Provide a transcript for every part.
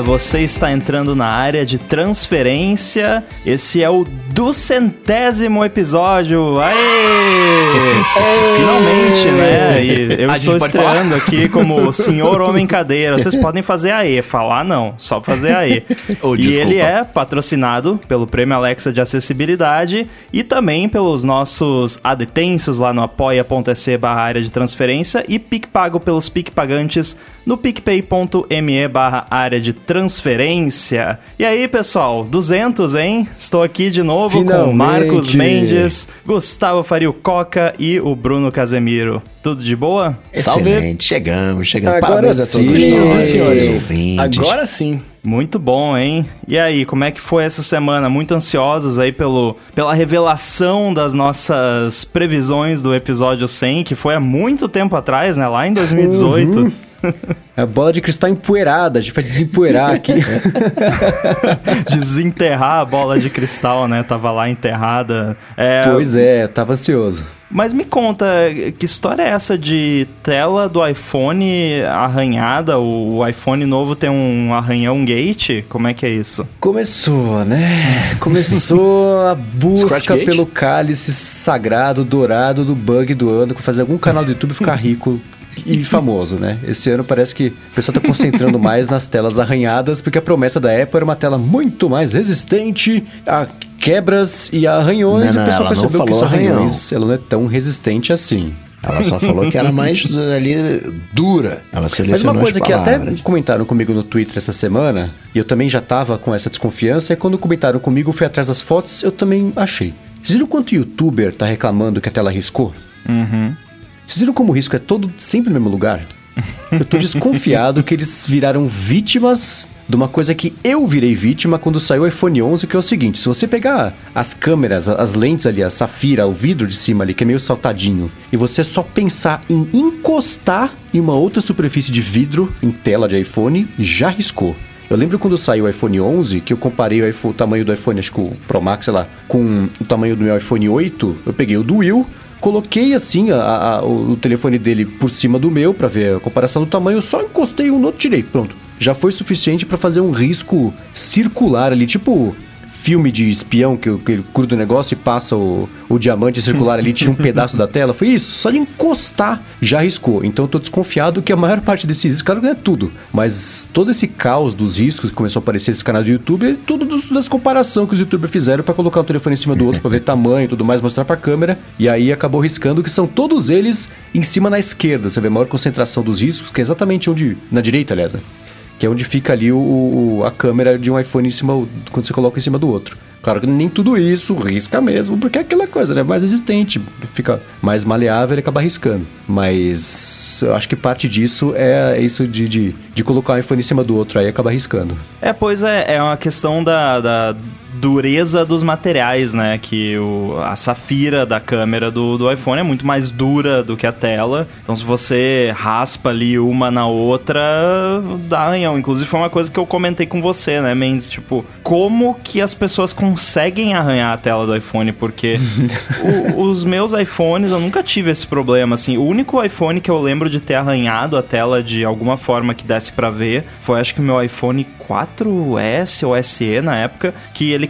Você está entrando na área de transferência. Esse é o duzentésimo episódio. Aê! Finalmente, né? E eu A estou estreando aqui como o senhor homem cadeira. Vocês podem fazer aê, falar não, só fazer aê. Oh, e desculpa. ele é patrocinado pelo Prêmio Alexa de Acessibilidade e também pelos nossos adetensos lá no apoia.se barra área de transferência e PicPago pelos PicPagantes no picpay.me barra área de transferência. E aí, pessoal, 200, hein? Estou aqui de novo com Finalmente. Marcos Mendes, Gustavo Fario Coca e o Bruno Casemiro. Tudo de boa? Excelente, chegamos, chegamos. Agora Parabéns a todos sim, nós, senhores. Agora sim. Muito bom, hein? E aí, como é que foi essa semana? Muito ansiosos aí pelo, pela revelação das nossas previsões do episódio 100, que foi há muito tempo atrás, né? Lá em 2018. Uhum. É a bola de cristal empoeirada, a gente vai desempoeirar aqui. Desenterrar a bola de cristal, né? Tava lá enterrada. É, pois é, tava ansioso. Mas me conta, que história é essa de tela do iPhone arranhada? O, o iPhone novo tem um arranhão gate? Como é que é isso? Começou, né? Começou a busca pelo cálice sagrado, dourado do bug do ano, com fazer algum canal do YouTube ficar rico e famoso, né? Esse ano parece que o pessoal tá concentrando mais nas telas arranhadas, porque a promessa da Apple era uma tela muito mais resistente a quebras e a arranhões, Não, e não, o pessoal percebeu que arranhão. arranhões, ela não é tão resistente assim. Ela só falou que era mais ali dura. Ela Mas selecionou uma coisa as que até comentaram comigo no Twitter essa semana, e eu também já tava com essa desconfiança, e quando comentaram comigo, fui atrás das fotos, eu também achei. Vocês viram quanto youtuber tá reclamando que a tela riscou? Uhum. Vocês viram como o risco é todo sempre no mesmo lugar? Eu tô desconfiado que eles viraram vítimas de uma coisa que eu virei vítima quando saiu o iPhone 11, que é o seguinte, se você pegar as câmeras, as lentes ali, a safira, o vidro de cima ali, que é meio saltadinho, e você só pensar em encostar em uma outra superfície de vidro em tela de iPhone, já riscou. Eu lembro quando saiu o iPhone 11, que eu comparei o, iPhone- o tamanho do iPhone, acho que o Pro Max, sei lá, com o tamanho do meu iPhone 8, eu peguei o do Will, coloquei assim a- a- o, telefone dele por cima do meu pra ver a comparação do tamanho, só encostei um no outro, tirei, pronto. Já foi suficiente pra fazer um risco circular ali, tipo filme de espião que, que ele cruza o negócio e passa o, o diamante circular ali, tira um pedaço da tela. Foi isso, só de encostar já riscou. Então eu tô desconfiado que a maior parte desses riscos, claro que não é tudo, mas todo esse caos dos riscos que começou a aparecer nesse canal do YouTube é tudo dos, das comparações que os youtubers fizeram pra colocar um telefone em cima do outro, pra ver tamanho e tudo mais, mostrar pra câmera. E aí acabou riscando que são todos eles em cima na esquerda. Você vê a maior concentração dos riscos, que é exatamente onde. Na direita, aliás, né? Que é onde fica ali o, o- a câmera de um iPhone em cima, quando você coloca em cima do outro. Claro que nem tudo isso risca mesmo, porque é aquela coisa, né? Mais resistente, fica mais maleável e acaba riscando. Mas eu acho que parte disso é isso de, de, de colocar um iPhone em cima do outro aí acaba riscando. É, pois é, é uma questão da, da dureza dos materiais, né? Que o, a safira da câmera do, do iPhone é muito mais dura do que a tela. Então, se você raspa ali uma na outra, dá arranhão. Inclusive, foi uma coisa que eu comentei com você, né, Mendes? Tipo, como que as pessoas conseguem arranhar a tela do iPhone? Porque o- os meus iPhones, eu nunca tive esse problema, assim. O único iPhone que eu lembro de ter arranhado a tela de alguma forma que desse pra ver foi, acho que o meu iPhone 4S ou SE na época, que ele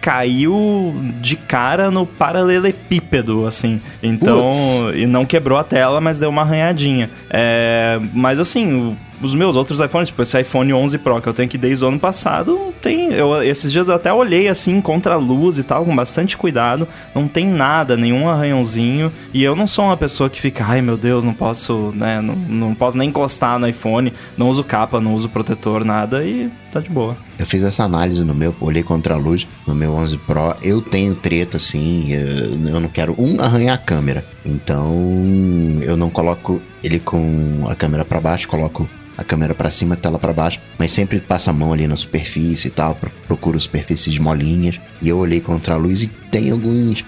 caiu de cara no paralelepípedo, assim. Então, e não quebrou a tela, mas deu uma arranhadinha. É, mas assim, os meus outros iPhones, tipo esse iPhone 11 Pro que eu tenho aqui desde o ano passado, tem. Eu, esses dias eu até olhei assim contra a luz e tal, com bastante cuidado. Não tem nada, nenhum arranhãozinho. E eu não sou uma pessoa que fica, ai meu Deus, não posso, né? Não, não posso nem encostar no iPhone. Não uso capa, não uso protetor, nada. E tá de boa. Eu fiz essa análise no meu, olhei contra a luz no meu 11 Pro. Eu tenho treta assim, eu não quero um arranhar a câmera. Então, eu não coloco ele com a câmera pra baixo, coloco a câmera pra cima, a tela pra baixo, mas sempre passo a mão ali na superfície e tal, pro- procuro superfícies molinhas. E eu olhei contra a luz e tem alguns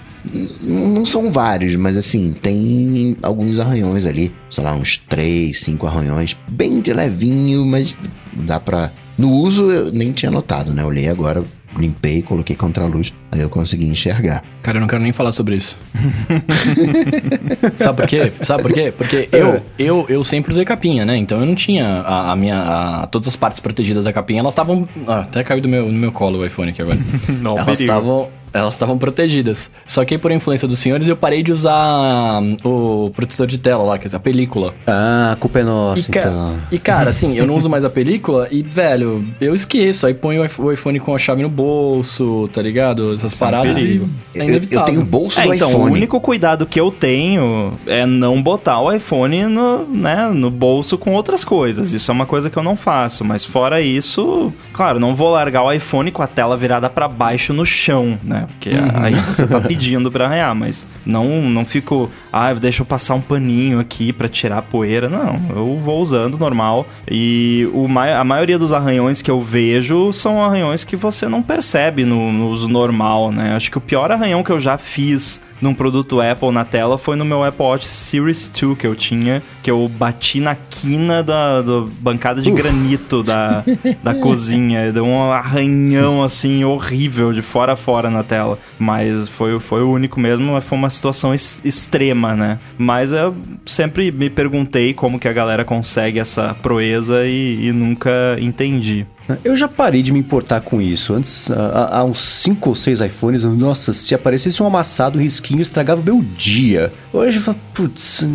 Não são vários, mas assim, tem alguns arranhões ali. Sei lá, uns três, cinco arranhões. Bem de levinho, mas dá pra. No uso eu nem tinha notado, né? Olhei agora, limpei, coloquei contra a luz, aí eu consegui enxergar. Cara, eu não quero nem falar sobre isso. Sabe por quê? Sabe por quê? Porque eu, eu, eu sempre usei capinha, né? Então eu não tinha a, a minha. a- todas as partes protegidas da capinha, elas estavam. Ah, até caiu do meu, no meu colo o iPhone aqui agora. Não, elas estavam. Elas estavam protegidas. Só que aí, por influência dos senhores, eu parei de usar hum, o protetor de tela lá, quer dizer, a película. Ah, a culpa é nossa, E, ca- então. e, cara, assim, eu não uso mais a película e, velho, eu esqueço. Aí ponho o iPhone com a chave no bolso, tá ligado? Essas paradas e perigo. é Eu, eu tenho o bolso É, do então, iPhone. o único cuidado que eu tenho é não botar o iPhone no, né, no bolso com outras coisas. Isso é uma coisa que eu não faço. Mas fora isso, claro, não vou largar o iPhone com a tela virada pra baixo no chão, né? Porque aí você tá pedindo pra arranhar, mas não, não fico, ah, deixa eu passar um paninho aqui pra tirar a poeira. Não, eu vou usando normal. E o, a maioria dos arranhões que eu vejo são arranhões que você não percebe no, no uso normal, né? Acho que o pior arranhão que eu já fiz num produto Apple na tela foi no meu Apple Watch Series 2 que eu tinha, que eu bati na quina da, da bancada de granito da, da cozinha. Deu um arranhão assim horrível de fora a fora na tela. Mas foi, foi o único mesmo, mas foi uma situação ex- extrema, né? Mas eu sempre me perguntei como que a galera consegue essa proeza e, e nunca entendi. Eu já parei de me importar com isso. Antes, há, uns 5 ou 6 iPhones, nossa, se aparecesse um amassado, um risquinho, estragava o meu dia. Hoje eu falo, putz,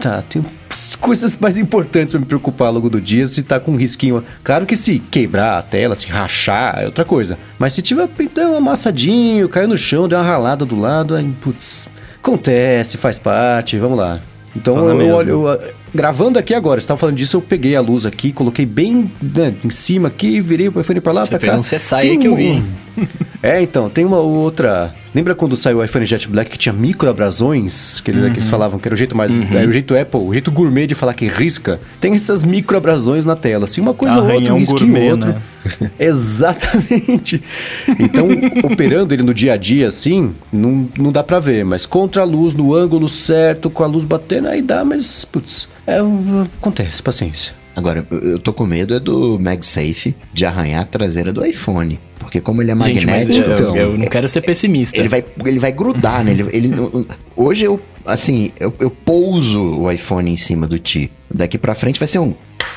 tá, tem coisas mais importantes pra me preocupar logo do dia se tá com um risquinho. Claro que se quebrar a tela, se rachar, é outra coisa. Mas se tiver então, amassadinho, caiu no chão, deu uma ralada do lado, aí, putz, acontece, faz parte, vamos lá. Então na eu, mesma. olho, eu, gravando aqui agora, você tava falando disso, eu peguei a luz aqui, coloquei bem né, em cima aqui, virei o iPhone pra lá, Você pra fez cá. um CSI aí que eu vi. É, então, tem uma outra. Lembra quando saiu o iPhone Jet Black que tinha microabrasões? Que, ele- que eles falavam que era o jeito mais. Era o jeito Apple, o jeito gourmet de falar que risca. Tem essas microabrasões na tela. Assim, uma coisa ou outra, um gourmet, outro. né? Exatamente. Então, operando ele no dia a dia, assim, não, não dá pra ver. Mas contra a luz, no ângulo certo, com a luz batendo, aí dá, mas, putz, é, acontece, paciência. Agora, eu- eu tô com medo é do MagSafe de arranhar a traseira do iPhone. Porque como ele é Gente, magnético, eu, então. eu não quero ser pessimista. ele vai, ele vai grudar, né? Ele, ele não- hoje eu, assim, eu, eu pouso o iPhone em cima do Ti. Daqui pra frente vai ser um...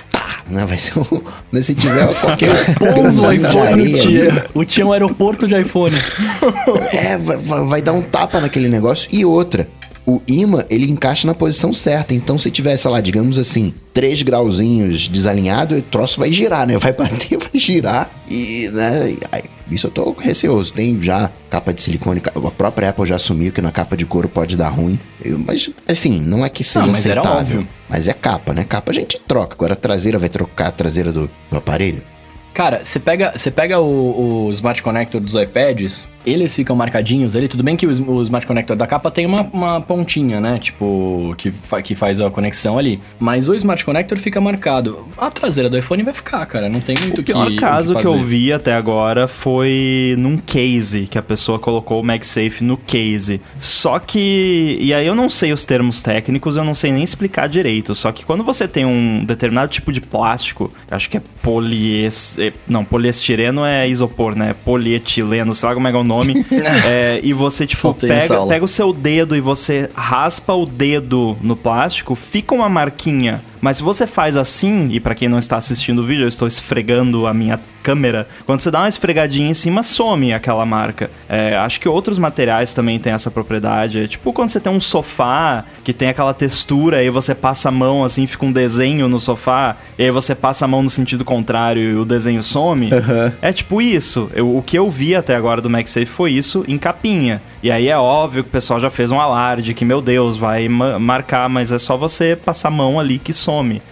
Tá, né? Vai ser um... né, Se tiver qualquer Pousa o iPhone no tia. O tia é um aeroporto de iPhone. É, vai, vai- vai dar um tapa naquele negócio. E outra, o imã, ele encaixa na posição certa. Então, se tiver, sei lá, digamos assim, três grauzinhos desalinhado, o troço vai girar, né? Vai bater, vai girar. E, né? isso eu tô receoso. Tem já capa de silicone. A própria Apple já assumiu que na capa de couro pode dar ruim. Eu- mas, assim, não é que seja mas era aceitável. óbvio. Mas é capa, né? Capa a gente troca. Agora a traseira vai trocar a traseira do, do aparelho. Cara, você pega, você pega o, o Smart Connector dos iPads, eles ficam marcadinhos ali. Tudo bem que o, o Smart Connector da capa tem uma, uma pontinha, né? Tipo, que, fa- que faz a conexão ali. Mas o Smart Connector fica marcado. A traseira do iPhone vai ficar, cara. Não tem muito O pior que, caso o que, eu fazer. vi até agora foi num case, que a pessoa colocou o MagSafe no case. Só que. E aí eu não sei os termos técnicos, eu não sei nem explicar direito. Só que quando você tem um determinado tipo de plástico, acho que é polies... eh, Não, poliestireno é isopor, né? Polietileno, sei lá como é que é o nome. É, e você, tipo, pega, pega o seu dedo e você raspa o dedo no plástico, fica uma marquinha. Mas se você faz assim, e pra quem não está assistindo o vídeo, eu estou esfregando a minha câmera. Quando você dá uma esfregadinha em cima, some aquela marca. É, acho que outros materiais também têm essa propriedade. É tipo quando você tem um sofá que tem aquela textura e você passa a mão assim, fica um desenho no sofá, e aí você passa a mão no sentido contrário e o desenho some. É tipo isso. Eu- o que eu vi até agora do MagSafe foi isso em capinha. E aí é óbvio que o pessoal já fez um alarde que, meu Deus, vai ma- marcar, mas é só você passar a mão ali que some.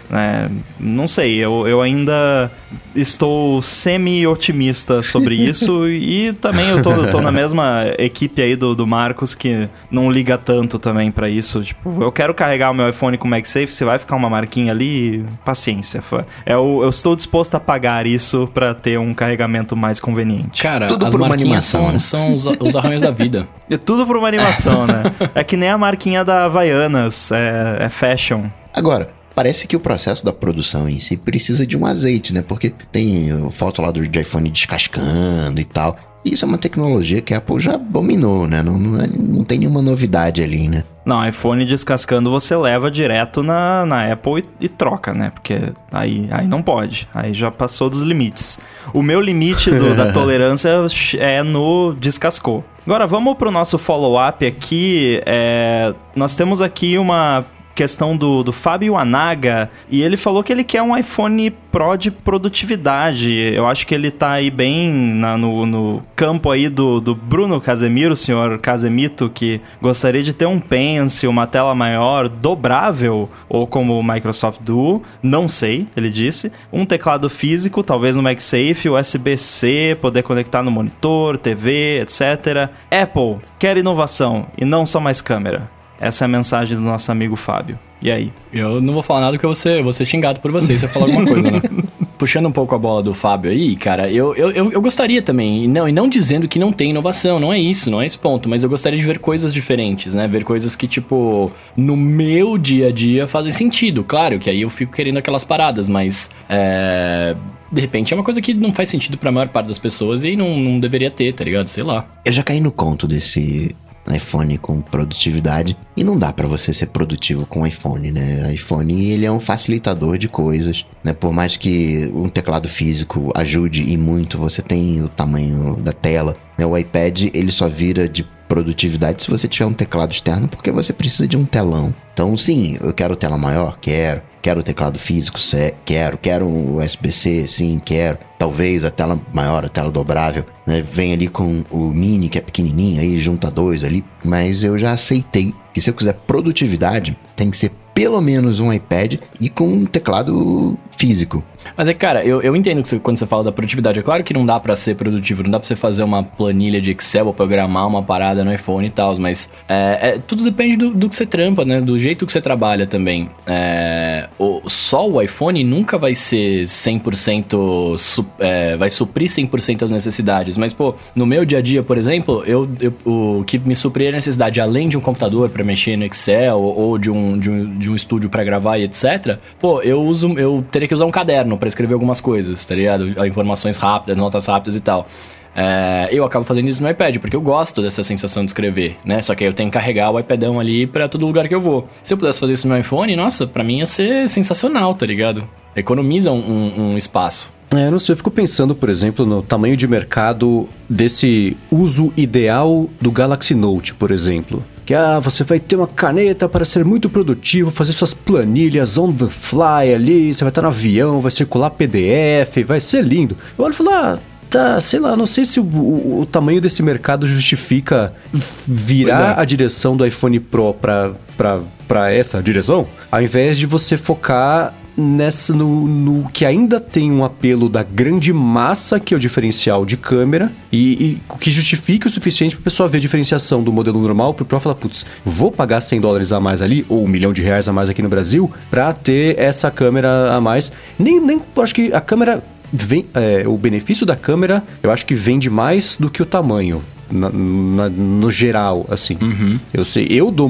Né? Não sei, eu, eu ainda estou semi-otimista sobre isso e também eu tô, tô na mesma equipe aí do, do Marcos que não liga tanto também pra isso. Tipo, eu quero carregar o meu iPhone com MagSafe, se vai ficar uma marquinha ali, paciência. Eu, eu estou disposto a pagar isso pra ter um carregamento mais conveniente. Cara, Tudo as por uma animação, são, né? são os, os arranhos da vida. É tudo por uma animação, né? É que nem a marquinha da Havaianas, é, é fashion. Agora, parece que o processo da produção em si precisa de um azeite, né? Porque tem foto lá do iPhone descascando e tal. E isso é uma tecnologia que a Apple já dominou, né? Não, não, é, não tem nenhuma novidade ali, né? Não, iPhone descascando você leva direto na, na Apple e, e, troca, né? Porque aí, aí não pode. Aí já passou dos limites. O meu limite do, da tolerância é no descascou. Agora vamos para o nosso follow-up aqui. É, nós temos aqui uma questão do, do Fábio Anaga e ele falou que ele quer um iPhone Pro de produtividade. Eu acho que ele tá aí bem na, no, no, campo aí do, do Bruno Casemiro, senhor Casemito, que gostaria de ter um Pencil, uma tela maior, dobrável, ou como o Microsoft Duo, não sei, ele disse. Um teclado físico, talvez no MagSafe, USB-C, poder conectar no monitor, TV, etc. Apple quer inovação e não só mais câmera. Essa é a mensagem do nosso amigo Fábio. E aí? Eu não vou falar nada porque eu vou ser, vou ser xingado por você se eu falar alguma coisa, né? Puxando um pouco a bola do Fábio aí, cara, eu, eu, eu, eu gostaria também, e não, e não dizendo que não tem inovação, não é isso, não é esse ponto, mas eu gostaria de ver coisas diferentes, né? Ver coisas que, tipo, no meu dia a dia fazem sentido. Claro que aí eu fico querendo aquelas paradas, mas. É de repente é uma coisa que não faz sentido para a maior parte das pessoas e não, não deveria ter, tá ligado? Sei lá. Eu já caí no conto desse iPhone com produtividade e não dá para você ser produtivo com iPhone, né? iPhone ele é um facilitador de coisas, né? Por mais que um teclado físico ajude e muito, você tem o tamanho da tela, né? O iPad ele só vira de produtividade se você tiver um teclado externo, porque você precisa de um telão. Então, sim, eu quero tela maior, quero. Quero teclado físico, quero. Quero um USB-C, sim, quero. Talvez a tela maior, a tela dobrável, né? Vem ali com o mini, que é pequenininho, aí junta dois ali. Mas eu já aceitei que se eu quiser produtividade, tem que ser pelo menos um iPad e com um teclado físico. Mas é, cara, eu, eu entendo que você, quando você fala da produtividade, é claro que não dá para ser produtivo, não dá pra você fazer uma planilha de Excel ou programar uma parada no iPhone e tal, mas é, é, tudo depende do, do, que você trampa, né? Do jeito que você trabalha também. É, o, só o iPhone nunca vai ser 100%, su, é, vai suprir 100% as necessidades, mas, pô, no meu dia a dia, por exemplo, eu, eu o que me suprir a necessidade, além de um computador para mexer no Excel ou de um, de um, de um estúdio para gravar e etc., pô, eu uso, eu teria que usar um caderno para escrever algumas coisas, tá ligado? Informações rápidas, notas rápidas e tal. É, eu acabo fazendo isso no iPad, porque eu gosto dessa sensação de escrever, né? Só que aí eu tenho que carregar o iPadão ali para todo lugar que eu vou. Se eu pudesse fazer isso no iPhone, nossa, para mim ia ser sensacional, tá ligado? Economiza um, um espaço. É, eu não sei, eu fico pensando, por exemplo, no tamanho de mercado desse uso ideal do Galaxy Note, por exemplo que ah, você vai ter uma caneta para ser muito produtivo, fazer suas planilhas on the fly ali, você vai estar no avião, vai circular PDF, vai ser lindo. Eu olho e falo, ah, tá, sei lá, não sei se o, o, o tamanho desse mercado justifica virar é. a direção do iPhone Pro para essa direção, ao invés de você focar nessa no, no, que ainda tem um apelo da grande massa, que é o diferencial de câmera, e, e que justifique o suficiente para a pessoa ver a diferenciação do modelo normal para o Pro falar, putz, vou pagar 100 dólares a mais ali, ou um milhão de reais a mais aqui no Brasil, para ter essa câmera a mais. Nem, nem acho que a câmera vem, é, o benefício da câmera, eu acho que vende mais do que o tamanho na, na, no geral, assim. Uhum. Eu sei, eu dou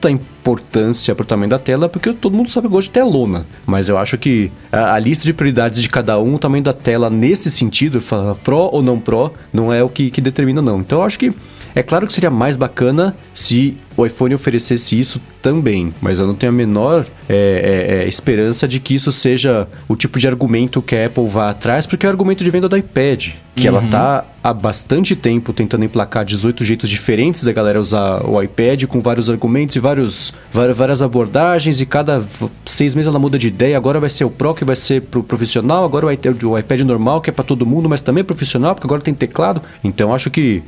muita importância pro tamanho da tela porque todo mundo sabe que eu gosto de telona. Mas eu acho que a, a, lista de prioridades de cada um, o tamanho da tela nesse sentido, Pro ou não Pro, não é o que, que determina, não. Então eu acho que é claro que seria mais bacana se o iPhone oferecesse isso também, mas eu não tenho a menor é, é, é, esperança de que isso seja o tipo de argumento que a Apple vá atrás, porque é o argumento de venda do iPad, que uhum. ela tá há bastante tempo tentando emplacar 18 jeitos diferentes da galera usar o iPad, com vários argumentos e vários, várias abordagens, e cada seis meses ela muda de ideia. Agora vai ser o Pro que vai ser pro profissional, agora o iPad normal que é para todo mundo, mas também é profissional, porque agora tem teclado. Então acho que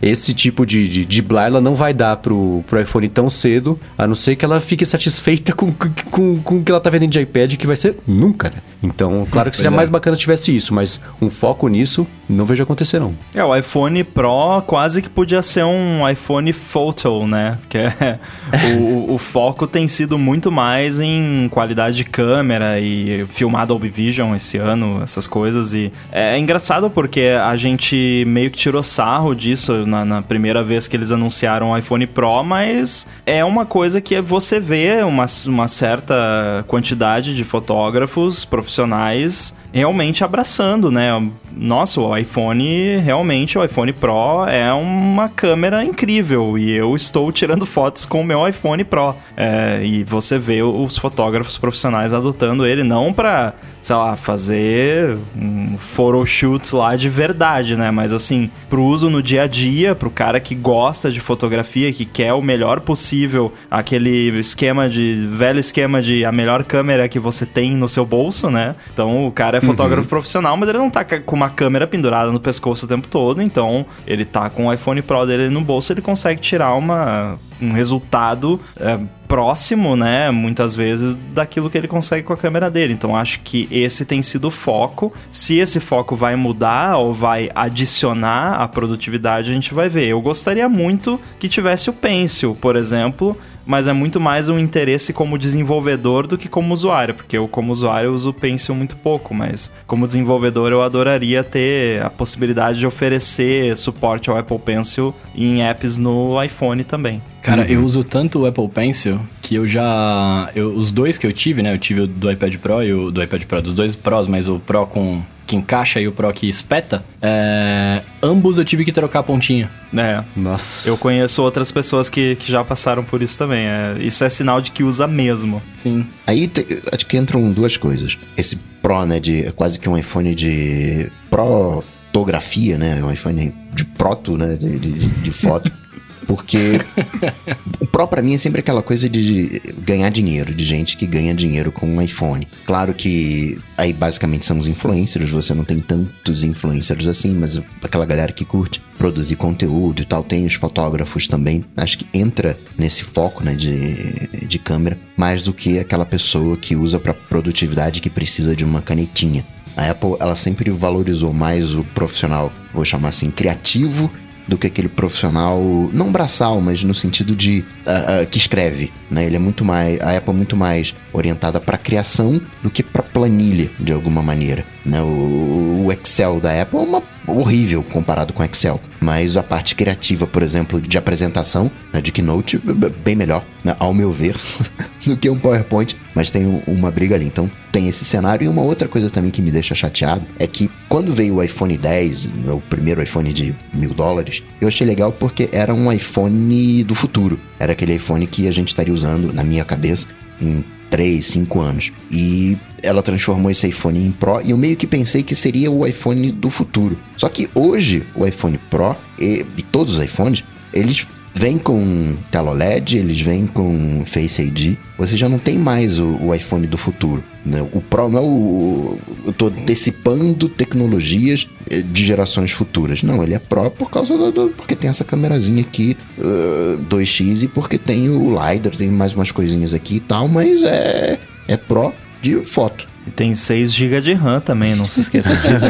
esse tipo de, de, de blá ela não vai dar pro, pro iPhone tão cedo, a não ser que ela fique satisfeita com, com, com o que ela tá vendendo de iPad, que vai ser nunca, né? Então, claro que seria é. mais bacana se tivesse isso, mas um foco nisso Não vejo acontecer, não. É, o iPhone Pro quase que podia ser um iPhone Photo, né? Que é, o, o foco tem sido muito mais em qualidade de câmera e filmado Dolby Vision esse ano, essas coisas. E é engraçado porque a gente meio que tirou sarro disso na, na primeira vez que eles anunciaram o iPhone Pro, mas é uma coisa que você vê uma, uma certa quantidade de fotógrafos profissionais realmente abraçando, né? Nossa, o iPhone, realmente, o iPhone Pro é uma câmera incrível e eu estou tirando fotos com o meu iPhone Pro. É, e você vê os fotógrafos profissionais adotando ele, não para, sei lá, fazer um photoshoot lá de verdade, né? Mas assim, pro uso no dia a dia, pro cara que gosta de fotografia, que quer o melhor possível, aquele esquema de, velho esquema de a melhor câmera que você tem no seu bolso, né? Então o cara é fotógrafo uhum. profissional, mas ele não tá com uma câmera pendurada no pescoço o tempo todo, então ele tá com o iPhone Pro dele no bolso, ele consegue tirar uma, um resultado é, próximo, né, muitas vezes, daquilo que ele consegue com a câmera dele. Então acho que esse tem sido o foco. Se esse foco vai mudar ou vai adicionar a produtividade, a gente vai ver. Eu gostaria muito que tivesse o Pencil, por exemplo, mas é muito mais um interesse como desenvolvedor do que como usuário, porque eu, como usuário, uso o Pencil muito pouco, mas como desenvolvedor, eu adoraria ter a possibilidade de oferecer suporte ao Apple Pencil em apps no iPhone também. Cara, uhum. eu uso tanto o Apple Pencil que eu já. Eu, os dois que eu tive, né? Eu tive o do iPad Pro e o do iPad Pro, dos dois Pros, mas o Pro com que encaixa e o Pro que espeta, é, ambos eu tive que trocar a pontinha. É. Nossa. Eu conheço outras pessoas que, que já passaram por isso também. É, isso é sinal de que usa mesmo. Sim. Aí te, acho que entram duas coisas. Esse Pro, né, de quase que um iPhone de protografia, né, um iPhone de proto, né, de, de, de foto. Porque o Pro pra mim é sempre aquela coisa de ganhar dinheiro, de gente que ganha dinheiro com um iPhone. Claro que aí basicamente são os influencers, você não tem tantos influencers assim, mas aquela galera que curte produzir conteúdo e tal, tem os fotógrafos também. Acho que entra nesse foco, né, de, de câmera, mais do que aquela pessoa que usa para produtividade que precisa de uma canetinha. A Apple, ela sempre valorizou mais o profissional, vou chamar assim, criativo do que aquele profissional, não braçal, mas no sentido de uh, uh, que escreve, né? Ele é muito mais, a Apple é muito mais orientada para criação do que para planilha, de alguma maneira, né? O, o Excel da Apple é uma horrível comparado com Excel. Mas a parte criativa, por exemplo, de apresentação, né, de Keynote, bem melhor, né, ao meu ver, do que um PowerPoint. Mas tem um, uma briga ali. Então tem esse cenário. E uma outra coisa também que me deixa chateado é que quando veio o iPhone 10, meu primeiro iPhone de mil dólares, eu achei legal porque era um iPhone do futuro. Era aquele iPhone que a gente estaria usando, na minha cabeça, em 3, 5 anos. E ela transformou esse iPhone em Pro e eu meio que pensei que seria o iPhone do futuro. Só que hoje o iPhone Pro e, e todos os iPhones, eles vêm com tela OLED, eles vêm com Face ID. Você já não tem mais o, o iPhone do futuro. Né? O Pro não é o. Eu tô antecipando tecnologias eh, de gerações futuras. Não, ele é Pro por causa do. do porque tem essa câmerazinha aqui uh, 2x e porque tem o LiDAR, tem mais umas coisinhas aqui e tal, mas é. É Pro de foto. E tem 6 GB de RAM também, não se esqueça disso.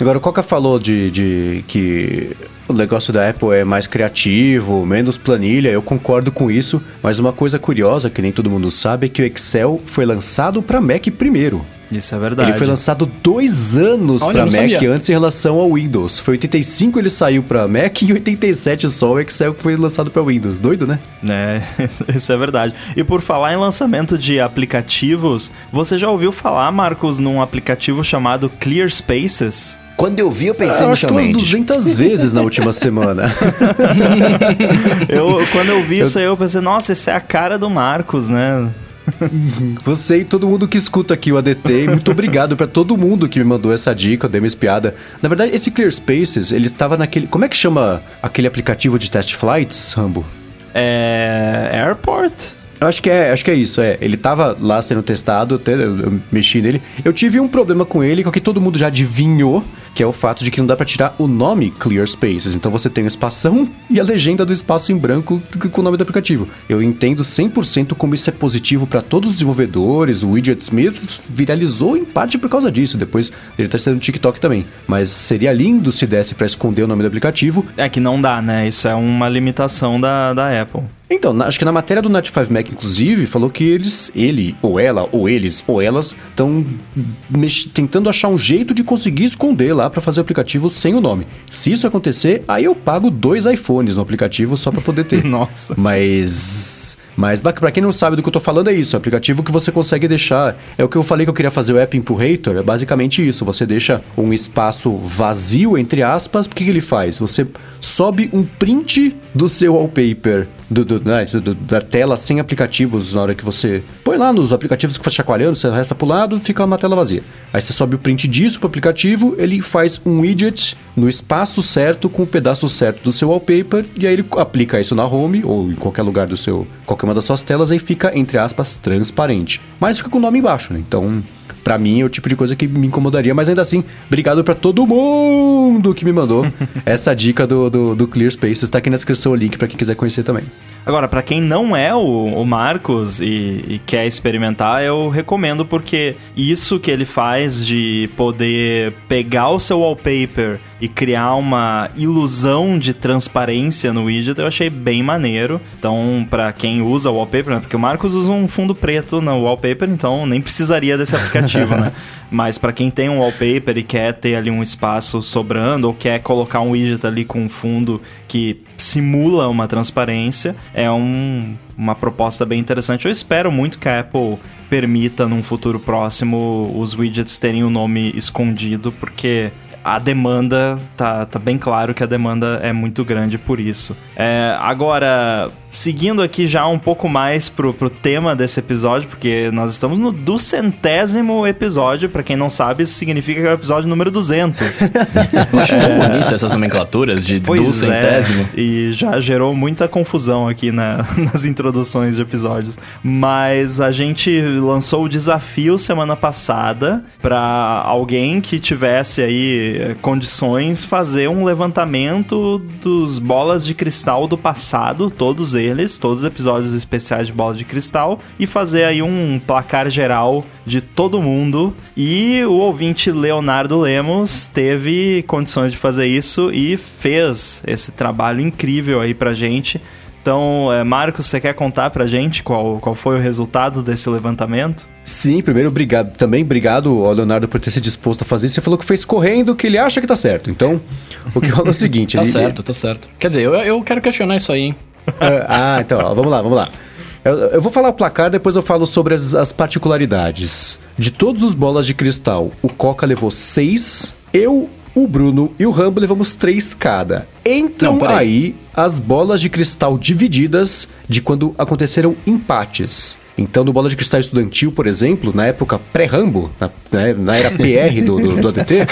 Agora, o Coca falou de, de que o negócio da Apple é mais criativo, menos planilha, eu concordo com isso, mas uma coisa curiosa que nem todo mundo sabe é que o Excel foi lançado para Mac primeiro. Isso é verdade. Ele foi lançado dois anos para Mac sabia. antes em relação ao Windows. Foi 85 ele saiu para Mac e 87 só o Excel que foi lançado para Windows. Doido, né? É, isso é verdade. E por falar em lançamento de aplicativos, você já ouviu falar, Marcos, num aplicativo chamado Clear Spaces? Quando eu vi, eu pensei eu no Shawn Mendes. 200 vezes na última semana. eu, quando eu vi eu... isso aí, eu pensei, nossa, essa é a cara do Marcos, né? Você e todo mundo que escuta aqui o ADT, muito obrigado para todo mundo que me mandou essa dica, eu dei uma espiada. Na verdade, esse Clear Spaces, ele estava naquele. Como é que chama aquele aplicativo de test flights, Rambo? É. Airport? Eu acho que é, acho que é isso, é. Ele tava lá sendo testado, até eu, eu mexi nele. Eu tive um problema com ele, que todo mundo já adivinhou, que é o fato de que não dá pra tirar o nome Clear Spaces. Então você tem o espação e a legenda do espaço em branco com o nome do aplicativo. Eu entendo 100% como isso é positivo para todos os desenvolvedores. O Widget Smith viralizou em parte por causa disso. Depois ele tá sendo no TikTok também. Mas seria lindo se desse para esconder o nome do aplicativo. É que não dá, né? Isso é uma limitação da, da Apple. Então, na- acho que na matéria do Night 5 Mac, inclusive, falou que eles, ele, ou ela, ou eles, ou elas, estão tentando achar um jeito de conseguir esconder lá pra fazer o aplicativo sem o nome. Se isso acontecer, aí eu pago dois iPhones no aplicativo só pra poder ter. Nossa. Mas. Mas pra quem não sabe do que eu tô falando, é isso. É um aplicativo que você consegue deixar. É o que eu falei que eu queria fazer o App Impurator. É basicamente isso. Você deixa um espaço vazio, entre aspas. O que, que ele faz? Você sobe um print do seu wallpaper. Do, do- né, do- da tela sem aplicativos na hora que você põe lá nos aplicativos que faz chacoalhando, você resta pro lado, fica uma tela vazia. Aí você sobe o print disso pro aplicativo, ele faz um widget no espaço certo com o pedaço certo do seu wallpaper e aí ele aplica isso na home ou em qualquer lugar do seu, qualquer uma das suas telas aí fica entre aspas transparente. Mas fica com o nome embaixo, né? Então, Pra mim é o tipo de coisa que me incomodaria, mas ainda assim, obrigado pra todo mundo que me mandou essa dica do, do, do Clear Spaces. Tá aqui na descrição o link pra quem quiser conhecer também. Agora, pra quem não é o, o Marcos e, e quer experimentar, eu recomendo porque isso que ele faz de poder pegar o seu wallpaper e criar uma ilusão de transparência no widget, eu achei bem maneiro. Então, pra quem usa o wallpaper, né, porque o Marcos usa um fundo preto no wallpaper, então nem precisaria desse aplicativo, né? Mas pra quem tem um wallpaper e quer ter ali um espaço sobrando ou quer colocar um widget ali com um fundo que simula uma transparência, é um- uma proposta bem interessante. Eu espero muito que a Apple permita num futuro próximo os widgets terem o nome escondido, porque a demanda tá, tá bem claro que a demanda é muito grande por isso. É, agora, seguindo aqui já um pouco mais pro, pro tema desse episódio, porque nós estamos no duzentésimo episódio. Pra quem não sabe, isso significa que é o episódio número 200. Eu acho tão bonito essas nomenclaturas de do Pois centésimo. é, e já gerou muita confusão aqui na- nas introduções de episódios. Mas a gente lançou o desafio semana passada para alguém que tivesse aí eh, condições fazer um levantamento dos bolas de cristal do passado, todos eles, todos os episódios especiais de bola de cristal, e fazer aí um placar geral de todo mundo. E o ouvinte Leonardo Lemos teve condições de fazer isso e fez esse trabalho incrível aí pra gente. Então, eh, Marcos, você quer contar pra gente qual, qual foi o resultado desse levantamento? Sim, primeiro, obrigado. Também obrigado ao Leonardo por ter se disposto a fazer isso. Você falou que fez correndo, que ele acha que tá certo. Então, o que rola é o seguinte... Tá ele- certo, tá certo. Quer dizer, eu, eu quero questionar isso aí, hein? ah, então, ó, vamos lá, vamos lá. Eu, eu vou falar o placar, depois eu falo sobre as, as particularidades. De todos os bolas de cristal, o Coca levou seis, eu, o Bruno e o Rambo levamos três cada. Entram Não, aí as bolas de cristal divididas de quando aconteceram empates. Então, no bola de cristal estudantil, por exemplo, na época pré-Rambo, na, né, na era PR do, do, do ADT,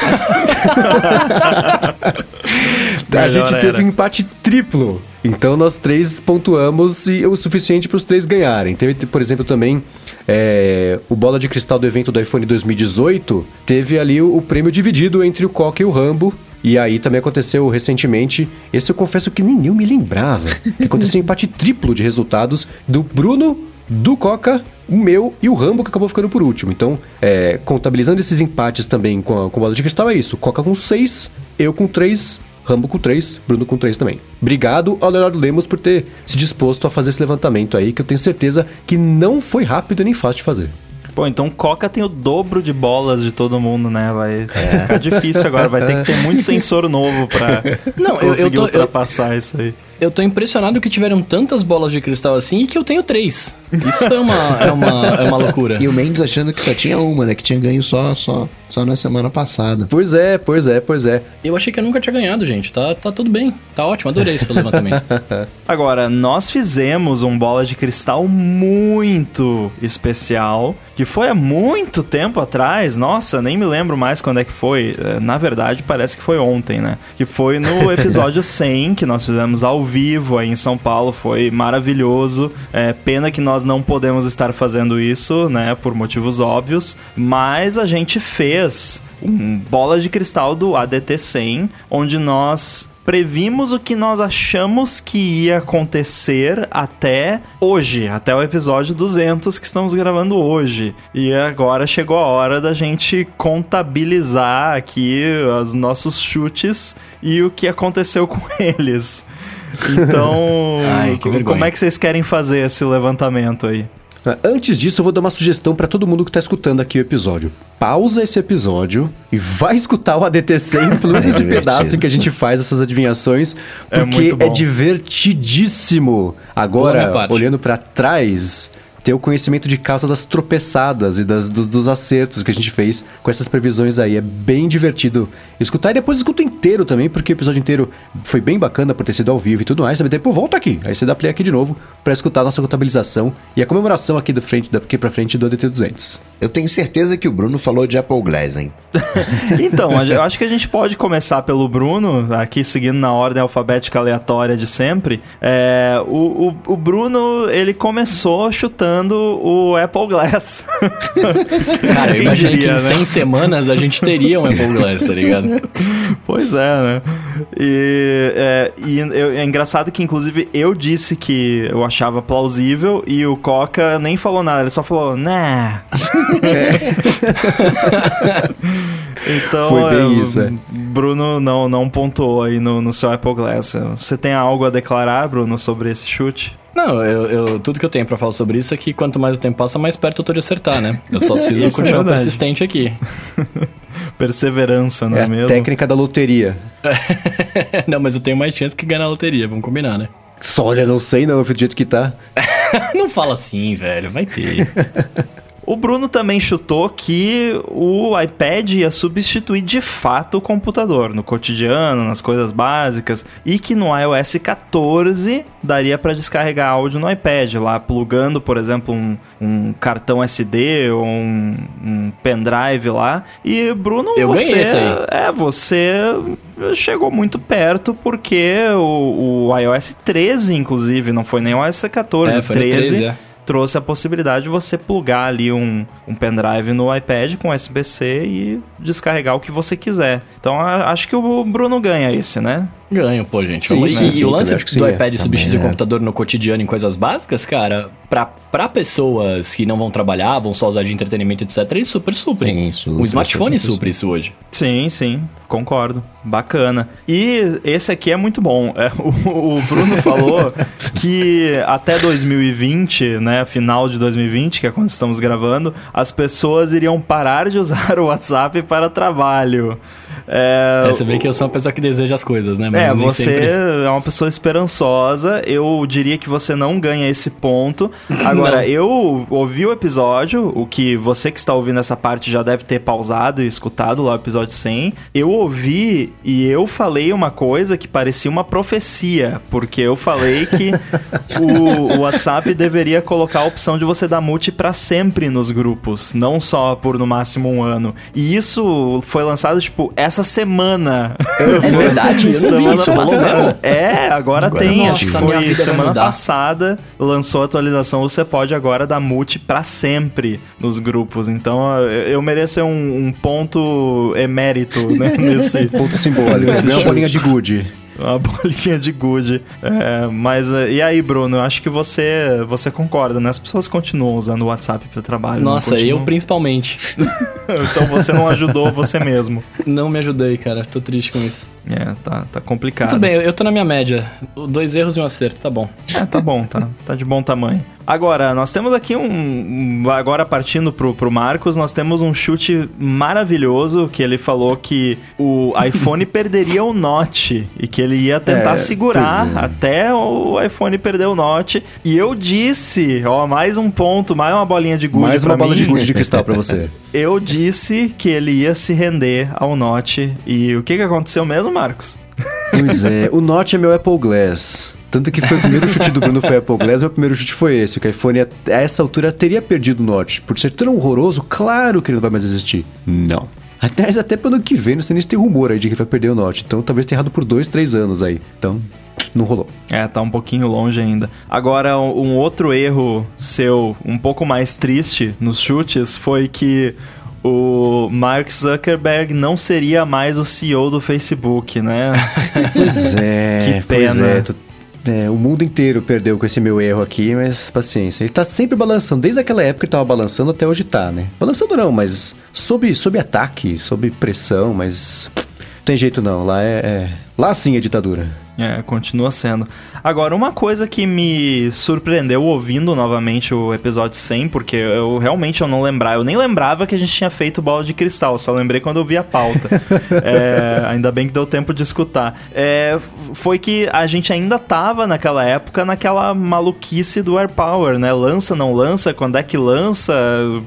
a gente teve um empate triplo. Então nós três pontuamos e o suficiente para os três ganharem. Teve, por exemplo, também é, o bola de cristal do evento do iPhone 2018. Teve ali o, o prêmio dividido entre o Coca e o Rambo. E aí também aconteceu recentemente, esse eu confesso que nem eu me lembrava, que aconteceu um empate triplo de resultados do Bruno, do Coca, o meu e o Rambo que acabou ficando por último. Então, é, contabilizando esses empates também com a, com a bola de cristal, é isso. Coca com 6, eu com 3, Rambo com 3, Bruno com 3 também. Obrigado ao Leonardo Lemos por ter se disposto a fazer esse levantamento aí, que eu tenho certeza que não foi rápido nem fácil de fazer. Pô, então Coca tem o dobro de bolas de todo mundo, né? Vai ficar difícil agora, vai ter que ter muito sensor novo pra Não, eu- eu conseguir tô- eu- ultrapassar isso aí. Eu tô impressionado que tiveram tantas bolas de cristal assim e que eu tenho três. Isso é uma, é uma, é uma loucura. E o Mendes achando que só tinha uma, né? Que tinha ganho só, só, só na semana passada. Pois é, pois é, pois é. Eu achei que eu nunca tinha ganhado, gente. Tá, tá tudo bem. Tá ótimo, adorei esse levantamento. Agora, nós fizemos um bola de cristal muito especial, que foi há muito tempo atrás. Nossa, nem me lembro mais quando é que foi. Eh, Na verdade, parece que foi ontem, né? Que foi no episódio 100, que nós fizemos ao vivo aí em São Paulo, foi maravilhoso. É, pena que nós não podemos estar fazendo isso, né, por motivos óbvios, mas a gente fez um bola de cristal do ADT 100, onde nós previmos o que nós achamos que ia acontecer até hoje, até o episódio 200 que estamos gravando hoje. E agora chegou a hora da gente contabilizar aqui os nossos chutes e o que aconteceu com eles. Então, Ai, como é que vocês querem fazer esse levantamento aí? Antes disso, eu vou dar uma sugestão pra todo mundo que tá escutando aqui o episódio. Pausa esse episódio e vai escutar o ADT 100 plus É esse pedaço em que a gente faz essas adivinhações, É porque é, bom. divertidíssimo. Agora, olhando pra trás, ter o conhecimento de causa das tropeçadas e das, dos, dos acertos que a gente fez com essas previsões aí. É bem divertido escutar e depois escuta inteiro também, porque o episódio inteiro foi bem bacana por ter sido ao vivo e tudo mais. Sabe? Depois volta aqui, aí você dá play aqui de novo pra escutar a nossa contabilização e a comemoração aqui do frente, daqui pra frente do ADT 200. Eu tenho certeza que o Bruno falou de Apple Glass, hein? Então, eu acho que a gente pode começar pelo Bruno, aqui seguindo na ordem alfabética aleatória de sempre. É, o, o, o Bruno, ele começou chutando o Apple Glass. Cara, eu imaginei diria, que em né? 100 semanas a gente teria um Apple Glass, tá ligado? Pois é, né? E, é, e eu- é engraçado que, inclusive, eu disse que eu achava plausível e o Coca nem falou nada, ele só falou, né. então, Foi bem é, isso, é. Bruno não, não pontuou aí no, no seu Apple Glass. Você tem algo a declarar, Bruno, sobre esse chute? Não, eu, eu- tudo que eu tenho pra falar sobre isso é que quanto mais o tempo passa, mais perto eu tô de acertar, né? Eu só preciso é continuar verdade. persistente aqui. Perseverança, não É é, a mesmo? técnica da loteria. não, mas eu tenho mais chance que ganhar na loteria, vamos combinar, né? Só olha, não sei não, do jeito que tá. Não fala assim, velho, vai ter. O Bruno também chutou que o iPad ia substituir de fato o computador no cotidiano, nas coisas básicas, e que no iOS 14 daria para descarregar áudio no iPad, lá plugando, por exemplo, um, um cartão SD ou um, um pendrive lá. E Bruno, Eu você aí. é você chegou muito perto porque o, o iOS 13, inclusive, não foi nem o iOS 14, É, o foi no 13 13, é. Trouxe a possibilidade de você plugar ali um, um pendrive no iPad com USB-C e descarregar o que você quiser. Então a- acho que o Bruno ganha esse, né? Ganho, pô, gente. Sim, e, sim, e sim, o também lance do iPad substituir o é. computador no cotidiano em coisas básicas, cara, pra, pra pessoas que não vão trabalhar, vão só usar de entretenimento, etc., ele super supre. Sim, supre, o smartphone supre isso hoje. Sim, sim, concordo. Bacana. E esse aqui é muito bom. É, o, o Bruno falou que até 2020, né, final de 2020, que é quando estamos gravando, as pessoas iriam parar de usar o WhatsApp para trabalho. É, É, você vê que eu sou uma pessoa que deseja as coisas, né? É, nem você sempre- é uma pessoa esperançosa. Eu diria que você não ganha esse ponto. Agora, Não. eu ouvi o episódio, o que você que está ouvindo essa parte já deve ter pausado e escutado lá o episódio 100. Eu ouvi e eu falei uma coisa que parecia uma profecia, porque eu falei que o, o WhatsApp deveria colocar a opção de você dar multi para sempre nos grupos, não só por no máximo um ano. E isso foi lançado, tipo, essa semana. É verdade, eu não vi isso? É, agora, Agora tem. não. Acho que Nossa, foi semana mudar. passada. Lançou a atualização. Você pode agora dar multi pra sempre nos grupos. Então eu, mereço um, um ponto emérito né, nesse. Ponto simbólico. Esse Ganhou uma bolinha de good. Uma bolinha de good. É, mas eh, e aí, Bruno? Eu acho que você você concorda, né? As pessoas continuam usando o WhatsApp pro trabalho. Nossa, eu principalmente. Então você não ajudou você mesmo. Não me ajudei, cara. Tô triste com isso. É, tá, tá complicado. Tudo bem, eu- eu tô na minha média. Dois erros e um acerto, tá bom. É, tá bom, tá, tá de bom tamanho. Agora, nós temos aqui um. Agora partindo pro, pro Marcos, nós temos um chute maravilhoso que ele falou que o iPhone perderia o Note e que ele ia tentar É, segurar é. até o iPhone perder o Note. E eu disse, ó, mais um ponto, mais uma bolinha de good Mais uma bola mim. de good de cristal pra você. Eu disse que ele ia se render ao Note. E o que, que aconteceu mesmo, Marcos? Pois é, o Note é meu Apple Glass. Tanto que foi o primeiro chute do Bruno foi Apple Glass, meu primeiro chute foi esse. Que o iPhone a essa altura teria perdido o Note. Por ser tão horroroso, claro que ele não vai mais existir. Não. Aliás, até pro ano que vem, não sei nem se tem rumor aí de que vai perder o Note. Então talvez tenha errado por dois, três anos aí. Então, não rolou. É, tá um pouquinho longe ainda. Agora, um outro erro seu, um pouco mais triste nos chutes, foi que o Mark Zuckerberg não seria mais o CEO do Facebook, né? Pois é, Que pois pena. é, tu- é, o mundo inteiro perdeu com esse meu erro aqui, mas paciência. Ele tá sempre balançando, desde aquela época ele tava balançando até hoje tá, né? Balançando não, mas sob, sob ataque, sob pressão, mas tem jeito não, lá é, é- lá sim é ditadura. É, continua sendo. Agora, uma coisa que me surpreendeu ouvindo novamente o episódio 100, porque eu realmente eu não lembrava, eu nem lembrava que a gente tinha feito bola de cristal, só lembrei quando eu vi a pauta. É, ainda bem que deu tempo de escutar. É, foi que a gente ainda tava naquela época naquela maluquice do Air Power, né? Lança, não lança, quando é que lança?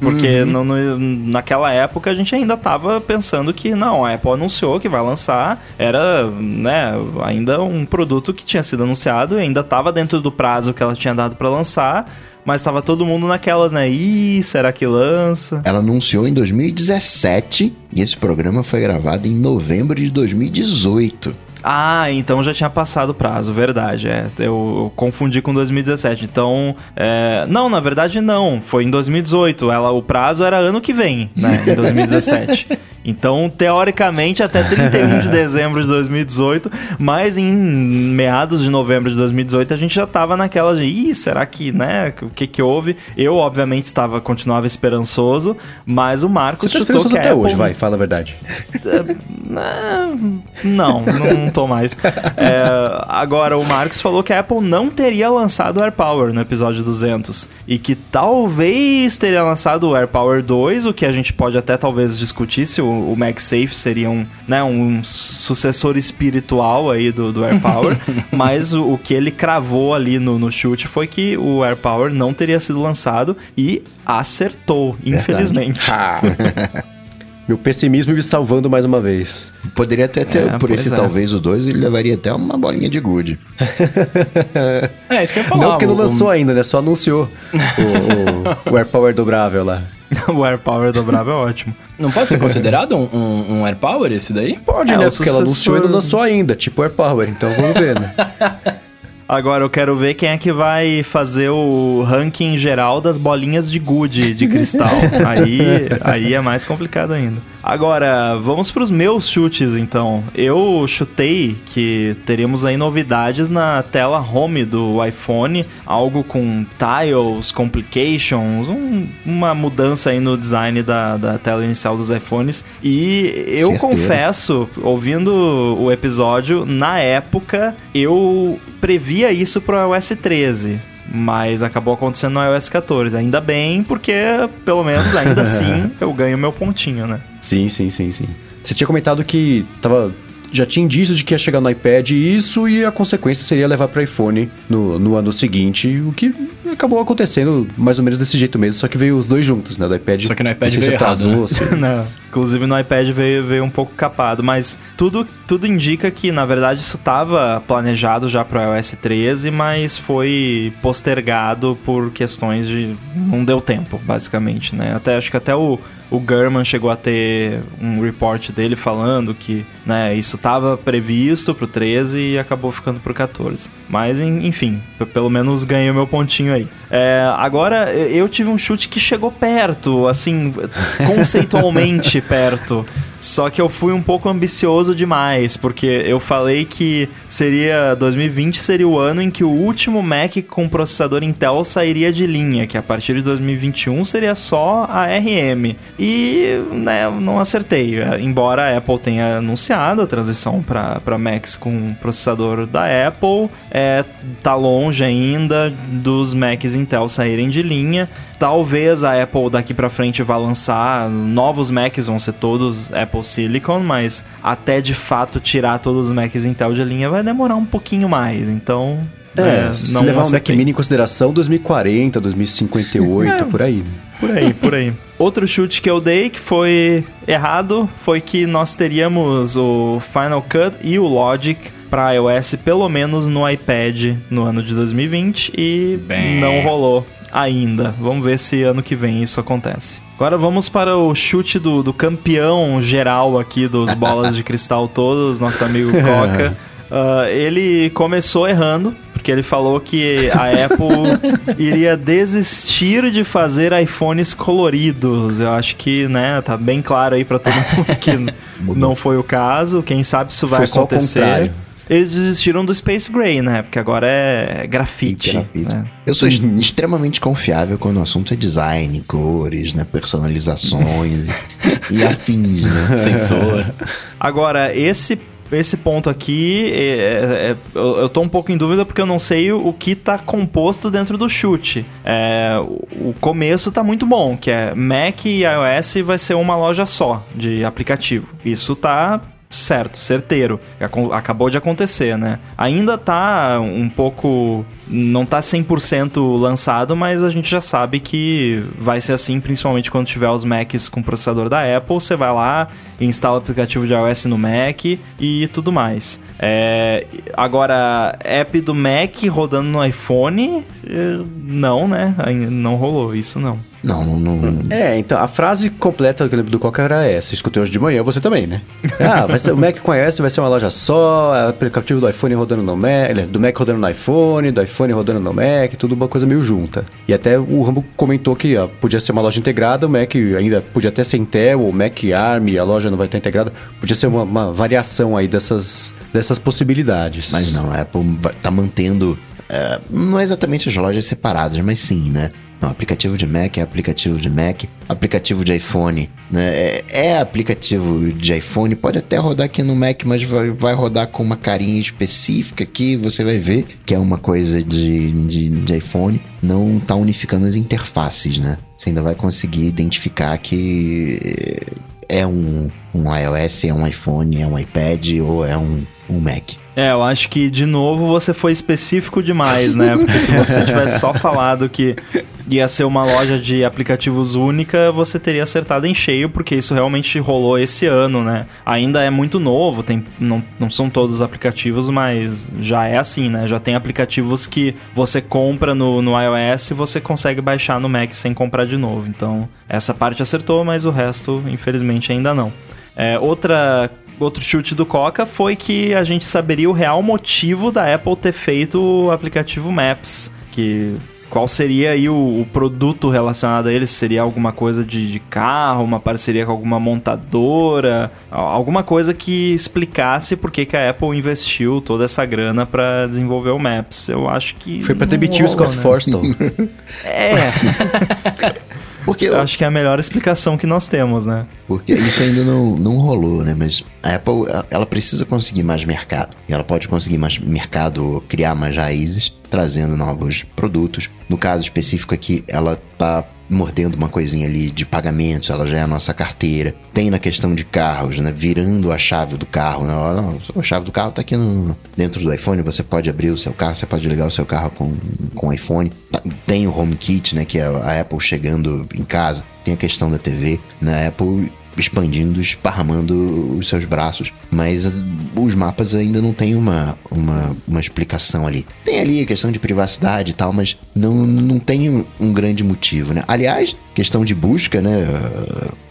Porque no- no- naquela época a gente ainda tava pensando que não, a Apple anunciou que vai lançar, era, né, ainda um produto que tinha sido anunciado e ainda tava dentro do prazo que ela tinha dado pra lançar, mas tava todo mundo naquelas, né? Ih, será que lança? Ela anunciou em 2017 e esse programa foi gravado em novembro de 2018. Ah, então já tinha passado o prazo, verdade. É, eu, eu confundi com 2017. Então, é, não, na verdade não. Foi em 2018. Ela, o prazo era ano que vem, né? Em 2017. Então, teoricamente, até 31 de dezembro de 2018, mas em meados de novembro de 2018 a gente já tava naquela de, ih, será que, né, o que que houve? Eu, obviamente, estava, continuava esperançoso, mas o Marcos Você tá chutou que até Apple- hoje, vai, fala a verdade. ah, Não, não tô mais. É, agora, o Marcos falou que a Apple não teria lançado o AirPower no episódio 200 e que talvez teria lançado o AirPower 2, o que a gente pode até talvez discutir se o, o MagSafe seria um, né, um sucessor espiritual aí do, do AirPower, mas o, o que ele cravou ali no, no chute foi que o AirPower não teria sido lançado e acertou, infelizmente. Ah. Meu pessimismo me salvando mais uma vez. Poderia até ter, É, por esse é. talvez o 2, ele levaria até uma bolinha de gude. É, isso que eu ia falar. não, porque não o- lançou ainda, né? Só anunciou o, o, o AirPower dobrável lá. o AirPower dobrável é ótimo. Não pode ser considerado um, um, um AirPower esse daí? Pode, É, né? o Porque ela anunciou e não lançou ainda, tipo AirPower, então vamos ver, né? Agora eu quero ver quem é que vai fazer o ranking geral das bolinhas de gude de cristal. aí, aí é mais complicado ainda. Agora, vamos para os meus chutes então. Eu chutei que teríamos aí novidades na tela home do iPhone, algo com tiles, complications, um- uma mudança aí no design da, da tela inicial dos iPhones. E eu Certeiro. confesso, ouvindo o episódio, na época eu previa isso pro iOS 13. Mas acabou acontecendo no iOS 14. Ainda bem, porque pelo menos ainda assim eu ganho meu pontinho, né? Sim, sim, sim, sim. Você tinha comentado que tava. Já tinha indícios de que ia chegar no iPad isso e a consequência seria levar para iPhone no, no ano seguinte, o que acabou acontecendo mais ou menos desse jeito mesmo, só que veio os dois juntos, né? Do iPad. Só que no iPad veio errado, atrasou, né? se- Não. Inclusive no iPad veio, veio um pouco capado, mas tudo, tudo indica que na verdade isso estava planejado já para iOS 13, mas foi postergado por questões de não deu tempo, basicamente, né? Até acho que até o o German chegou a ter um report dele falando que, né, isso estava previsto pro 13 e acabou ficando pro 14. Mas en- enfim, pelo menos ganhei o meu pontinho aí. É, agora eu tive um chute que chegou perto, assim, conceitualmente perto. Só que eu fui um pouco ambicioso demais, porque eu falei que seria 2020 seria o ano em que o último Mac com processador Intel sairia de linha, que a partir de 2021 seria só a RM. E, né, não acertei. Embora a Apple tenha anunciado a transição para Macs com processador da Apple, é, tá longe ainda dos Macs Intel saírem de linha. Talvez a Apple daqui pra frente vá lançar novos Macs, vão ser todos Apple Silicon, mas até de fato tirar todos os Macs Intel de linha vai demorar um pouquinho mais. Então, É, é, se não levar um Mac. Mini em consideração, 2040, 2058, É. por aí. Por aí, por aí. Outro chute que eu dei que foi errado foi que nós teríamos o Final Cut e o Logic para iOS pelo menos no iPad no ano de 2020 e Bem. não rolou. Ainda. Vamos ver se ano que vem isso acontece. Agora vamos para o chute do, do campeão geral aqui dos bolas de cristal todos, nosso amigo Coca. Uh, ele começou errando, porque ele falou que a Apple iria desistir de fazer iPhones coloridos. Eu acho que, né, tá bem claro aí para todo mundo que não foi o caso. Quem sabe isso vai Foi acontecer. Eles desistiram do Space Gray, né? Porque agora é grafite. Grafite. né? Eu sou est- extremamente confiável quando o assunto é design, cores, né, personalizações e, e afins, né? Sensor. Agora, esse, esse ponto aqui, é- é- é- eu, eu tô um pouco em dúvida porque eu não sei o, o que tá composto dentro do chute. É, o, o começo tá muito bom, que é Mac e iOS vai ser uma loja só de aplicativo. Isso tá certo, certeiro. Acabou de acontecer, né? Ainda tá um pouco... Não tá 100% lançado, mas a gente já sabe que vai ser assim, principalmente quando tiver os Macs com processador da Apple. Você vai lá, instala o aplicativo de iOS no Mac e tudo mais. É, agora, app do Mac rodando no iPhone, eh, não, né? Não rolou, isso não. Não, não, não. É, então, a frase completa que eu lembro do Coca era essa. Escutei hoje de manhã, você também, né? Ah, vai ser, o Mac com iOS vai ser uma loja só, aplicativo do iPhone rodando no Mac, aliás, do Mac rodando no iPhone, do iPhone rodando no Mac, tudo uma coisa meio junta. E até o Rambo comentou que ó, podia ser uma loja integrada, o Mac ainda podia até ser Intel, o Mac ARM, a loja não vai estar integrada. Podia ser uma, uma variação aí dessas, dessas possibilidades. Mas não, a Apple tá mantendo. é, não é exatamente as lojas separadas, mas sim, né? Não, aplicativo de Mac é aplicativo de Mac, aplicativo de iPhone, né? É, é aplicativo de iPhone, pode até rodar aqui no Mac, mas vai, vai rodar com uma carinha específica que você vai ver que é uma coisa de, de, de iPhone. Não tá unificando as interfaces, né? Você ainda vai conseguir identificar que é um, um iOS, é um iPhone, é um iPad ou é um, um Mac. É, eu acho que de novo você foi específico demais, né? Porque se você tivesse só falado que ia ser uma loja de aplicativos única, você teria acertado em cheio, porque isso realmente rolou esse ano, né? Ainda é muito novo, tem, não, não são todos os aplicativos, mas já é assim, né? Já tem aplicativos que você compra no, no iOS e você consegue baixar no Mac sem comprar de novo. Então, essa parte acertou, mas o resto, infelizmente, ainda não. É, outra outro chute do Coca foi que a gente saberia o real motivo da Apple ter feito o aplicativo Maps, que qual seria aí o, o produto relacionado a ele? Seria alguma coisa de, de carro, uma parceria com alguma montadora, alguma coisa que explicasse por que, que a Apple investiu toda essa grana pra desenvolver o Maps. Eu acho que Foi pra não demitir o Scott né? Forstall. É, Porque, eu acho que é a melhor explicação que nós temos, né? porque isso ainda não, não rolou, né? Mas a Apple, ela precisa conseguir mais mercado. E ela pode conseguir mais mercado, criar mais raízes, trazendo novos produtos. No caso específico aqui, ela tá mordendo uma coisinha ali de pagamentos, ela já é a nossa carteira. Tem na questão de carros, né? Virando a chave do carro, né? A chave do carro tá aqui no, dentro do iPhone, você pode abrir o seu carro, você pode ligar o seu carro com, com o iPhone. Tá- Tem o HomeKit, né? Que é a Apple chegando em casa. Tem a questão da TV, né? A Apple expandindo, esparramando os seus braços. Mas as- os mapas ainda não tem uma, uma, uma explicação ali. Tem ali a questão de privacidade e tal, mas não, não tem um, um grande motivo, né? Aliás, questão de busca, né?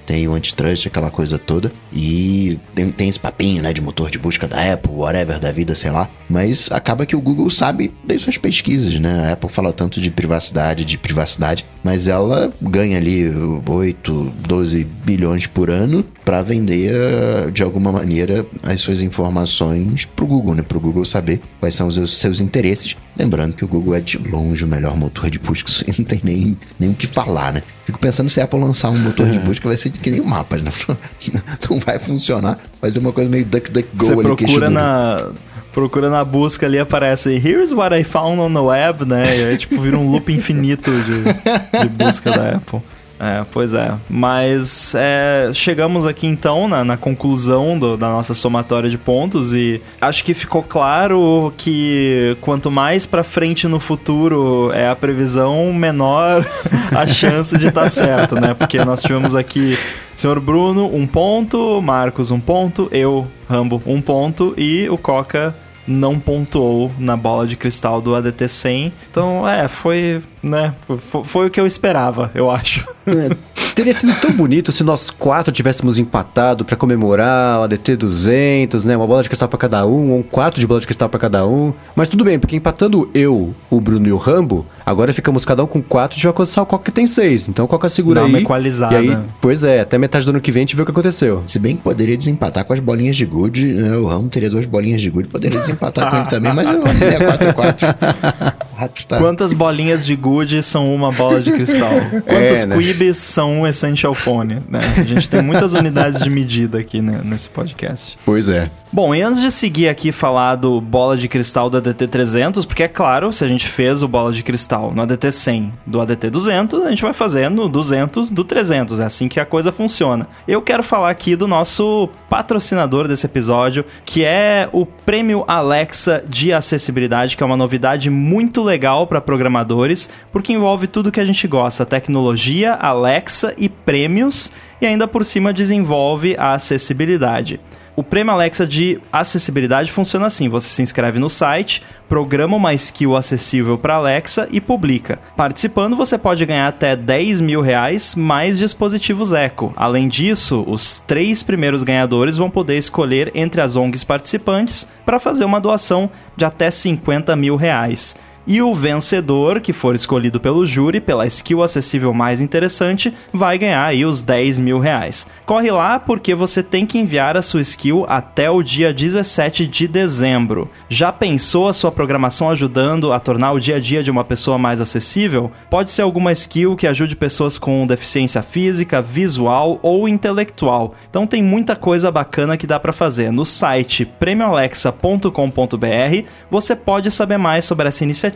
Tem o antitrust, aquela coisa toda. E tem, tem esse papinho, né? De motor de busca da Apple, whatever, da vida, sei lá. Mas acaba que o Google sabe das suas pesquisas, né? A Apple fala tanto de privacidade, de privacidade, mas ela ganha ali 8, 12 bilhões por ano para vender uh, de alguma maneira as suas informações pro Google, né? Pro Google saber quais são os seus interesses. Lembrando que o Google é de longe o melhor motor de busca, isso aí não tem nem, nem o que falar, né? Fico pensando se a Apple lançar um motor de busca vai ser que nem o mapa, né? Não vai funcionar, vai ser uma coisa meio DuckDuckGo Você ali. queixo procura na. Procura na busca ali, aparece Here's what I found on the web, né? E aí, tipo, vira um loop infinito de, de busca da Apple. É, pois é. Mas é, chegamos aqui então na, na conclusão do- da nossa somatória de pontos e acho que ficou claro que quanto mais pra frente no futuro é a previsão, menor a chance de estar certo, né? Porque nós tivemos aqui Senhor Bruno, um ponto, Marcos, um ponto, eu, Rambo, um ponto e o Coca não pontuou na bola de cristal do ADT 100. Então, é, foi, né, foi, foi o que eu esperava, eu acho. É, teria sido tão bonito se nós quatro tivéssemos empatado para comemorar o ADT 200, né? Uma bola de cristal para cada um, ou um quatro de bola de cristal para cada um. Mas tudo bem, porque empatando eu, o Bruno e o Rambo, agora ficamos cada um com quatro, a gente vai alcançar o Coca que tem seis. Então o Coca segura Dá aí. uma equalizada. E aí, pois é, até metade do ano que vem a gente vê o que aconteceu. Se bem que poderia desempatar com as bolinhas de gude, né? o Ramo teria duas bolinhas de gude, poderia desempatar com ele também, mas é 4x4. O rato tá... Quantas bolinhas de good são uma bola de cristal? Quantos É, né? quibes são um essential phone? Né? A gente tem muitas unidades de medida aqui né, nesse podcast. Pois é. Bom, e antes de seguir aqui falar do bola de cristal do ADT 300, porque é claro, se a gente fez o bola de cristal no ADT 100 do ADT 200, a gente vai fazer no 200 do 300. É assim que a coisa funciona. Eu quero falar aqui do nosso patrocinador desse episódio, que é o Prêmio Alexa de Acessibilidade, que é uma novidade muito legal para programadores, porque envolve tudo que a gente gosta: tecnologia, Alexa e prêmios, e ainda por cima desenvolve a acessibilidade. O Prêmio Alexa de Acessibilidade funciona assim: você se inscreve no site, programa uma skill acessível para Alexa e publica. Participando, você pode ganhar até 10 mil reais mais dispositivos Echo. Além disso, os três primeiros ganhadores vão poder escolher entre as ONGs participantes para fazer uma doação de até 50 mil reais. E o vencedor, que for escolhido pelo júri pela skill acessível mais interessante, vai ganhar aí os 10 mil reais. Corre lá porque você tem que enviar a sua skill até o dia 17 de dezembro. Já pensou a sua programação ajudando a tornar o dia a dia de uma pessoa mais acessível? Pode ser alguma skill que ajude pessoas com deficiência física, visual ou intelectual. Então tem muita coisa bacana que dá para fazer. No site premioalexa.com.br você pode saber mais sobre essa iniciativa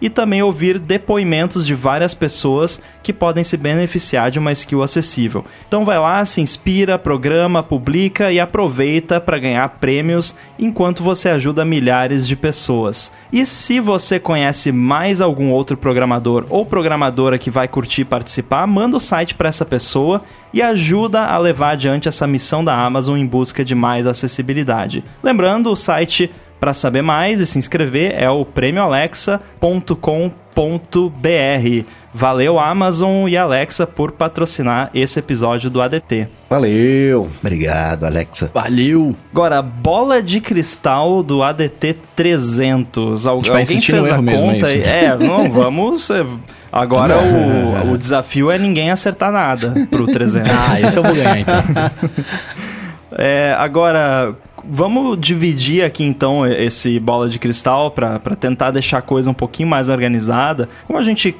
e também ouvir depoimentos de várias pessoas que podem se beneficiar de uma skill acessível. Então vai lá, se inspira, programa, publica e aproveita para ganhar prêmios enquanto você ajuda milhares de pessoas. E se você conhece mais algum outro programador ou programadora que vai curtir participar, manda o site para essa pessoa e ajuda a levar adiante essa missão da Amazon em busca de mais acessibilidade. Lembrando, o site para saber mais e se inscrever é o prêmioalexa.com.br. Valeu Amazon e Alexa por patrocinar esse episódio do ADT. Valeu! Obrigado, Alexa. Valeu! Agora, bola de cristal do ADT 300. Al- gente vai Alguém fez a erro mesmo, é conta? isso? é, não, vamos. é, Agora o, o desafio é ninguém acertar nada pro 300. Ah, esse eu vou ganhar então. É, agora, vamos dividir aqui então esse bola de cristal para tentar deixar a coisa um pouquinho mais organizada. Como a gente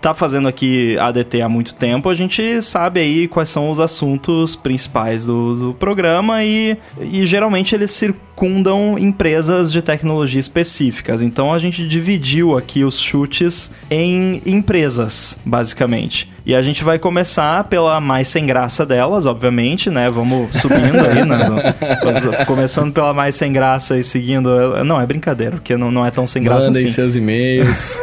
tá fazendo aqui ADT há muito tempo, a gente sabe aí quais são os assuntos principais do, do programa e, e geralmente eles circundam empresas de tecnologia específicas. Então a gente dividiu aqui os chutes em empresas, basicamente. E a gente vai começar pela mais sem graça delas, obviamente, né? Vamos subindo aí, né? Começando pela mais sem graça e seguindo. Não, é brincadeira, porque não, não é tão sem graça Mandem assim. seus e-mails.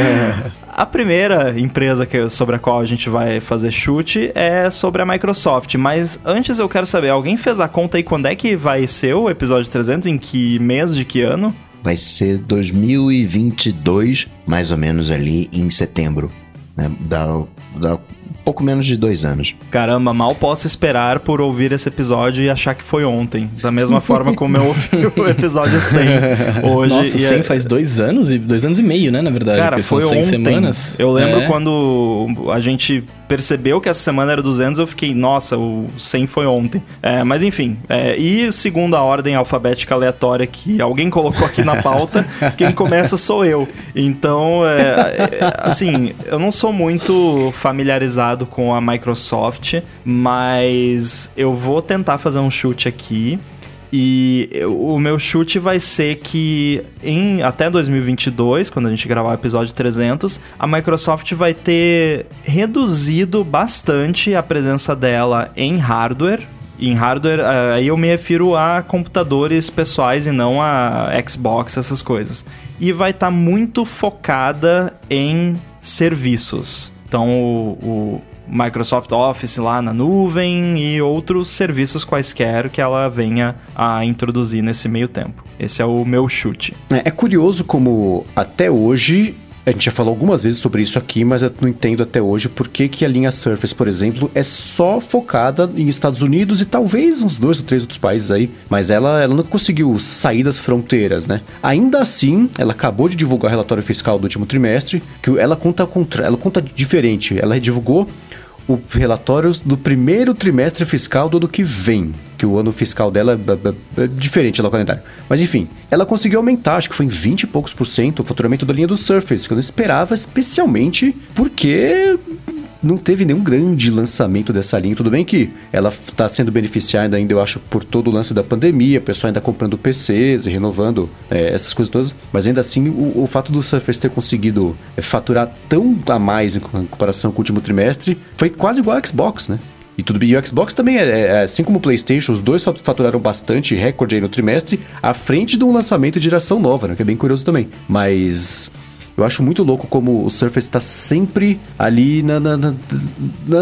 A primeira empresa que, sobre a qual a gente vai fazer chute é sobre a Microsoft. Mas antes eu quero saber, alguém fez a conta aí quando é que vai ser o episódio 300? Em que mês, de que ano? Vai ser 2022, mais ou menos ali em setembro. Né? Dá, dá um pouco menos de dois anos. Caramba, mal posso esperar por ouvir esse episódio e achar que foi ontem. Da mesma forma como eu ouvi o episódio 100 hoje. Nossa, e 100 é- faz dois anos e dois anos e meio, né, na verdade. Cara, foi são 100 ontem. semanas. Eu lembro É. quando a gente percebeu que essa semana era 200, eu fiquei, nossa, o 100 foi ontem. É, mas enfim, é, e segundo a ordem alfabética aleatória que alguém colocou aqui na pauta, quem começa sou eu. Então, é, é, assim, eu não sou muito familiarizado com a Microsoft, mas eu vou tentar fazer um chute aqui. E o meu chute vai ser que em até 2022, quando a gente gravar o episódio 300, a Microsoft vai ter reduzido bastante a presença dela em hardware. Em hardware, eh, aí eu me refiro a computadores pessoais e não a Xbox, essas coisas. E vai estar muito focada em serviços. Então, o, o- Microsoft Office lá na nuvem e outros serviços quaisquer que ela venha a introduzir nesse meio tempo. Esse é o meu chute. É, é curioso como até hoje a gente já falou algumas vezes sobre isso aqui, mas eu não entendo até hoje por que, que a linha Surface, por exemplo, é só focada em Estados Unidos e talvez uns dois ou três outros países aí, mas ela, ela não conseguiu sair das fronteiras, né? Ainda assim, ela acabou de divulgar o relatório fiscal do último trimestre, que ela conta contra, ela conta diferente. Ela divulgou o relatórios do primeiro trimestre fiscal do ano que vem. Que o ano fiscal dela é diferente lá no calendário. Mas enfim, ela conseguiu aumentar, acho que foi em 20 e poucos por cento o faturamento da linha do Surface, que eu não esperava, especialmente porque não teve nenhum grande lançamento dessa linha. Tudo bem que ela está sendo beneficiada ainda, eu acho, por todo o lance da pandemia, o pessoal ainda comprando PCs e renovando é, essas coisas todas. Mas ainda assim, o, o fato do Surface ter conseguido é, faturar tão a mais em comparação com o último trimestre foi quase igual ao Xbox, né? E tudo bem, e o Xbox também é, é, assim como o PlayStation, os dois faturaram bastante recorde aí no trimestre, à frente de um lançamento de geração nova, né? Que é bem curioso também. Mas eu acho muito louco como o Surface está sempre ali na, na, na,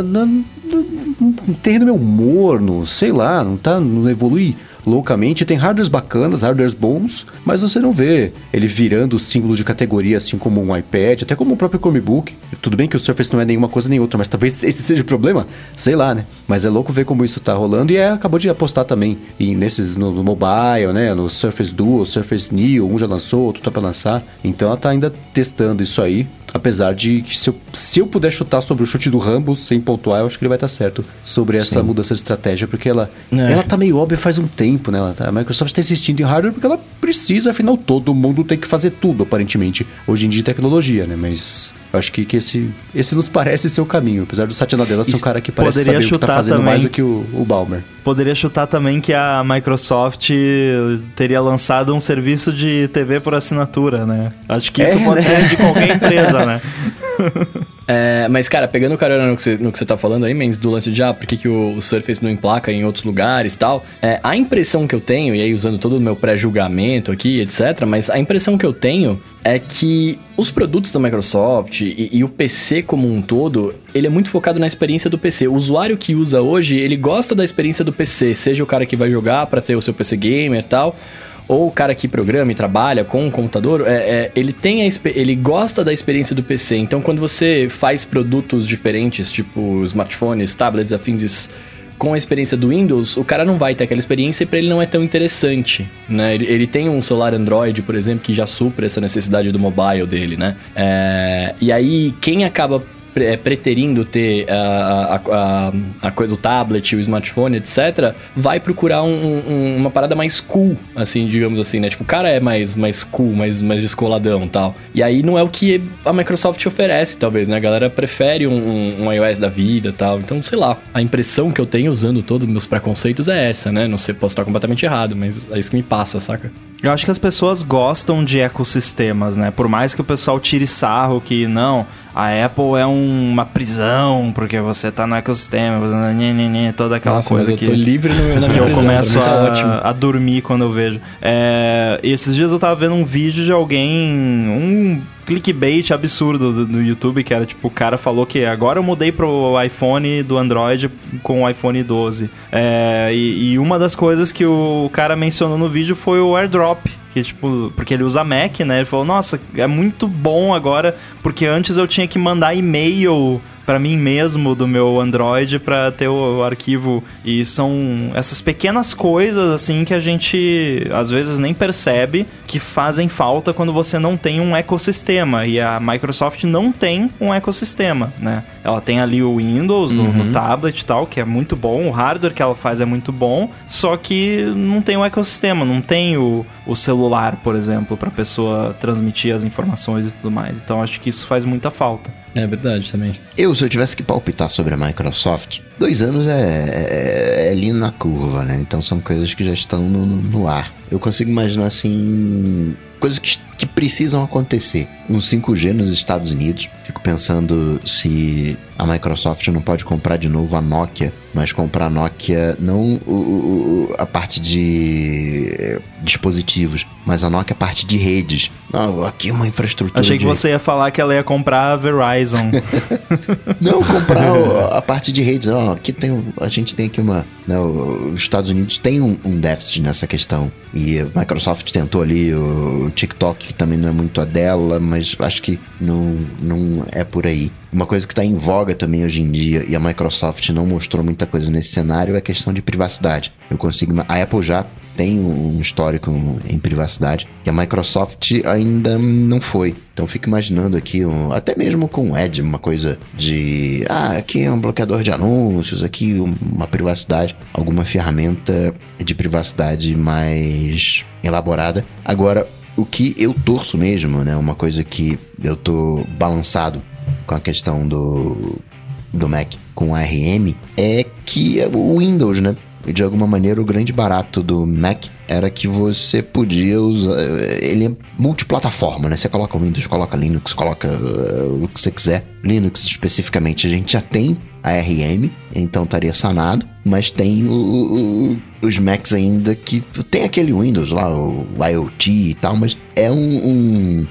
na, no terreno meio morno, sei lá, não tá, não evolui loucamente. Tem hardwares bacanas, hardwares bons, mas você não vê ele virando símbolo de categoria, assim como um iPad, até como o próprio Chromebook. Tudo bem que o Surface não é nenhuma coisa nem outra, mas talvez esse seja o problema, sei lá, né? Mas é louco ver como isso tá rolando e é, acabou de apostar também em, nesses no, no mobile, né? No Surface Duo, Surface Neo, um já lançou, outro tá para lançar. Então ela tá ainda testando isso aí. Apesar de que se eu, se eu puder chutar sobre o chute do Rambo sem pontuar, eu acho que ele vai estar certo sobre essa Sim. mudança de estratégia, porque ela, é. ela tá meio óbvia faz um tempo, né? Tá, a Microsoft está insistindo em hardware porque ela precisa, afinal, todo mundo tem que fazer tudo, aparentemente, hoje em dia tecnologia, né? Mas acho que, que esse, esse nos parece ser o caminho, apesar do Satya Nadella ser um cara que parece saber o que tá fazendo também, mais do que o, o Balmer. Poderia chutar também que a Microsoft teria lançado um serviço de TV por assinatura, né? Acho que isso é, pode né? ser de qualquer empresa, né? É, mas, cara, pegando carona no que você, no que você tá falando aí, Mendes, do lance de ah, por que, que o, o Surface não emplaca em outros lugares e tal, é, a impressão que eu tenho, e aí usando todo o meu pré-julgamento aqui, etc., mas a impressão que eu tenho é que os produtos da Microsoft e, e, o PC como um todo, ele é muito focado na experiência do PC. O usuário que usa hoje, ele gosta da experiência do PC, seja o cara que vai jogar para ter o seu PC gamer e tal, ou o cara que programa e trabalha com um computador, é, é, ele tem a, ele gosta da experiência do PC. Então, quando você faz produtos diferentes, tipo smartphones, tablets, afins, com a experiência do Windows, o cara não vai ter aquela experiência e para ele não é tão interessante, né? Ele, ele, tem um celular Android, por exemplo, que já supra essa necessidade do mobile dele, né? É, e aí, quem acaba é, preterindo ter a, a, a, coisa, o tablet, o smartphone, etc., vai procurar um, um, uma parada mais cool, assim, digamos assim, né? Tipo, o cara é mais, mais cool, mais, mais descoladão tal. E aí não é o que a Microsoft oferece, talvez, né? A galera prefere um, um iOS da vida tal. Então, sei lá, a impressão que eu tenho usando todos os meus preconceitos é essa, né? Não sei, posso estar completamente errado, mas é isso que me passa, saca? Eu acho que as pessoas gostam de ecossistemas, né? Por mais que o pessoal tire sarro que não, a Apple é um, uma prisão porque você tá no ecossistema, você, nhê, nhê, nhê, toda aquela Nossa, coisa eu que tô livre no, na minha que eu começo tá a, a, dormir quando eu vejo. É, esses dias eu tava vendo um vídeo de alguém, um clickbait absurdo do, do, YouTube, que era tipo, o cara falou que agora eu mudei pro iPhone do Android com o iPhone 12. É, e, e, uma das coisas que o cara mencionou no vídeo foi o AirDrop. Que, tipo, porque ele usa Mac, né? Ele falou, nossa, é muito bom agora, porque antes eu tinha que mandar e-mail para mim mesmo do meu Android para ter o, o, arquivo e são essas pequenas coisas assim que a gente às vezes nem percebe que fazem falta quando você não tem um ecossistema e a Microsoft não tem um ecossistema, né? Ela tem ali o Windows no, uhum. no tablet e tal, que é muito bom, o hardware que ela faz é muito bom, só que não tem o um ecossistema, não tem o, o celular, por exemplo, para pessoa transmitir as informações e tudo mais. Então acho que isso faz muita falta. É verdade também. Eu, se eu tivesse que palpitar sobre a Microsoft, dois anos é, é, é lindo na curva, né? Então são coisas que já estão no, no ar. Eu consigo imaginar assim. coisas que que precisam acontecer. Um 5G nos Estados Unidos. Fico pensando se a Microsoft não pode comprar de novo a Nokia, mas comprar a Nokia não o, o, a parte de dispositivos, mas a Nokia a parte de redes. Não, aqui uma infraestrutura. Achei de... que você ia falar que ela ia comprar a Verizon. não, comprar a parte de redes. Não, aqui tem, a gente tem aqui uma. Né, os Estados Unidos tem um, um, déficit nessa questão. E a Microsoft tentou ali o TikTok, que também não é muito a dela, mas acho que não, não é por aí. Uma coisa que está em voga também hoje em dia, e a Microsoft não mostrou muita coisa nesse cenário, é a questão de privacidade. Eu consigo. A Apple já tem um histórico em privacidade e a Microsoft ainda não foi. Então fico imaginando aqui, um, até mesmo com o Edge, uma coisa de ah, aqui é um bloqueador de anúncios, aqui uma privacidade, alguma ferramenta de privacidade mais elaborada. Agora, o que eu torço mesmo, né? Uma coisa que eu tô balançado com a questão do, do Mac com ARM é que o Windows, né? de alguma maneira o grande barato do Mac era que você podia usar. Ele é multiplataforma, né? Você coloca Windows, coloca Linux, coloca uh, o que você quiser. Linux especificamente, a gente já tem ARM, então estaria sanado, mas tem o, o, os Macs ainda que tem aquele Windows lá, o IoT e tal, mas é um. um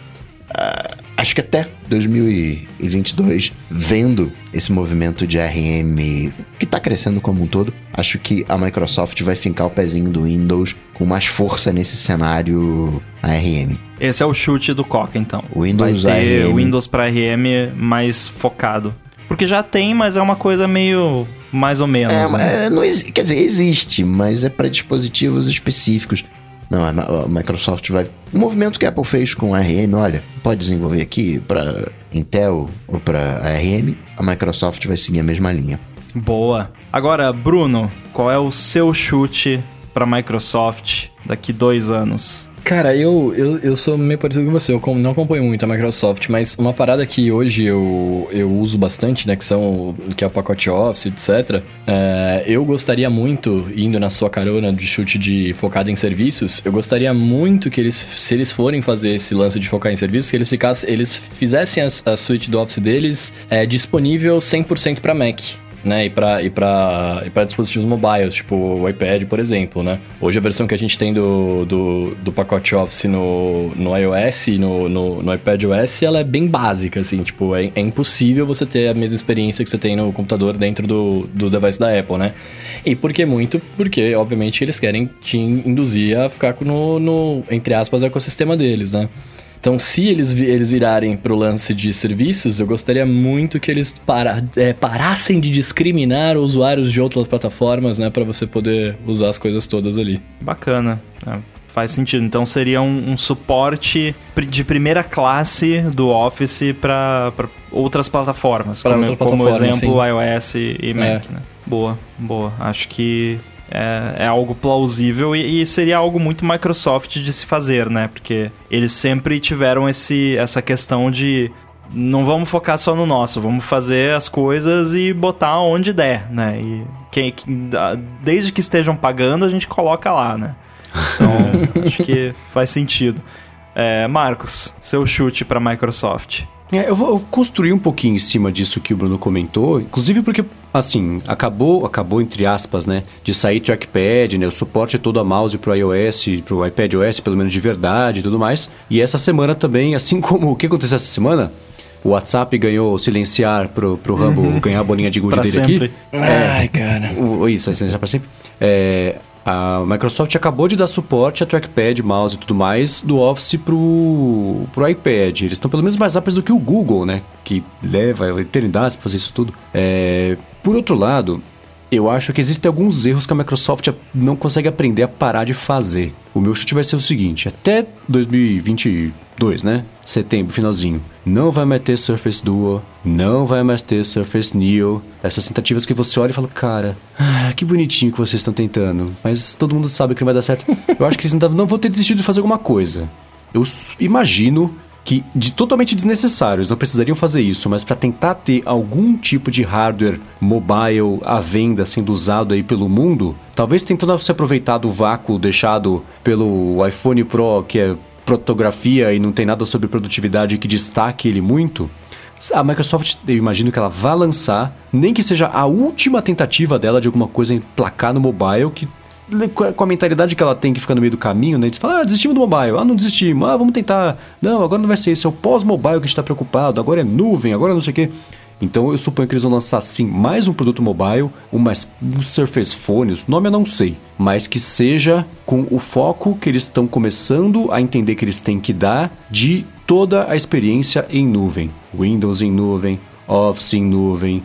uh, acho que até 2022, vendo esse movimento de RM que está crescendo como um todo, acho que a Microsoft vai fincar o pezinho do Windows com mais força nesse cenário ARM. Esse é o chute do Coca, então. O Windows vai ter ARM. Windows para RM mais focado. Porque já tem, mas é uma coisa meio mais ou menos. É, né? é, não, quer dizer, existe, mas é para dispositivos específicos. Não, a Microsoft vai. O movimento que a Apple fez com a ARM, olha, pode desenvolver aqui para Intel ou para ARM, a Microsoft vai seguir a mesma linha. Boa. Agora, Bruno, qual é o seu chute para Microsoft daqui dois anos? Cara, eu, eu, eu sou meio parecido com você, eu não acompanho muito a Microsoft, mas uma parada que hoje eu, eu uso bastante, né, que são que é o pacote Office, etc. É, eu gostaria muito, indo na sua carona de chute de focado em serviços, eu gostaria muito que eles, se eles forem fazer esse lance de focar em serviços, que eles ficassem, eles fizessem a, a suite do Office deles é, disponível 100% para Mac né? E para e pra, e pra dispositivos mobiles, tipo o iPad, por exemplo, né? Hoje a versão que a gente tem do, do, do pacote Office no, no iOS e no, no, no iPad OS, ela é bem básica, assim, tipo, é, é, impossível você ter a mesma experiência que você tem no computador dentro do, do device da Apple, né? E por que muito? Porque, obviamente, eles querem te induzir a ficar no, no entre aspas, ecossistema deles, né? Então, se eles, eles virarem pro lance de serviços, eu gostaria muito que eles para, é, parassem de discriminar usuários de outras plataformas, né? para você poder usar as coisas todas ali. Bacana. É, faz sentido. Então, seria um, um suporte de primeira classe do Office para outras plataformas. Pra como, outras como plataformas, exemplo, sim. iOS e, e Mac, né? Boa, boa. Acho que é, é algo plausível e, e, seria algo muito Microsoft de se fazer, né? Porque eles sempre tiveram esse, essa questão de não vamos focar só no nosso, vamos fazer as coisas e botar onde der, né? E quem, desde que estejam pagando, a gente coloca lá, né? Então, acho que faz sentido. É, Marcos, seu chute para Microsoft. É, eu vou construir um pouquinho em cima disso que o Bruno comentou, inclusive porque, assim, acabou, acabou entre aspas, né, de sair trackpad, né, o suporte todo a mouse pro iOS, pro iPad OS, pelo menos de verdade e tudo mais. E essa semana também, assim como o que aconteceu essa semana, o WhatsApp ganhou silenciar pro, pro Rambo uhum. ganhar a bolinha de gude dele sempre. aqui. Ai, cara. O, isso, silenciar pra sempre. É, a Microsoft acabou de dar suporte a trackpad, mouse e tudo mais do Office pro, pro iPad. Eles estão pelo menos mais rápidos do que o Google, né? Que leva a eternidade para fazer isso tudo. É, por outro lado, eu acho que existem alguns erros que a Microsoft não consegue aprender a parar de fazer. O meu chute vai ser o seguinte: até 2022, né? Setembro, finalzinho. Não vai mais ter Surface Duo, não vai mais ter Surface Neo. Essas tentativas que você olha e fala, cara, ah, que bonitinho que vocês estão tentando, mas todo mundo sabe que não vai dar certo. Eu acho que eles não vão ter desistido de fazer alguma coisa. Eu imagino que de totalmente desnecessários, não precisariam fazer isso, mas para tentar ter algum tipo de hardware mobile à venda sendo usado aí pelo mundo, talvez tentando se aproveitar do vácuo deixado pelo iPhone Pro, que é fotografia e não tem nada sobre produtividade que destaque ele muito, a Microsoft, eu imagino que ela vai lançar, nem que seja a última tentativa dela de alguma coisa emplacar no mobile, que com a mentalidade que ela tem que fica no meio do caminho, né? Eles falam, ah, desistimos do mobile, ah, não desistimos, ah, vamos tentar. Não, agora não vai ser isso, é o pós-mobile que a gente está preocupado, agora é nuvem, agora não sei o quê. Então eu suponho que eles vão lançar sim mais um produto mobile, uma, um Surface Phone, o nome eu não sei, mas que seja com o foco que eles estão começando a entender que eles têm que dar de toda a experiência em nuvem. Windows em nuvem, Office em nuvem,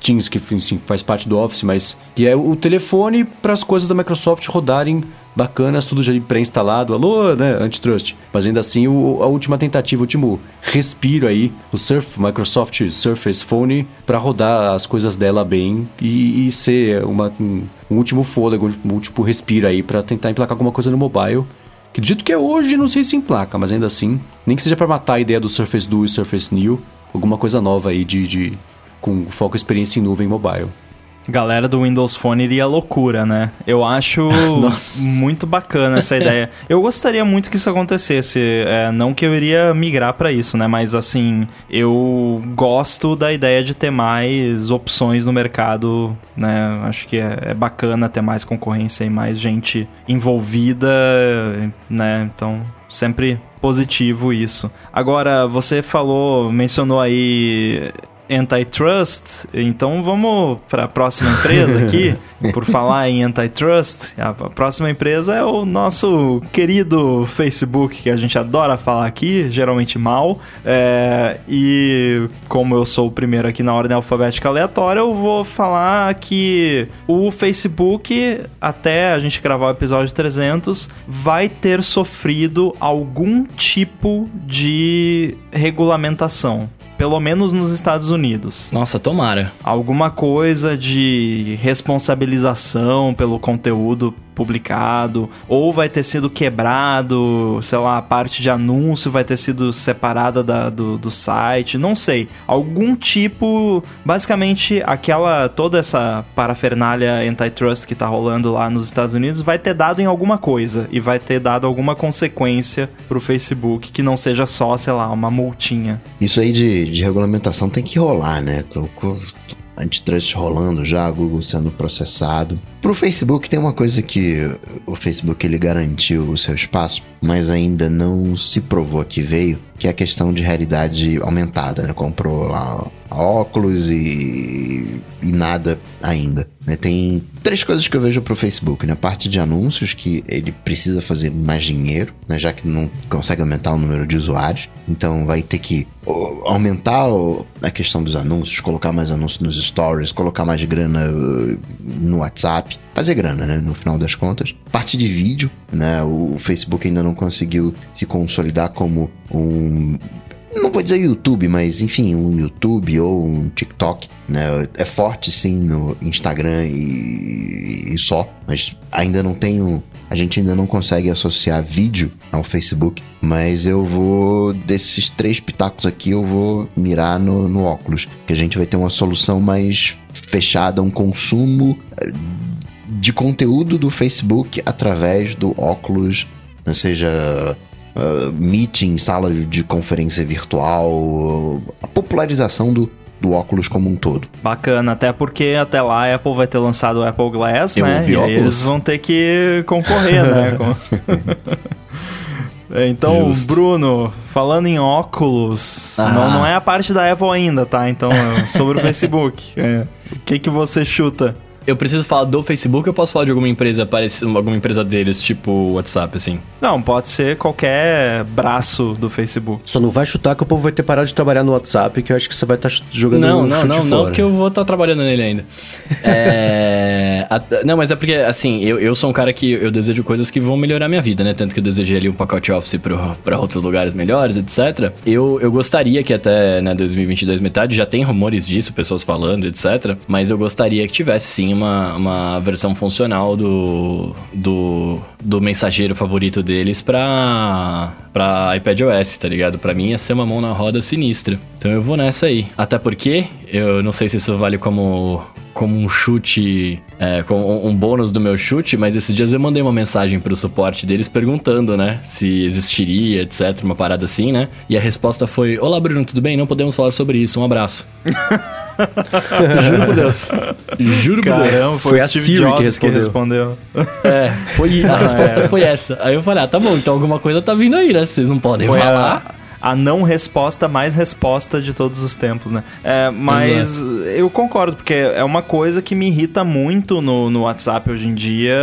Teams que enfim, faz parte do Office, mas que é o telefone para as coisas da Microsoft rodarem bacanas, tudo já pré-instalado, alô, né, antitrust. Mas ainda assim, o, a última tentativa, o último respiro aí, o Surf, Microsoft Surface Phone, para rodar as coisas dela bem e, e ser uma, um, último fôlego, um último respiro aí para tentar emplacar alguma coisa no mobile. Que do jeito que é hoje, não sei se emplaca, mas ainda assim, nem que seja para matar a ideia do Surface Duo e Surface New, alguma coisa nova aí de, de com foco experiência em nuvem mobile. Galera do Windows Phone iria loucura, né? Eu acho muito bacana essa ideia. Eu gostaria muito que isso acontecesse. É, não que eu iria migrar para isso, né? Mas assim, eu gosto da ideia de ter mais opções no mercado, né? Acho que é, é bacana ter mais concorrência e mais gente envolvida, né? Então, sempre positivo isso. Agora, você falou, mencionou aí antitrust, então vamos para a próxima empresa aqui. Por falar em antitrust, a próxima empresa é o nosso querido Facebook, que a gente adora falar aqui, geralmente mal. É, e como eu sou o primeiro aqui na ordem alfabética aleatória, eu vou falar que o Facebook, até a gente gravar o episódio 300, vai ter sofrido algum tipo de regulamentação pelo menos nos Estados Unidos. Nossa, tomara. Alguma coisa de responsabilização pelo conteúdo publicado, ou vai ter sido quebrado, sei lá, a parte de anúncio vai ter sido separada da, do, do site, não sei. Algum tipo, basicamente, aquela, toda essa parafernália antitrust que tá rolando lá nos Estados Unidos vai ter dado em alguma coisa e vai ter dado alguma consequência pro Facebook que não seja só, sei lá, uma multinha. Isso aí de, de regulamentação tem que rolar, né? Antitrust rolando já, Google sendo processado. Pro Facebook tem uma coisa que o Facebook ele garantiu o seu espaço, mas ainda não se provou que veio, que é a questão de realidade aumentada, né? Comprou lá óculos e, e nada ainda. Né? Tem três coisas que eu vejo pro Facebook, né? Parte de anúncios, que ele precisa fazer mais dinheiro, né? Já que não consegue aumentar o número de usuários. Então vai ter que aumentar a questão dos anúncios, colocar mais anúncios nos stories, colocar mais grana uh, no WhatsApp. Fazer grana, né? No final das contas. Parte de vídeo, né? O Facebook ainda não conseguiu se consolidar como um não vou dizer YouTube, mas enfim, um YouTube ou um TikTok, né? É forte sim no Instagram e, e só, mas ainda não tenho. A gente ainda não consegue associar vídeo ao Facebook, mas eu vou, desses três pitacos aqui, eu vou mirar no, no óculos, que a gente vai ter uma solução mais fechada, um consumo eh, de conteúdo do Facebook através do óculos, ou seja, uh, meeting, sala de conferência virtual, a popularização do, do óculos como um todo. Bacana, até porque até lá a Apple vai ter lançado o Apple Glass, Eu né? E óculos. eles vão ter que concorrer, né? Então, Justo. Bruno, falando em óculos, ah. não, não é a parte da Apple ainda, tá? Então, é sobre o Facebook. É. O que, que você chuta? Eu preciso falar do Facebook ou eu posso falar de alguma empresa parecida, alguma empresa deles, tipo WhatsApp, assim? Não, pode ser qualquer braço do Facebook. Só não vai chutar que o povo vai ter parado de trabalhar no WhatsApp, que eu acho que você vai estar tá jogando não, um não, chute não, fora. Não, porque eu vou estar tá trabalhando nele ainda. é... a, não, mas é porque, assim, eu, eu sou um cara que eu desejo coisas que vão melhorar minha vida, né? Tanto que eu desejei ali um pacote Office para outros lugares melhores, etc. Eu, eu gostaria que até né, 2022 metade já tem rumores disso, pessoas falando, etc. Mas eu gostaria que tivesse sim uma, uma versão funcional do, do, do mensageiro favorito deles pra, pra iPadOS, tá ligado? Pra mim ia ser uma mão na roda sinistra. Então eu vou nessa aí. Até porque, eu não sei se isso vale como, como um chute é, com um, um bônus do meu chute, mas esses dias eu mandei uma mensagem pro suporte deles perguntando, né, se existiria, etc, uma parada assim, né? E a resposta foi: Olá, Bruno, tudo bem? Não podemos falar sobre isso, um abraço. Juro por Deus. Juro por Deus. Caramba, foi, Foi a Steve Siri que Jobs que respondeu. É, foi, a resposta é. foi essa. Aí eu falei, ah, tá bom, então alguma coisa tá vindo aí, né? Vocês não podem Foi falar. a, a não resposta mais resposta de todos os tempos, né? É, mas eu concordo, porque é uma coisa que me irrita muito no, no WhatsApp hoje em dia,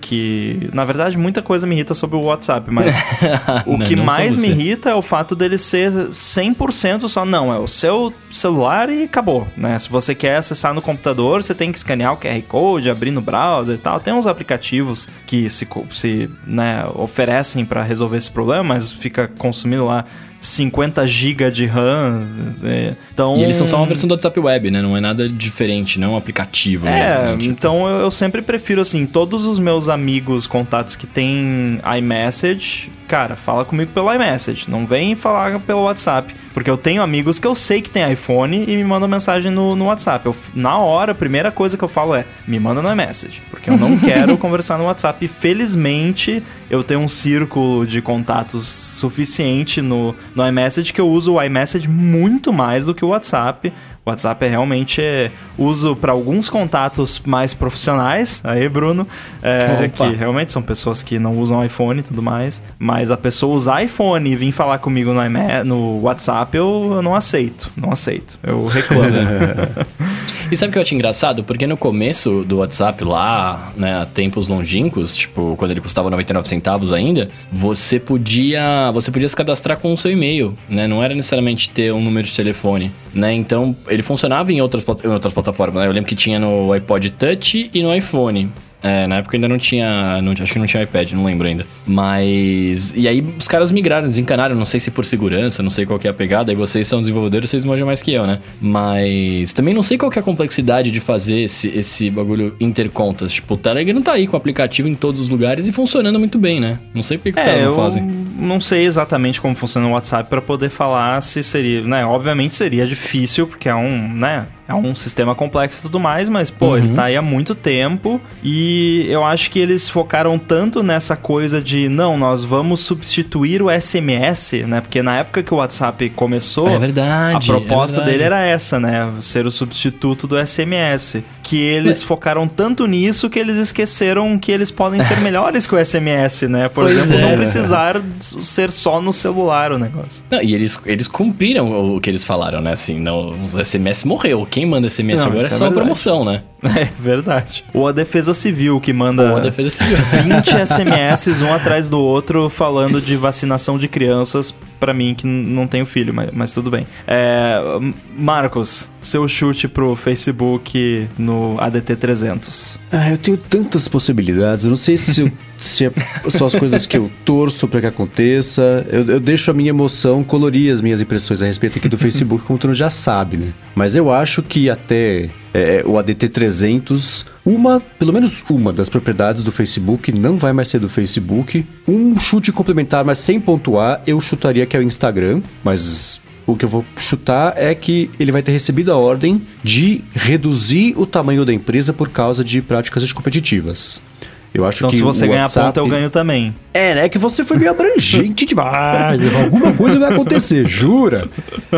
que, na verdade, muita coisa me irrita sobre o WhatsApp, mas o Não, que não mais me irrita é o fato dele ser 100% só, não, é o seu celular e acabou, né? Se você quer acessar no computador, você tem que escanear o QR Code, abrir no browser e tal. Tem uns aplicativos que se, se né, oferecem para resolver esse problema, mas fica consumindo lá 50 GB de RAM. é. Então, E eles são só uma versão do WhatsApp Web, né? Não é nada diferente, não é um aplicativo é, mesmo. né? Tipo, então eu, eu sempre prefiro assim, todos os meus amigos, contatos que têm iMessage, cara, fala comigo pelo iMessage, não vem falar pelo WhatsApp, porque eu tenho amigos que eu sei que tem iPhone e me mandam mensagem no, no WhatsApp. Eu, na hora, a primeira coisa que eu falo é, me manda no iMessage, porque eu não quero conversar no WhatsApp. E felizmente eu tenho um círculo de contatos suficiente no, no iMessage que eu uso o iMessage muito mais do que o WhatsApp. O WhatsApp é realmente é, uso para alguns contatos mais profissionais, aí Bruno, é, que realmente são pessoas que não usam iPhone e tudo mais, mas a pessoa usar iPhone e vir falar comigo no, iMe- no WhatsApp eu, eu não aceito, não aceito, eu reclamo. E sabe o que eu acho engraçado? Porque no começo do WhatsApp lá, né, há tempos longínquos, tipo, quando ele custava 99 centavos ainda, você podia, você podia se cadastrar com o seu e-mail, né? Não era necessariamente ter um número de telefone, né? Então, ele funcionava em outras, em outras plataformas, né? Eu lembro que tinha no iPod Touch e no iPhone. É, na época ainda não tinha. Não, acho que não tinha iPad, não lembro ainda. Mas. E aí os caras migraram, desencanaram. Não sei se por segurança, não sei qual que é a pegada. E vocês são desenvolvedores, vocês manjam mais que eu, né? Mas. Também não sei qual que é a complexidade de fazer esse, esse bagulho intercontas. Tipo, o Telegram tá aí com o aplicativo em todos os lugares e funcionando muito bem, né? Não sei por que, que os É, caras não fazem. não sei exatamente como funciona o WhatsApp para poder falar se seria, né? Obviamente seria difícil porque é um, né? É um sistema complexo e tudo mais, mas pô, ele tá aí há muito tempo e eu acho que eles focaram tanto nessa coisa de não, nós vamos substituir o SMS, né? Porque na época que o WhatsApp começou, É verdade, a proposta é verdade. dele era essa, né? Ser o substituto do SMS. Que eles focaram tanto nisso que eles esqueceram que eles podem ser melhores que o SMS, né? Por Pois exemplo, é, não precisar ser só no celular o negócio. Não, e eles, eles cumpriram o que eles falaram, né? Assim, não, o SMS morreu. Quem manda SMS Não, agora é é só a promoção, né? É verdade. Ou a Defesa Civil que manda Ou a defesa civil. 20 SMS um atrás do outro falando de vacinação de crianças pra mim que não tenho filho, mas, mas tudo bem. É, Marcos, seu chute pro Facebook no ADT 300. Ah, eu tenho tantas possibilidades. Eu não sei se, eu- se é só as coisas que eu torço pra que aconteça. Eu, eu deixo a minha emoção colorir as minhas impressões a respeito aqui do Facebook, como tu já sabe, né? Mas eu acho que até é, o ADT 300, uma, pelo menos uma das propriedades do Facebook não vai mais ser do Facebook. Um chute complementar, mas sem pontuar, eu chutaria que é o Instagram, mas o que eu vou chutar é que ele vai ter recebido a ordem de reduzir o tamanho da empresa por causa de práticas anticompetitivas. Eu acho Então, que se você ganhar WhatsApp... ponto, eu ganho também. É, né? Que você foi meio abrangente demais. Alguma coisa vai acontecer, jura?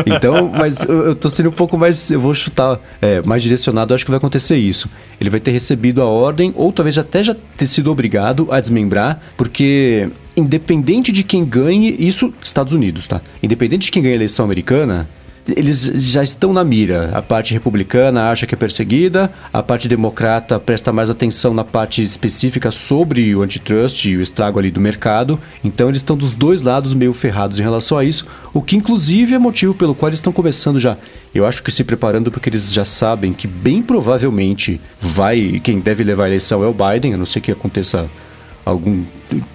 Então, mas eu, eu tô sendo um pouco mais. Eu vou chutar é, mais direcionado. Eu acho que vai acontecer isso. Ele vai ter recebido a ordem, ou talvez até já ter sido obrigado a desmembrar, porque. Independente de quem ganhe, isso Estados Unidos, tá? Independente de quem ganhe a eleição americana, eles já estão na mira. A parte republicana acha que é perseguida, a parte democrata presta mais atenção na parte específica sobre o antitrust e o estrago ali do mercado. Então eles estão dos dois lados meio ferrados em relação a isso, o que inclusive é motivo pelo qual eles estão começando já. Eu acho que se preparando porque eles já sabem que bem provavelmente vai quem deve levar a eleição é o Biden, a não ser que aconteça algum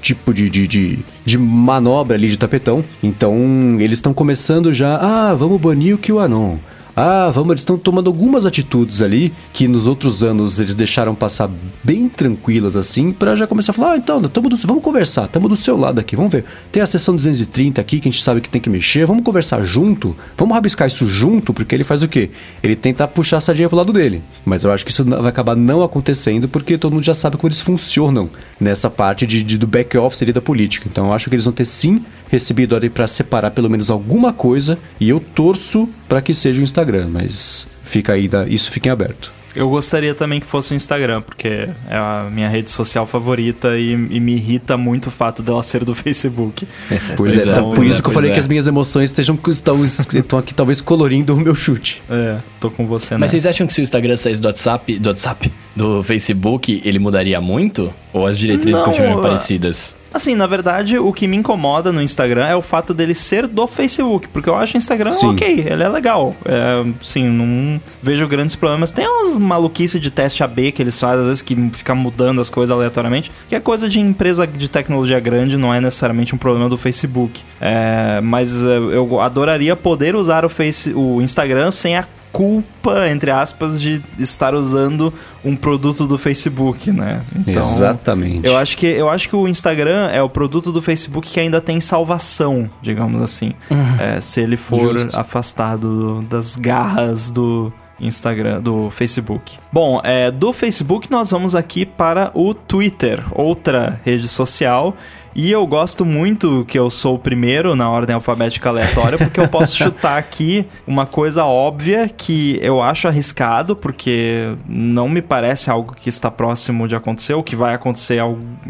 tipo de, de, de, de manobra ali de tapetão. Então, eles estão começando já, ah, vamos banir o QAnon. Ah, vamos, eles estão tomando algumas atitudes ali que nos outros anos eles deixaram passar bem tranquilas assim, para já começar a falar, ah, então, tamo do, vamos conversar, estamos do seu lado aqui, vamos ver. Tem a sessão 230 aqui que a gente sabe que tem que mexer, vamos conversar junto, vamos rabiscar isso junto, porque ele faz o quê? Ele tenta puxar a sardinha pro lado dele. Mas eu acho que isso vai acabar não acontecendo porque todo mundo já sabe como eles funcionam nessa parte de, de do back-office ali da política. Então eu acho que eles vão ter sim recebido ali para separar pelo menos alguma coisa e eu torço para que seja o Instagram, mas fica aí, isso fica em aberto. Eu gostaria também que fosse o Instagram, porque é a minha rede social favorita e, e me irrita muito o fato dela ser do Facebook. Pois, é, então, por isso é, que eu falei é. que as minhas emoções estejam, estão, estão aqui talvez colorindo o meu chute. É, tô com você Mas nessa. vocês acham que se o Instagram saísse do WhatsApp, do WhatsApp, do Facebook, ele mudaria muito? Ou as diretrizes Não, continuam parecidas? Assim, na verdade, o que me incomoda no Instagram é o fato dele ser do Facebook, porque eu acho o Instagram Sim. ok, ele é legal. É, sim, não vejo grandes problemas. Tem umas maluquices de teste AB que eles fazem, às vezes, que fica mudando as coisas aleatoriamente, que é coisa de empresa de tecnologia grande, não é necessariamente um problema do Facebook. É, mas é, eu adoraria poder usar o, face, o Instagram sem a culpa, entre aspas, de estar usando um produto do Facebook, né? Então, Exatamente. Eu acho, que, eu acho que o Instagram é o produto do Facebook que ainda tem salvação, digamos assim. Uhum. é, se ele for Justo. afastado das garras do, Instagram, do Facebook. Bom, é, do Facebook nós vamos aqui para o Twitter, outra rede social e eu gosto muito que eu sou o primeiro na ordem alfabética aleatória, porque eu posso chutar aqui uma coisa óbvia que eu acho arriscado, porque não me parece algo que está próximo de acontecer, ou que vai acontecer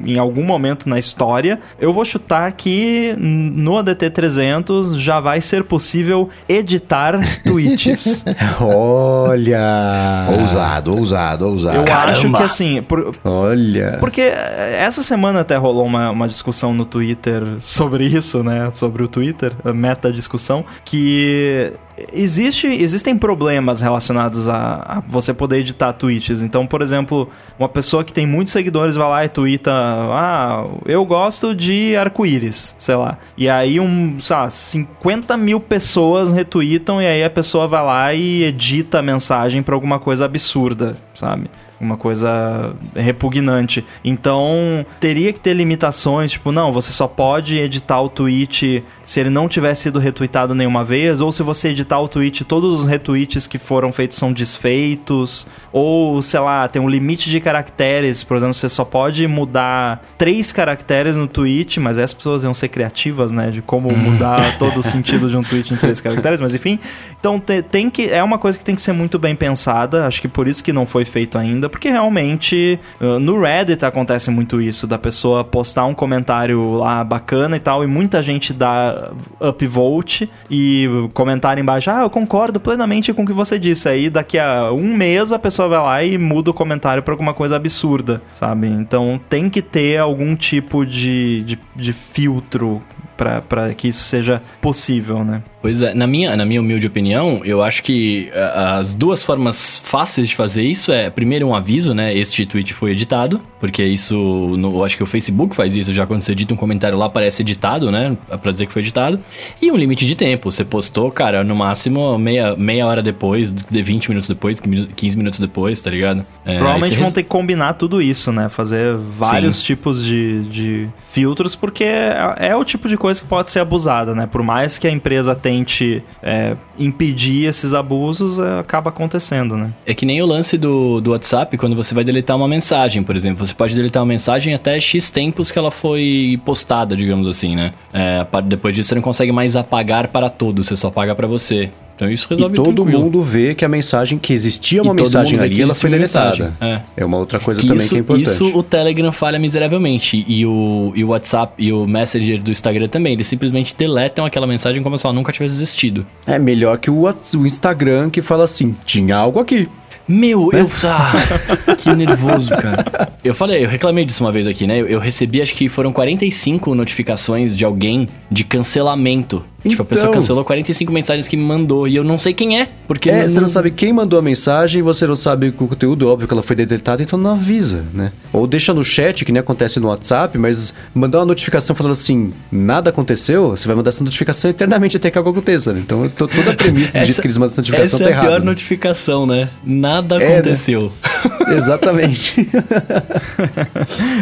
em algum momento na história. Eu vou chutar que no ADT 300 já vai ser possível editar tweets. Olha! Ousado, ousado, ousado. Eu Caramba. acho que assim. Por, Olha! Porque essa semana até rolou uma, uma discussão discussão no Twitter sobre isso, né? Sobre o Twitter, meta discussão, que existe, existem problemas relacionados a, a, você poder editar tweets. Então, por exemplo, uma pessoa que tem muitos seguidores vai lá e twitta: Ah, eu gosto de arco-íris, sei lá. E aí, um, sei lá, 50 mil pessoas retweetam e aí a pessoa vai lá e edita a mensagem para alguma coisa absurda, sabe? Uma coisa repugnante. Então, teria que ter limitações, tipo, não, você só pode editar o tweet se ele não tiver sido retweetado nenhuma vez, ou se você editar o tweet, todos os retweets que foram feitos são desfeitos, ou, sei lá, tem um limite de caracteres, por exemplo, você só pode mudar três caracteres no tweet, mas as pessoas iam ser criativas, né, de como uhum. mudar todo o sentido de um tweet em três caracteres, mas enfim. Então, tem que, é uma coisa que tem que ser muito bem pensada, acho que por isso que não foi feito ainda, porque realmente uh, no Reddit acontece muito isso, da pessoa postar um comentário lá bacana e tal, e muita gente dá upvote e comentar embaixo, ah, eu concordo plenamente com o que você disse. Aí daqui a um mês a pessoa vai lá e muda o comentário para alguma coisa absurda, sabe? Então tem que ter algum tipo de, de, de filtro para que isso seja possível, né? Pois é, na minha, na minha humilde opinião, eu acho que as duas formas fáceis de fazer isso é, primeiro, um aviso, né? Este tweet foi editado, porque isso, no, eu acho que o Facebook faz isso, já quando você edita um comentário lá, aparece editado, né? Pra dizer que foi editado. E um limite de tempo, você postou, cara, no máximo meia, meia hora depois, de 20 minutos depois, 15 minutos depois, tá ligado? É, Provavelmente vão res... ter que combinar tudo isso, né? Fazer vários Sim. tipos de, de filtros, porque é, é o tipo de coisa que pode ser abusada, né? Por mais que a empresa tente é, impedir esses abusos, é, acaba acontecendo, né? É que nem o lance do, do WhatsApp, quando você vai deletar uma mensagem, por exemplo. Você pode deletar uma mensagem até X tempos que ela foi postada, digamos assim, né? É, depois disso você não consegue mais apagar para tudo, você só apaga para você. Então isso resolve E todo tranquilo. mundo vê que a mensagem, que existia uma mensagem ali, ela foi deletada. É. é. uma outra coisa que também isso, que é importante. Isso o Telegram falha miseravelmente. E o, e o WhatsApp e o Messenger do Instagram também. Eles simplesmente deletam aquela mensagem como se ela nunca tivesse existido. É melhor que o, o Instagram que fala assim, tinha algo aqui. Meu, eu. Ah, que nervoso, cara. Eu falei, eu reclamei disso uma vez aqui, né? Eu, eu, recebi, acho que foram 45 notificações de alguém de cancelamento Tipo, a pessoa Então. cancelou 45 mensagens que me mandou e eu não sei quem é, porque É, você não sabe quem mandou a mensagem, você não sabe o conteúdo, óbvio que ela foi deletada, então não avisa, né? Ou deixa no chat, que nem acontece no WhatsApp, mas mandar uma notificação falando assim, nada aconteceu, você vai mandar essa notificação eternamente até que algo aconteça, né? Então to- toda a premissa jeito que eles mandam essa notificação essa tá é a pior errada. né? notificação, né? Nada É, né? aconteceu. Exatamente.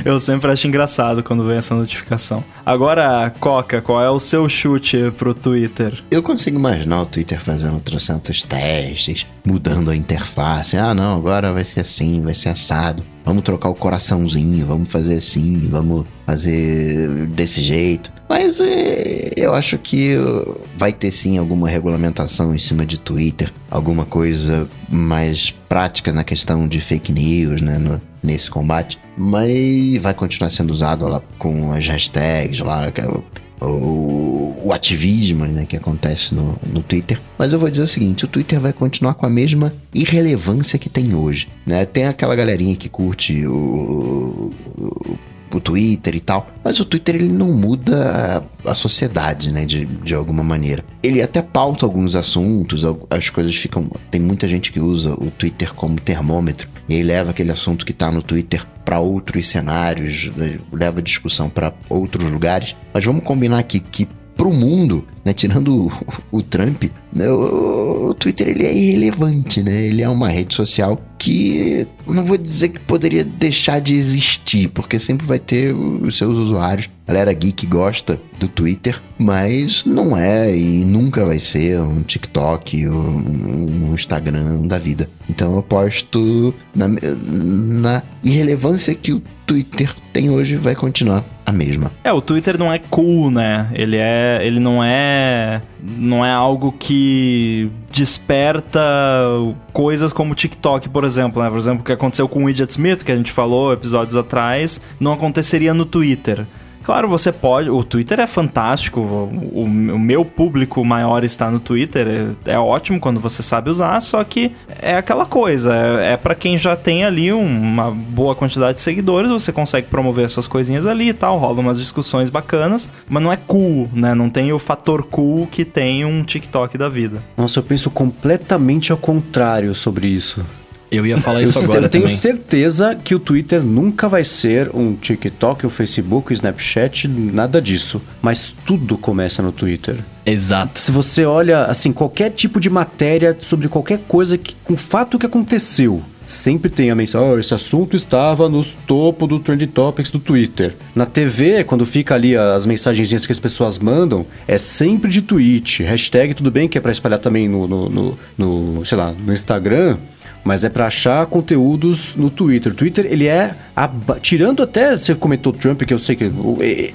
Eu sempre acho engraçado quando vem essa notificação. Agora, Coca, qual é o seu chute pro Twitter? Eu consigo imaginar o Twitter fazendo trocentos testes, mudando a interface. Ah, não, agora vai ser assim, vai ser assado. Vamos trocar o coraçãozinho, vamos fazer assim, vamos fazer desse jeito. Mas é, eu acho que vai ter sim alguma regulamentação em cima de Twitter, alguma coisa mais prática na questão de fake news, né, no- nesse combate. Mas vai continuar sendo usado lá com as hashtags lá, o- o, ativismo né, que acontece no, no Twitter. Mas eu vou dizer o seguinte: o Twitter vai continuar com a mesma irrelevância que tem hoje. Né? Tem aquela galerinha que curte o, o, o Twitter e tal, mas o Twitter ele não muda a, a sociedade, né, de, de alguma maneira. Ele até pauta alguns assuntos, as coisas ficam. Tem muita gente que usa o Twitter como termômetro e aí leva aquele assunto que tá no Twitter para outros cenários, leva a discussão para outros lugares. Mas vamos combinar aqui que pro mundo, né, tirando o, o Trump, né, o, o Twitter ele é irrelevante, né? Ele é uma rede social que não vou dizer que poderia deixar de existir, porque sempre vai ter os seus usuários. Galera geek gosta do Twitter, mas não é e nunca vai ser um TikTok, um, um Instagram da vida. Então eu aposto na, na irrelevância que o Twitter tem hoje vai continuar a mesma. É, o Twitter não é cool, né? Ele é, ele não é, não é algo que desperta coisas como o TikTok, por exemplo, né? Por exemplo, o que aconteceu com o Widget Smith, que a gente falou episódios atrás, não aconteceria no Twitter. Claro, você pode. O Twitter é fantástico. O, o- meu público maior está no Twitter. É, é ótimo quando você sabe usar, só que é aquela coisa. É, é para quem já tem ali um- uma boa quantidade de seguidores, você consegue promover as suas coisinhas ali e tal. Rola umas discussões bacanas, mas não é cool, né? Não tem o fator cool que tem um TikTok da vida. Nossa, eu penso completamente ao contrário sobre isso. Eu ia falar isso eu, agora eu tenho também. certeza que o Twitter nunca vai ser um TikTok, o Facebook, o Snapchat, nada disso. Mas tudo começa no Twitter. Exato. Se você olha, assim, qualquer tipo de matéria sobre qualquer coisa que, com fato que aconteceu, sempre tem a mensagem, "Oh, esse assunto estava nos topo do Trending Topics do Twitter. Na TV, quando fica ali as mensagenzinhas que as pessoas mandam, é sempre de tweet. Hashtag tudo bem que é pra espalhar também no, no, no, no, sei lá, no Instagram, mas é pra achar conteúdos no Twitter. O Twitter, ele é. Tirando até, você comentou Trump, que eu sei que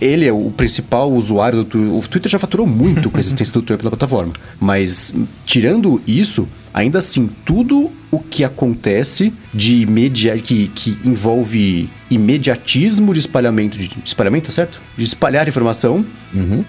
ele é o principal usuário do Twitter. O Twitter já faturou muito com a existência do Trump na plataforma. Mas, tirando isso, ainda assim, tudo o que acontece de imediato. Que, que envolve imediatismo de espalhamento. De, espalhamento, tá certo? De espalhar informação,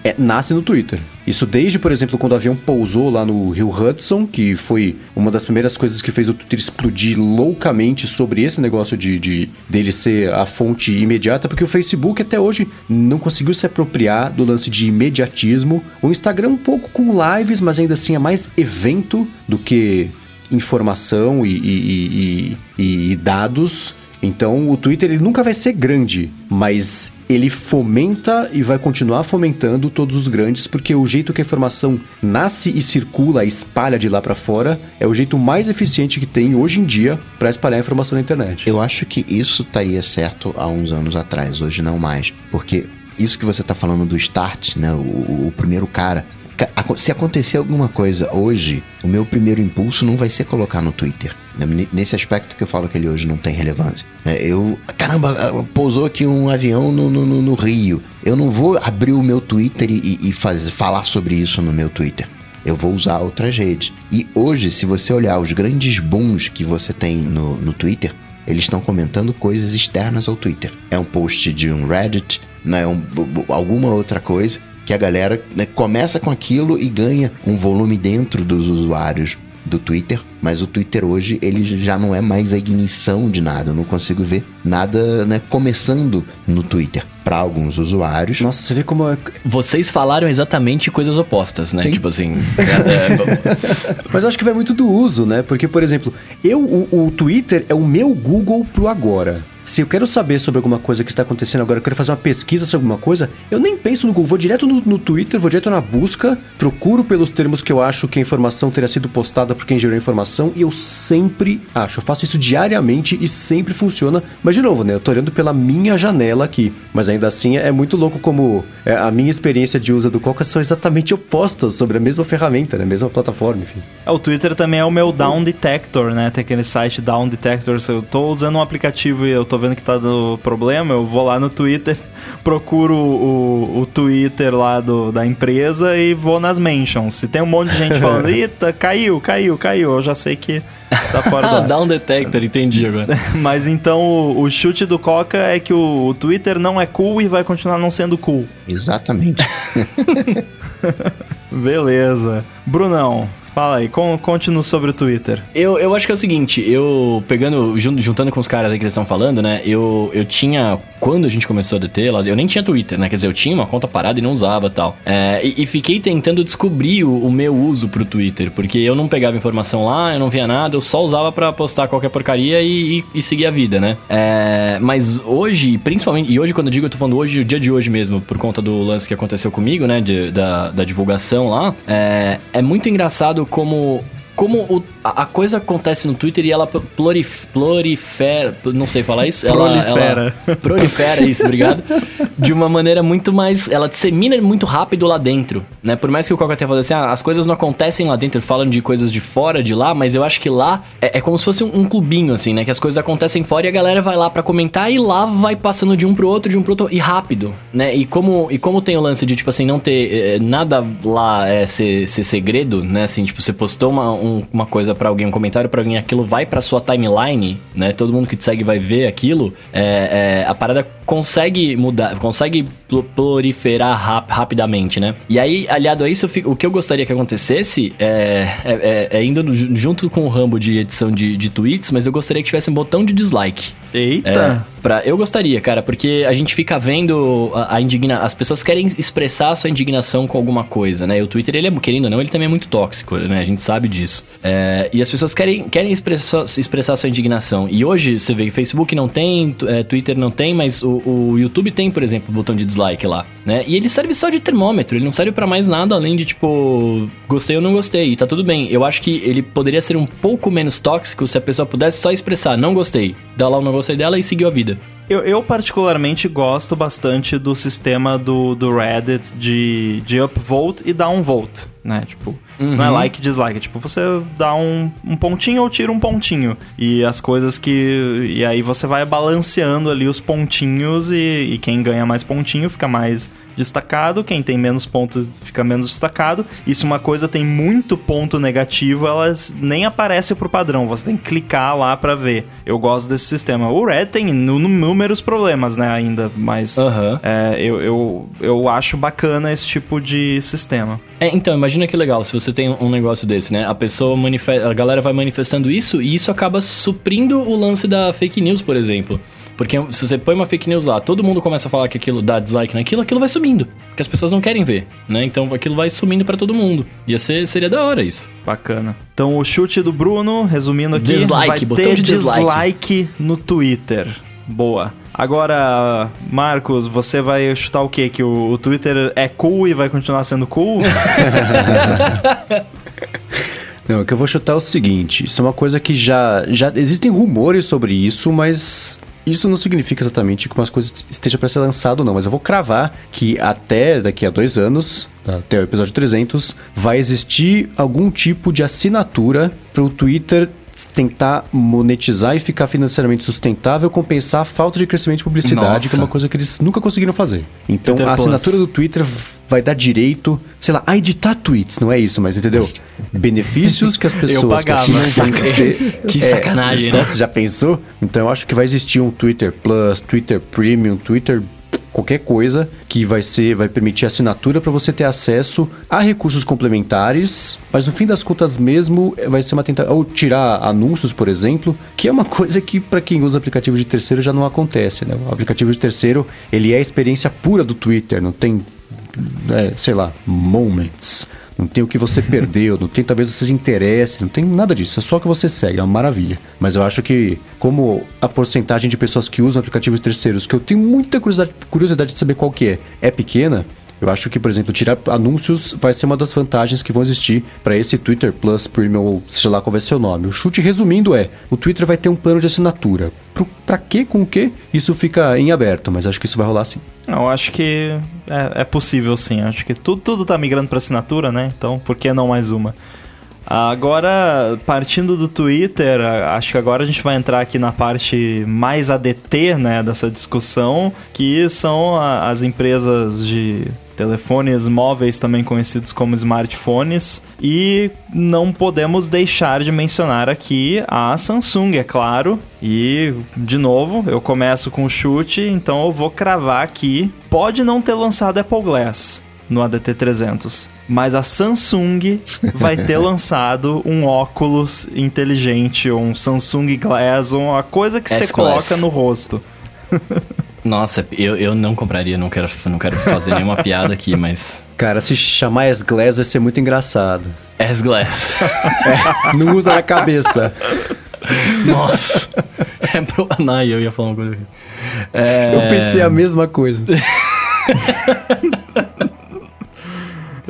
é, nasce no Twitter. Isso desde, por exemplo, quando o avião pousou lá no Rio Hudson, que foi uma das primeiras coisas que fez o Twitter explodir loucamente sobre esse negócio de, de dele ser a fonte imediata, porque o Facebook até hoje não conseguiu se apropriar do lance de imediatismo. O Instagram um pouco com lives, mas ainda assim é mais evento do que informação e, e- e- e- dados. Então o Twitter ele nunca vai ser grande, mas ele fomenta e vai continuar fomentando todos os grandes, porque o jeito que a informação nasce e circula, espalha de lá pra fora, é o jeito mais eficiente que tem hoje em dia para espalhar a informação na internet. Eu acho que isso estaria certo há uns anos atrás, hoje não mais. Porque isso que você tá falando do start, né? O, o primeiro cara. Se acontecer alguma coisa hoje, o meu primeiro impulso não vai ser colocar no Twitter. né? Nesse aspecto que eu falo que ele hoje não tem relevância. né? Eu. Caramba, ah, pousou aqui um avião no, no, no- Rio. Eu não vou abrir o meu Twitter e, e fazer, falar sobre isso no meu Twitter eu vou usar outras redes. E hoje, se você olhar os grandes booms que você tem no, no Twitter, eles estão comentando coisas externas ao Twitter. É um post de um Reddit, né, um, alguma outra coisa que a galera né, começa com aquilo e ganha um volume dentro dos usuários do Twitter, mas o Twitter hoje ele já não é mais a ignição de nada. Eu não consigo ver nada né, começando no Twitter. Para alguns usuários. Nossa, você vê como. É... Vocês falaram exatamente coisas opostas, né? Sim. Tipo assim. é, Mas eu acho que vai muito do uso, né? Porque, por exemplo, eu, o, o Twitter é o meu Google pro agora. Se eu quero saber sobre alguma coisa que está acontecendo agora, eu quero fazer uma pesquisa sobre alguma coisa, eu nem penso no Google, vou direto no, no Twitter, vou direto na busca, procuro pelos termos que eu acho que a informação teria sido postada por quem gerou a informação e eu sempre acho. Eu faço isso diariamente e sempre funciona. Mas de novo, né? Eu tô olhando pela minha janela aqui. Mas ainda assim é muito louco como é, a minha experiência de uso do Coca são exatamente opostas sobre a mesma ferramenta, né? Mesma plataforma, enfim. É, o Twitter também é o meu Down Detector, né? Tem aquele site Down Detector. Se eu tô usando um aplicativo e eu tô vendo que tá dando problema, eu vou lá no Twitter, procuro o, o Twitter lá do, da empresa e vou nas mentions. Se tem um monte de gente falando, eita, caiu, caiu, caiu, eu já sei que tá fora ah, da... dá um detector, entendi agora. Mas então o, o chute do Coca é que o, o Twitter não é cool e vai continuar não sendo cool. Exatamente. Beleza. Brunão, fala aí, con- conte-nos sobre o Twitter. Eu, eu acho que é o seguinte, eu pegando, jun- juntando com os caras aí que eles estão falando, né? Eu, eu tinha, quando a gente começou a DT, eu nem tinha Twitter, né? Quer dizer, eu tinha uma conta parada e não usava tal. É, e, e fiquei tentando descobrir o, o meu uso pro Twitter, porque eu não pegava informação lá, eu não via nada, eu só usava pra postar qualquer porcaria e, e, e seguir a vida, né? É, mas hoje, principalmente, e hoje quando eu digo, eu tô falando hoje, o dia de hoje mesmo, por conta do lance que aconteceu comigo, né? de- da, da divulgação lá, é, é muito engraçado como como o- a, a coisa acontece no Twitter e ela plurif, prolifera, não sei falar isso, ela, Prolifera. ela prolifera isso, obrigado, de uma maneira muito mais, ela dissemina muito rápido lá dentro, né? Por mais que o Coca tenha falado assim, ah, as coisas não acontecem lá dentro, falam de coisas de fora de lá, mas eu acho que lá é, é como se fosse um, um clubinho assim, né? Que as coisas acontecem fora e a galera vai lá pra comentar e lá vai passando de um pro outro, de um pro outro e rápido, né? E como e como tem o lance de tipo assim não ter eh, nada lá é ser, ser segredo, né? Assim, tipo você postou uma, um- uma coisa pra alguém, um comentário pra alguém, aquilo vai pra sua timeline, né? Todo mundo que te segue vai ver aquilo. É, é, a parada consegue mudar, consegue proliferar rap- rapidamente, né? E aí, aliado a isso, o que eu gostaria que acontecesse é, é, é- é indo junto com o Rambo de edição de, de tweets, mas eu gostaria que tivesse um botão de dislike. Eita! É, pra, eu gostaria, cara, porque a gente fica vendo a, a indigna, as pessoas querem expressar a sua indignação com alguma coisa, né? E o Twitter, ele é, querendo ou não, ele também é muito tóxico, né? A gente sabe disso. É, e as pessoas querem, querem expressar, expressar a sua indignação. E hoje, você vê que Facebook não tem, é, Twitter não tem, mas o, o YouTube tem, por exemplo, o botão de dislike lá, né? E ele serve só de termômetro, ele não serve pra mais nada além de, tipo, gostei ou não gostei, e tá tudo bem. Eu acho que ele poderia ser um pouco menos tóxico se a pessoa pudesse só expressar, não gostei, dá lá o não gostei dela e seguiu a vida. Eu, eu particularmente gosto bastante do sistema do, do Reddit de, de upvote e downvote, né? Tipo, não é like e dislike, é tipo, você dá um, um pontinho ou tira um pontinho. E as coisas que... E aí você vai balanceando ali os pontinhos e, e quem ganha mais pontinho fica mais destacado, quem tem menos ponto fica menos destacado. E se uma coisa tem muito ponto negativo, elas nem aparece pro padrão, você tem que clicar lá pra ver. Eu gosto desse sistema. O Red tem inúmeros problemas, né, ainda, mas Aham. é, eu, eu, eu acho bacana esse tipo de sistema. É, então, imagina que legal se você tem um negócio desse, né? A pessoa manifesta, a galera vai manifestando isso e isso acaba suprindo o lance da fake news, por exemplo. Porque se você põe uma fake news lá, todo mundo começa a falar que aquilo dá dislike naquilo, aquilo vai sumindo. Porque as pessoas não querem ver, né? Então aquilo vai sumindo pra todo mundo. Ia ser, seria da hora isso. Bacana. Então o chute do Bruno, resumindo aqui, Dislike, vai botão ter de dislike. dislike no Twitter. Boa. Agora, Marcos, você vai chutar o quê? Que o, o Twitter é cool e vai continuar sendo cool? Não, o que eu vou chutar é o seguinte: isso é uma coisa que já. já existem rumores sobre isso, mas. Isso não significa exatamente que umas coisas esteja para ser lançado, não. Mas eu vou cravar que até daqui a dois anos, até o episódio 300, vai existir algum tipo de assinatura para o Twitter tentar monetizar e ficar financeiramente sustentável, compensar a falta de crescimento de publicidade, Nossa. que é uma coisa que eles nunca conseguiram fazer. Então, Twitter a Plus. assinatura do Twitter vai dar direito, sei lá, a editar tweets, não é isso, mas entendeu? Benefícios que as pessoas que assinam vão ter. Que sacanagem, né? Nossa, já pensou? Então eu acho que vai existir um Twitter Plus, Twitter Premium, Twitter qualquer coisa que vai ser, vai permitir assinatura para você ter acesso a recursos complementares, mas no fim das contas mesmo eh, vai ser uma tentativa ou tirar anúncios, por exemplo, que é uma coisa que para quem usa aplicativo de terceiro já não acontece, né? O aplicativo de terceiro, ele é a experiência pura do Twitter, não tem é, sei lá, moments não tem o que você perdeu, não tem talvez você se interesse, não tem nada disso, é só que você segue, é uma maravilha. Mas eu acho que, como a porcentagem de pessoas que usam aplicativos terceiros, que eu tenho muita curiosidade, curiosidade de saber qual que é, é pequena, eu acho que, por exemplo, tirar anúncios vai ser uma das vantagens que vão existir para esse Twitter Plus Premium, ou seja lá qual vai ser o nome. O chute resumindo é: o Twitter vai ter um plano de assinatura. Para quê, com o quê? Isso fica em aberto, mas acho que isso vai rolar sim. Eu acho que é, é possível sim. Acho que tudo, tudo tá migrando para assinatura, né? Então, por que não mais uma? Agora, partindo do Twitter, acho que agora a gente vai entrar aqui na parte mais ADT, né, dessa discussão, que são as empresas de telefones móveis também conhecidos como smartphones e não podemos deixar de mencionar aqui a Samsung, é claro. E de novo, eu começo com o chute, então eu vou cravar aqui. Pode não ter lançado Apple Glass, no ADT 300. Mas a Samsung vai ter lançado um óculos inteligente, um Samsung Glass, uma coisa que você coloca no rosto. Nossa, eu, eu não compraria, não quero, não quero fazer nenhuma piada aqui, mas. Cara, se chamar S-Glass vai ser muito engraçado. S-Glass. é, não usa na cabeça. Nossa. É pro... Não, eu ia falar uma coisa aqui. É... Eu pensei a mesma coisa.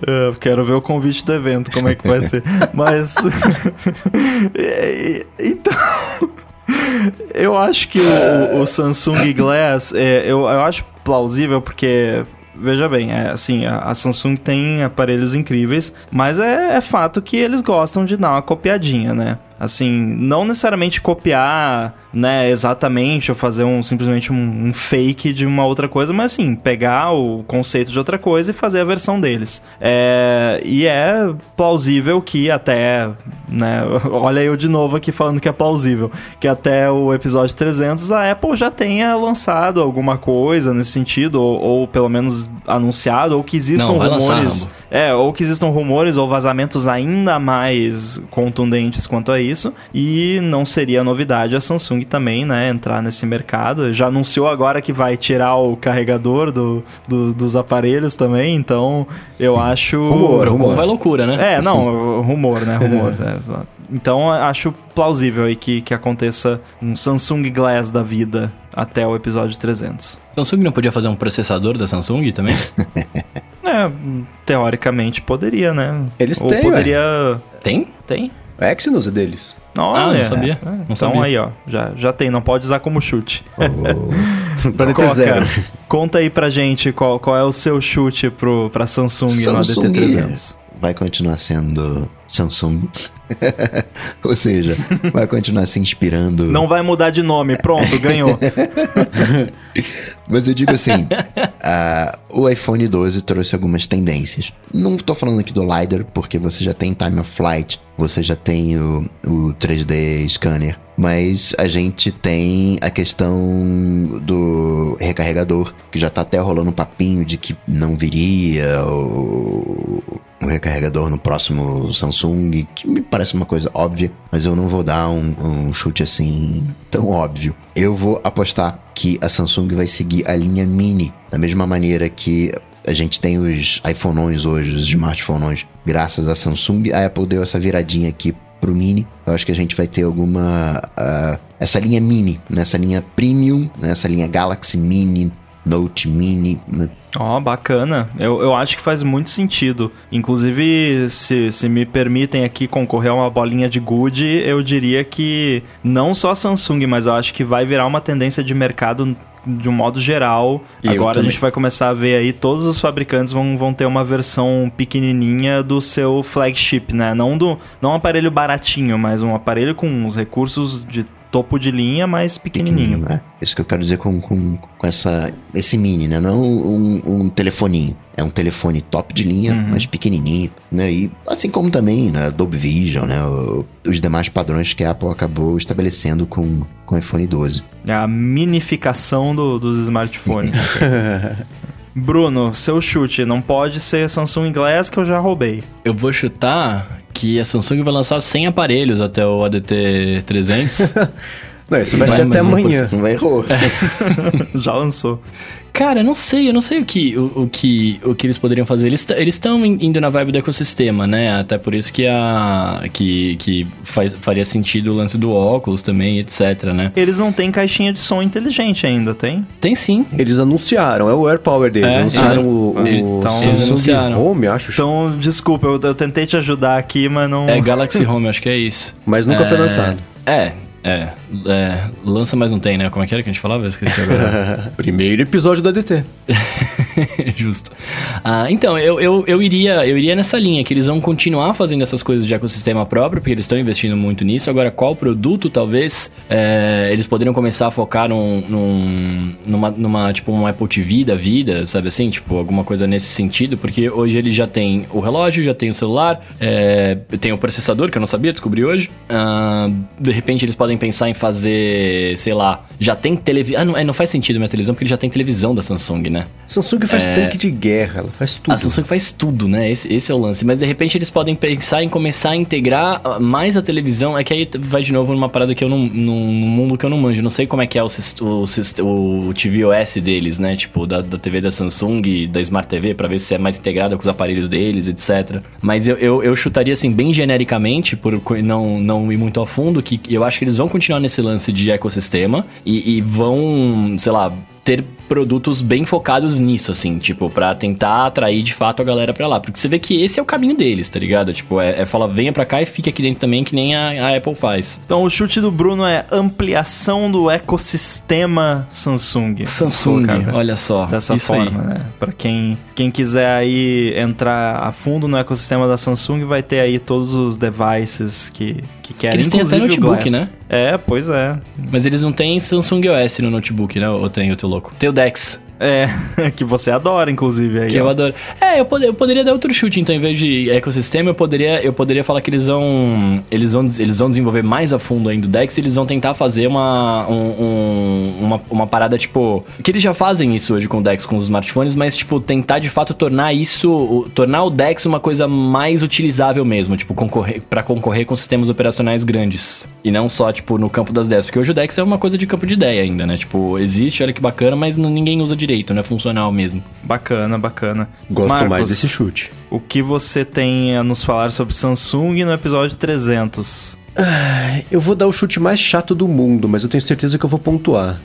Eu quero ver o convite do evento, como é que vai ser. Mas. então. Eu acho que o, o Samsung Glass, é, eu, eu acho plausível porque veja bem, é, assim, a, Samsung tem aparelhos incríveis, mas é, é, fato que eles gostam de dar uma copiadinha, né? Assim, não necessariamente copiar, né, exatamente, ou fazer um simplesmente um, um, fake de uma outra coisa, mas assim, pegar o conceito de outra coisa e fazer a versão deles. É, e é plausível que até, né, olha eu de novo aqui falando que é plausível, que até o episódio 300 a Apple já tenha lançado alguma coisa nesse sentido, ou, ou pelo menos anunciado, ou que existam não, rumores. Lançar, é, ou que existam rumores ou vazamentos ainda mais contundentes quanto a isso. E não seria novidade a Samsung também, né, entrar nesse mercado. Já anunciou agora que vai tirar o carregador do, do dos aparelhos também, então eu acho. Rumor, rumor. Vai loucura, né? É, não, rumor, né? Rumor. né? Então acho plausível aí que, que aconteça um Samsung Glass da vida até o episódio 300. Samsung não podia fazer um processador da Samsung também? é, teoricamente poderia, né? Eles Ou têm, poderia... Ué. Tem? Tem. É Exynos é deles. Olha, ah, não sabia. É, não então sabia. aí, ó, já, já tem, não pode usar como chute. Oh. Planeta Zero. Conta aí pra gente qual, qual é o seu chute pro, pra Samsung, Samsung no ADT300. Vai continuar sendo Samsung. Ou seja, vai continuar se inspirando. Não vai mudar de nome, pronto, ganhou. Mas eu digo assim: uh, o iPhone 12 trouxe algumas tendências. Não estou falando aqui do LiDAR, porque você já tem Time of Flight, você já tem o, o 3D scanner. Mas a gente tem a questão do recarregador, que já tá até rolando um papinho de que não viria o, o recarregador no próximo Samsung, que me parece uma coisa óbvia, mas eu não vou dar um, um chute assim tão óbvio. Eu vou apostar que a Samsung vai seguir a linha Mini, da mesma maneira que a gente tem os iPhoneões hoje, os smartphones, graças à Samsung, a Apple deu essa viradinha aqui pro Mini. Eu acho que a gente vai ter alguma. Uh, essa linha Mini, nessa linha Premium, nessa linha Galaxy Mini, Note Mini. Né? Ó, oh, bacana. Eu, eu acho que faz muito sentido. Inclusive, se, se me permitem aqui concorrer a uma bolinha de good, eu diria que não só a Samsung, mas eu acho que vai virar uma tendência de mercado de um modo geral. E Agora a gente vai começar a ver aí, todos os fabricantes vão, vão ter uma versão pequenininha do seu flagship, né? Não do não um aparelho baratinho, mas um aparelho com os recursos de topo de linha, mas pequenininho. É, isso que eu quero dizer com, com, com essa, esse mini, né? Não um, um telefoninho. É um telefone top de linha, mas pequenininho, né? E assim como também, né? Dolby Vision, né? O- os demais padrões que a Apple acabou estabelecendo com, com o iPhone 12. É a minificação do- dos smartphones. Bruno, seu chute não pode ser Samsung Glass que eu já roubei. Eu vou chutar que a Samsung vai lançar 100 aparelhos até o ADT 300. Não, isso vai Vai, ser até amanhã. Não vai errou. já lançou. Cara, eu não sei, eu não sei o que, o, o que, o que eles poderiam fazer. Eles estão indo na vibe do ecossistema, né? Até por isso que a que, que faz, faria sentido o lance do óculos também, etc, né? Eles não têm caixinha de som inteligente ainda, tem? Tem sim. Eles anunciaram, é o AirPower deles. É, anunciaram é. o, o Então, Samsung eles anunciaram. Home, acho. Então, desculpa, eu, eu tentei te ajudar aqui, mas não. É Galaxy Home, acho que é isso. Mas nunca foi É, lançado. É, é, é. Lança, mas não tem, né? Como é que era que a gente falava? Eu esqueci agora. Primeiro episódio do ADT. Justo. Ah, então, eu, eu, eu, iria, eu iria nessa linha, que eles vão continuar fazendo essas coisas de ecossistema próprio, porque eles estão investindo muito nisso. Agora, qual produto, talvez, é, eles poderiam começar a focar num, num- numa, numa, tipo, um Apple TV da vida, sabe assim? Tipo, alguma coisa nesse sentido, porque hoje eles já tem o relógio, já tem o celular, é, tem o processador, que eu não sabia, descobri hoje. Ah, de repente, eles podem pensar em fazer, sei lá, já tem televisão... Ah, não, é, não faz sentido minha televisão, porque ele já tem televisão da Samsung, né? Samsung faz tanque de guerra, ela faz tudo. A Samsung faz tudo, né? Esse, esse é o lance. Mas de repente eles podem pensar em começar a integrar ah, mais a televisão. É que aí vai de novo numa parada que eu não. num mundo que eu não manjo. Não sei como é que é o, o, o TVOS deles, né? Tipo, da, da TV da Samsung da Smart TV, pra ver se é mais integrada com os aparelhos deles, etc. Mas eu, eu, eu chutaria assim, bem genericamente, por não, não ir muito a fundo, que eu acho que eles vão continuar nesse lance de ecossistema e, e vão, sei lá, ter produtos bem focados nisso, assim, tipo, pra tentar atrair de fato a galera pra lá. Porque você vê que esse é o caminho deles, tá ligado? Tipo, é, é falar, venha pra cá e fique aqui dentro também, que nem a, a Apple faz. Então, o chute do Bruno é ampliação do ecossistema Samsung. Samsung, colocar olha só. Dessa isso forma, aí. né? Pra quem, quem quiser aí entrar a fundo no ecossistema da Samsung, vai ter aí todos os devices que, que querem. eles têm até notebook, né? É, pois é. Mas eles não têm Samsung OS no notebook, né? Ou tem, eu tô louco. Tem o Dex. É, que você adora, inclusive. Aí, Que eu ó. adoro. É, eu, pod- eu poderia dar outro chute, então, em vez de ecossistema, eu poderia, eu poderia falar que eles vão, eles vão. Eles vão desenvolver mais a fundo ainda o Dex e eles vão tentar fazer uma, um- um- uma, uma parada, tipo. Que eles já fazem isso hoje com o Dex, com os smartphones, mas, tipo, tentar de fato tornar isso. o- tornar o Dex uma coisa mais utilizável mesmo, tipo, concorrer, pra concorrer com sistemas operacionais grandes. E não só, tipo, no campo das ideias. Porque hoje o Dex é uma coisa de campo de ideia ainda, né? Tipo, existe, olha que bacana, mas ninguém usa direito, não é funcional mesmo. Bacana, bacana. Gosto Marcos, mais desse chute. O que você tem a nos falar sobre Samsung no episódio 300? Eu vou dar o chute mais chato do mundo, mas eu tenho certeza que eu vou pontuar.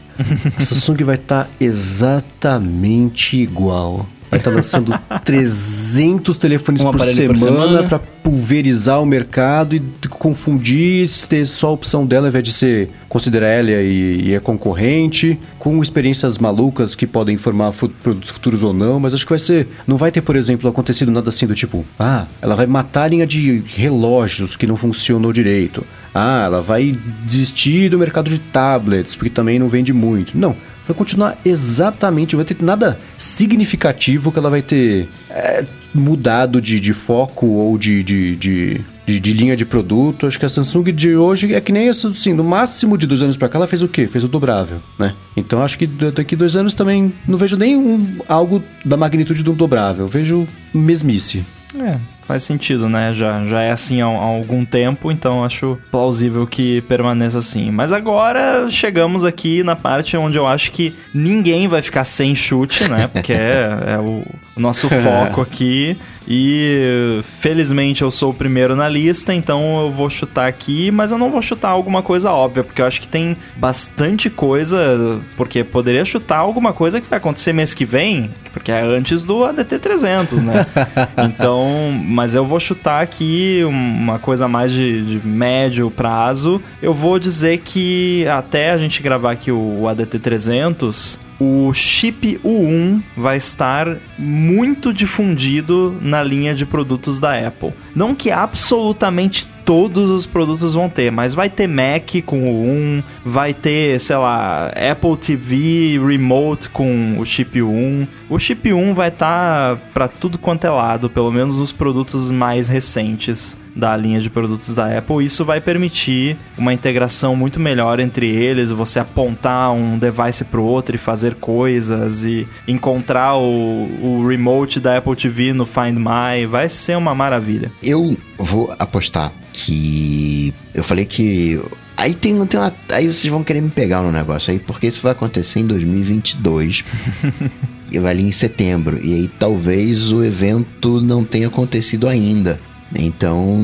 A Samsung vai estar exatamente igual. Vai estar lançando 300 telefones Um por aparelho por semana semana. para pulverizar o mercado e confundir, ter só a opção dela ao invés de ser considerar ela e, e é concorrente, com experiências malucas que podem formar produtos futuros ou não, mas acho que vai ser. Não vai ter, por exemplo, acontecido nada assim do tipo, ah, ela vai matar a linha de relógios que não funcionou direito. Ah, ela vai desistir do mercado de tablets, porque também não vende muito. Não, vai continuar exatamente, não vai ter nada significativo que ela vai ter é, mudado de, de foco ou de, de, de, de- de linha de produto. Acho que a Samsung de hoje é que nem isso, assim, no máximo de dois anos pra cá, ela fez o quê? Fez o dobrável, né? Então acho que da- daqui dois anos também não vejo nem um- algo da magnitude do dobrável, vejo mesmice. É, faz sentido, né? Já, já é assim há, há algum tempo, então acho plausível que permaneça assim. Mas agora chegamos aqui na parte onde eu acho que ninguém vai ficar sem chute, né? Porque é, é o, o nosso foco aqui. E felizmente eu sou o primeiro na lista, então eu vou chutar aqui, mas eu não vou chutar alguma coisa óbvia, porque eu acho que tem bastante coisa. Porque poderia chutar alguma coisa que vai acontecer mês que vem, porque é antes do ADT 300, né? Então, mas eu vou chutar aqui uma coisa mais de, de médio prazo. Eu vou dizer que até a gente gravar aqui o, o ADT 300, o chip U1 vai estar muito difundido na linha de produtos da Apple. Não que absolutamente todos os produtos vão ter, mas vai ter Mac com o 1, vai ter, sei lá, Apple TV Remote com o chip 1. O chip 1 vai estar tá para tudo quanto é lado, pelo menos nos produtos mais recentes da linha de produtos da Apple. Isso vai permitir uma integração muito melhor entre eles, você apontar um device para o outro e fazer coisas e encontrar o, o remote da Apple TV no Find My. Vai ser uma maravilha. Eu vou apostar que. Eu falei que. Aí tem, tem uma. Aí vocês vão querer me pegar no negócio aí, porque isso vai acontecer em 2022. e vai ali em setembro. E aí talvez o evento não tenha acontecido ainda. Então,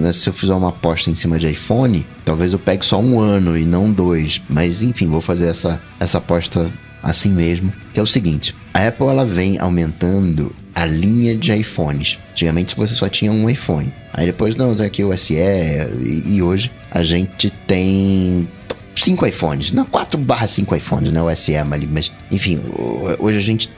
né, se eu fizer uma aposta em cima de iPhone, talvez eu pegue só um ano e não dois. Mas enfim, vou fazer essa, essa aposta assim mesmo. Que é o seguinte: a Apple ela vem aumentando a linha de iPhones. Antigamente você só tinha um iPhone. Aí depois, não, tem aqui o SE. E, e hoje a gente tem cinco iPhones, não 4 barra 5 iPhones, né? O SE ali, mas enfim, hoje a gente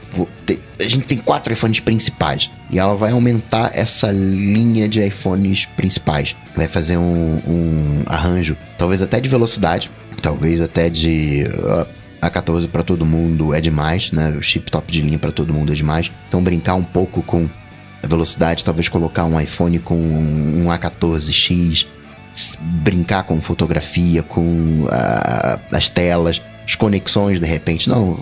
a gente tem quatro iPhones principais e ela vai aumentar essa linha de iPhones principais. Vai fazer um, um arranjo, talvez até de velocidade, talvez até de uh, A14 para todo mundo é demais, né? O chip top de linha para todo mundo é demais. Então brincar um pouco com a velocidade, talvez colocar um iPhone com um A14X brincar com fotografia, com as telas, as conexões de repente. Não,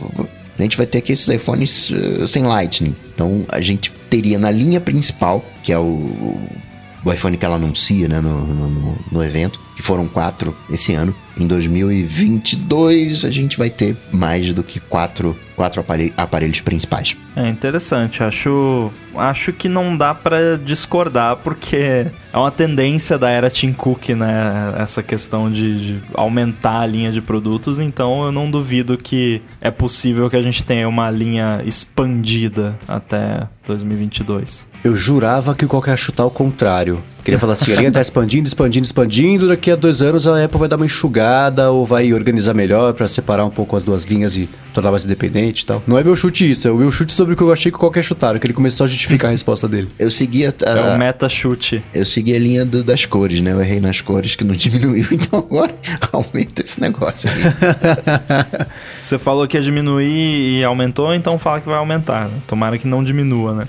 a gente vai ter aqui esses iPhones uh, sem Lightning. Então a gente teria na linha principal, que é o, o iPhone que ela anuncia né, no, no, no evento, foram quatro esse ano. Em 2022 a gente vai ter mais do que quatro, quatro aparelhos principais. É interessante, acho, acho que não dá para discordar porque é uma tendência da era Tim Cook, né? Essa questão de, de, aumentar a linha de produtos, então eu não duvido que é possível que a gente tenha uma linha expandida até 2022. Eu jurava que qualquer chutar o contrário. Queria falar assim, a linha tá expandindo, expandindo, expandindo, daqui a dois anos a Apple vai dar uma enxugada ou vai organizar melhor para separar um pouco as duas linhas e tornar mais independente e tal. Não é meu chute isso, é o meu chute sobre o que eu achei que qualquer chutaram, que ele começou a justificar a resposta dele. Eu segui a... a é o meta-chute. Eu segui a linha do, das cores, né? Eu errei nas cores que não diminuiu, então agora aumenta esse negócio aí. Você falou que ia diminuir e aumentou, então fala que vai aumentar. Né? Tomara que não diminua, né?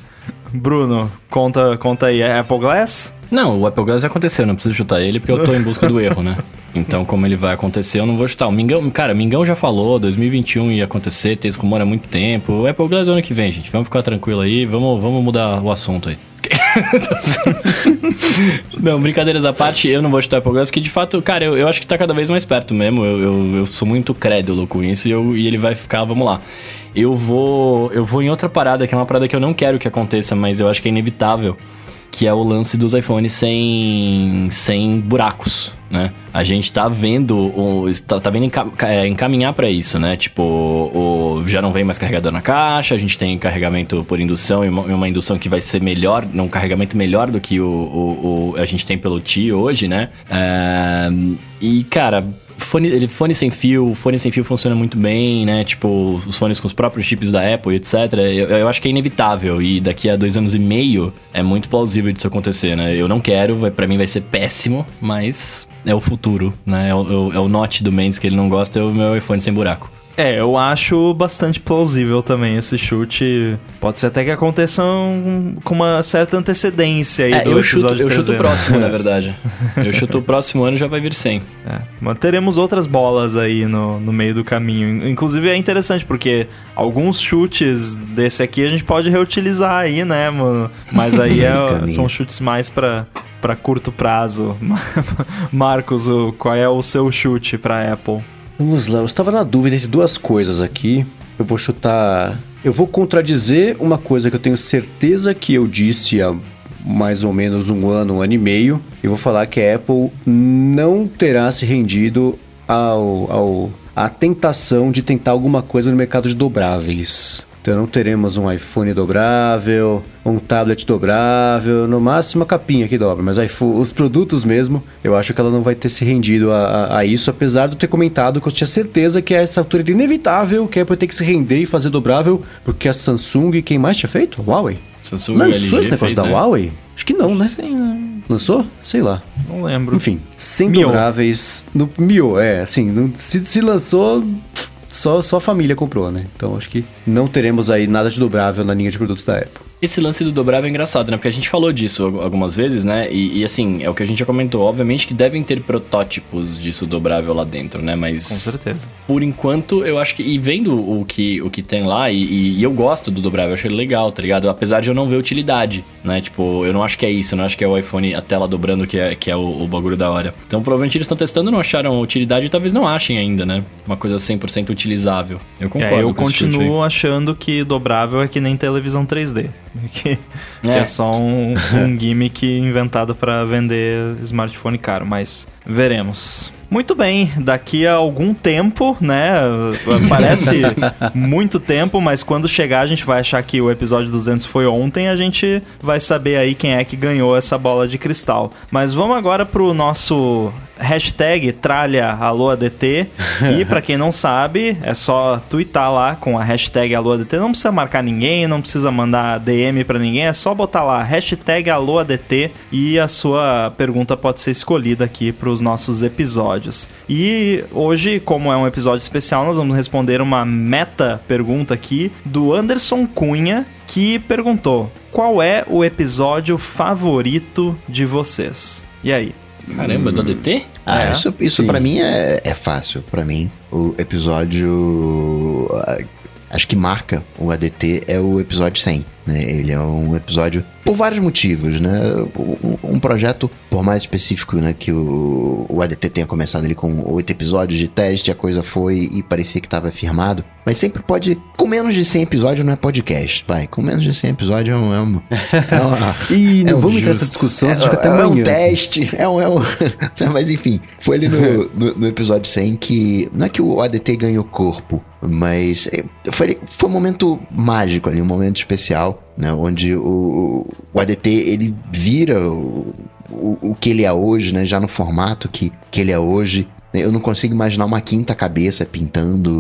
Bruno, conta, conta aí, é Apple Glass? Não, o Apple Glass já aconteceu, não preciso chutar ele porque eu tô em busca do erro, né? Então, como ele vai acontecer, eu não vou chutar. O Mingão, cara, Mingão já falou, 2021 ia acontecer, tem esse rumor há muito tempo. O Apple Glass é ano que vem, gente. Vamos ficar tranquilo aí, vamos, vamos mudar o assunto aí. não, brincadeiras à parte, eu não vou chutar Apple Glass, porque de fato, cara, eu, eu acho que tá cada vez mais perto mesmo. Eu, eu, eu sou muito crédulo com isso e, eu, e ele vai ficar, vamos lá. Eu vou, eu vou em outra parada, que é uma parada que eu não quero que aconteça, mas eu acho que é inevitável que é o lance dos iPhones sem, sem buracos, né? A gente tá vendo, o, tá, tá vendo é, encaminhar para isso, né? Tipo, o, já não vem mais carregador na caixa, a gente tem carregamento por indução e uma, uma indução que vai ser melhor, um carregamento melhor do que o, o, o a gente tem pelo T hoje, né? É, e, cara, Fone, fone sem fio, fone sem fio funciona muito bem, né? Tipo, os fones com os próprios chips da Apple, etc. Eu, eu acho que é inevitável e daqui a dois anos e meio é muito plausível disso acontecer, né? Eu não quero, vai, para mim vai ser péssimo, mas é o futuro, né? É o, é o note do Mendes que ele não gosta, é o meu iPhone sem buraco. É, eu acho bastante plausível também esse chute. Pode ser até que aconteça um, com uma certa antecedência aí é, do eu episódio chuto, Eu chuto o próximo, na verdade. Eu chuto o próximo ano já vai vir 100. É, mas teremos outras bolas aí no, no meio do caminho. Inclusive é interessante, porque alguns chutes desse aqui a gente pode reutilizar aí, né, mano? Mas aí é, são chutes mais para para curto prazo. Marcos, qual é o seu chute para Apple? Vamos lá, eu estava na dúvida entre duas coisas aqui. Eu vou chutar. Eu vou contradizer uma coisa que eu tenho certeza que eu disse há mais ou menos um ano, um ano e meio. E vou falar que a Apple não terá se rendido ao, ao à tentação de tentar alguma coisa no mercado de dobráveis. Então não teremos um iPhone dobrável, um tablet dobrável, no máximo a capinha que dobra, mas iPhone, os produtos mesmo, eu acho que ela não vai ter se rendido a, a, a, isso, apesar de eu ter comentado que eu tinha certeza que a essa altura era inevitável que a Apple ter que se render e fazer dobrável, porque a Samsung, quem mais tinha feito? Huawei. Samsung Lançou esse negócio fez, da né? Huawei? Acho que não, né? Sim, né? Lançou? Sei lá. não lembro. Enfim, sem Mio. dobráveis no Mio, é, assim, se, se lançou, só, só a família comprou, né? Então acho que não teremos aí nada de dobrável na linha de produtos da Apple. Esse lance do dobrável é engraçado, né? Porque a gente falou disso al- algumas vezes, né? E, e, assim, é o que a gente já comentou. Obviamente que devem ter protótipos disso dobrável lá dentro, né? Mas Com certeza. por enquanto, eu acho que. E vendo o que, o que tem lá, e, e- e eu gosto do dobrável, eu achei legal, tá ligado? Apesar de eu não ver utilidade, né? Tipo, eu não acho que é isso, eu não acho que é o iPhone, a tela dobrando que é, que é o, o bagulho da hora. Então, provavelmente eles estão testando, não acharam utilidade e talvez não achem ainda, né? Uma coisa 100% utilizável. Eu concordo É, eu continuo achando que dobrável é que nem televisão 3D. Que, que é. É. só um, um gimmick inventado para vender smartphone caro, mas veremos. Muito bem, daqui a algum tempo, né? Parece muito tempo, mas quando chegar a gente vai achar que o episódio 200 foi ontem, a gente vai saber aí quem é que ganhou essa bola de cristal. Mas vamos agora pro nosso hashtag tralha alô ADT. E pra quem não sabe, é só twittar lá com a hashtag alô ADT. Não precisa marcar ninguém, não precisa mandar DM pra ninguém, é só botar lá hashtag alô ADT e a sua pergunta pode ser escolhida aqui pros nossos episódios. E hoje, como é um episódio especial, nós vamos responder uma meta pergunta aqui do Anderson Cunha, que perguntou: Qual é o episódio favorito de vocês? E aí? Caramba, do ADT? Ah, É? isso, isso pra mim é, é fácil. Pra mim, o episódio. ah, Acho que marca o ADT é o episódio 100. Né? Ele é um episódio por vários motivos, né? Um, um projeto, por mais específico, né? Que o, o ADT tenha começado ali com oito episódios de teste, a coisa foi e parecia que estava firmado. Mas sempre pode. Com menos de 100 episódios não é podcast. Vai, com menos de 100 episódios é um. É um, é uma- Ih, não é um vamos entrar nessa discussão, É, fica até é um teste, é um, é um... Mas enfim, foi ali no, no, no episódio 100 que... Não é que o ADT ganhou corpo, mas é, foi, foi um momento mágico ali, um momento especial, né? Onde o, o ADT, ele vira o, o, o que ele é hoje, né? Já no formato que, que ele é hoje. Eu não consigo imaginar uma quinta cabeça pintando...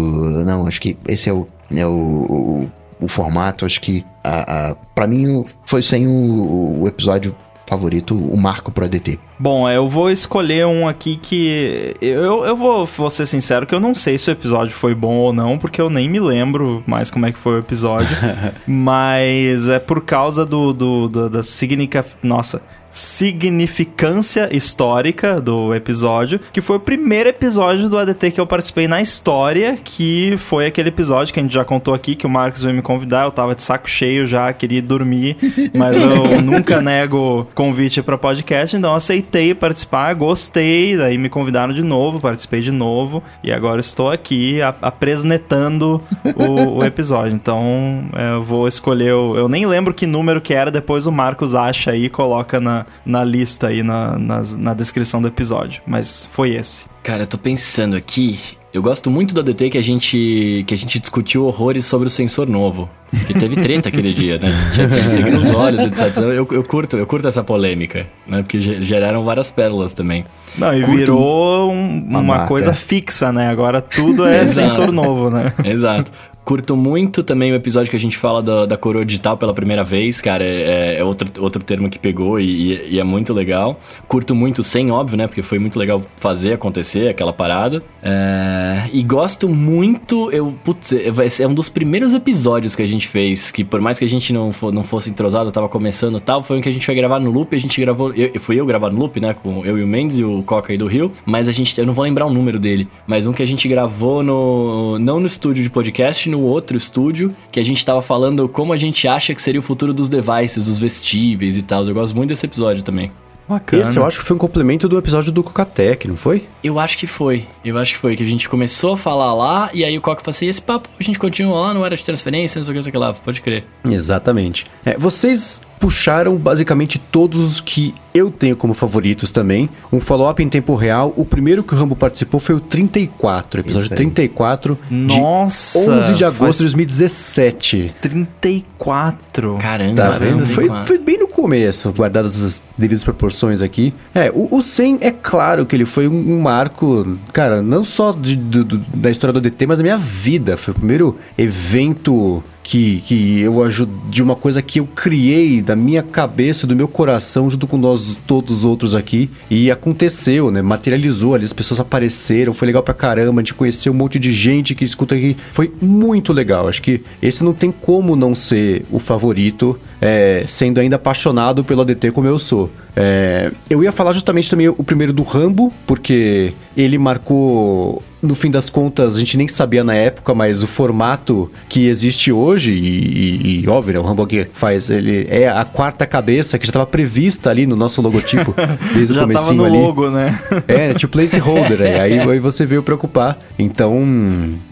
Não, acho que esse é o... É o, o formato, acho que a, a, pra mim foi sem o, o episódio favorito, o marco pro ADT. Bom, eu vou escolher um aqui que. Eu, eu vou, vou ser sincero que eu não sei se o episódio foi bom ou não, porque eu nem me lembro mais como é que foi o episódio. mas é por causa do, do, do- da significa, nossa, significância histórica do episódio, que foi o primeiro episódio do ADT que eu participei na história, que foi aquele episódio que a gente já contou aqui, que o Marcos veio me convidar, eu tava de saco cheio já, queria dormir, mas eu nunca nego convite pra podcast, então eu aceitei participar, gostei, daí me convidaram de novo, participei de novo, e agora estou aqui apresentando o, o episódio. Então é, eu vou escolher, o- eu nem lembro que número que era, depois o Marcos acha aí e coloca na, na lista aí, na, nas- na descrição do episódio, mas foi esse. Cara, eu tô pensando aqui. Eu gosto muito do ADT que a gente que a gente discutiu horrores sobre o sensor novo. Que teve treta aquele dia, né? Tinha que seguir nos olhos, etc. Eu, eu curto, eu curto essa polêmica, né? Porque ge- geraram várias pérolas também. Não, e Curto virou um- uma, marca. coisa fixa, né? Agora tudo é sensor novo, né? Exato. Curto muito também o episódio que a gente fala da, da coroa digital pela primeira vez, cara. É, é outro, outro termo que pegou e, e- é muito legal. Curto muito sem, óbvio, né? Porque foi muito legal fazer acontecer aquela parada. É, e gosto muito. Eu, putz, é, é um dos primeiros episódios que a gente fez, que por mais que a gente não, fo- não fosse entrosado, tava começando tal, foi um que a gente foi gravar no loop. A gente gravou. Eu, fui eu gravar no loop, né? Com eu e o Mendes e o Coca aí do Rio. Mas a gente. Eu não vou lembrar o número dele. Mas um que a gente gravou no. Não no estúdio de podcast, no outro estúdio. Que a gente tava falando como a gente acha que seria o futuro dos devices, dos vestíveis e tal. Eu gosto muito desse episódio também. Bacana. Esse eu acho que foi um complemento do episódio do Cocatec, não foi? Eu acho que foi. Eu acho que foi. Que a gente começou a falar lá. E aí o Coca falou assim: esse papo a gente continua lá, não era de transferência, não sei o que, não sei o que lá. Pode crer. Exatamente. É, vocês puxaram basicamente todos os que eu tenho como favoritos também. Um follow-up em tempo real. O primeiro que o Rambo participou foi o 34, episódio Isso aí. 34 Nossa! de 11 de agosto de faz 2017. 34. Caramba, Tá vendo? Foi, 34. foi bem no começo, guardadas as devidas proporções aqui. É, o, o 100 é claro que ele foi um, um marco, cara, não só de- do- do- da história do DT, mas da minha vida. Foi o primeiro evento que, que eu ajudo de uma coisa que eu criei da minha cabeça, do meu coração, junto com nós todos os outros aqui. E aconteceu, né? Materializou ali, as pessoas apareceram, foi legal pra caramba, a gente conheceu um monte de gente que escuta aqui. Foi muito legal. Acho que esse não tem como não ser o favorito, é, sendo ainda apaixonado pelo ADT como eu sou. É, eu ia falar justamente também o primeiro do Rambo, porque ele marcou no fim das contas, a gente nem sabia na época, mas o formato que existe hoje, e, e, e óbvio, né, o Rambo aqui faz, ele é a quarta cabeça que já estava prevista ali no nosso logotipo, desde o comecinho tava no ali. logo, né? É, tipo placeholder, é, aí, aí você veio preocupar. Então,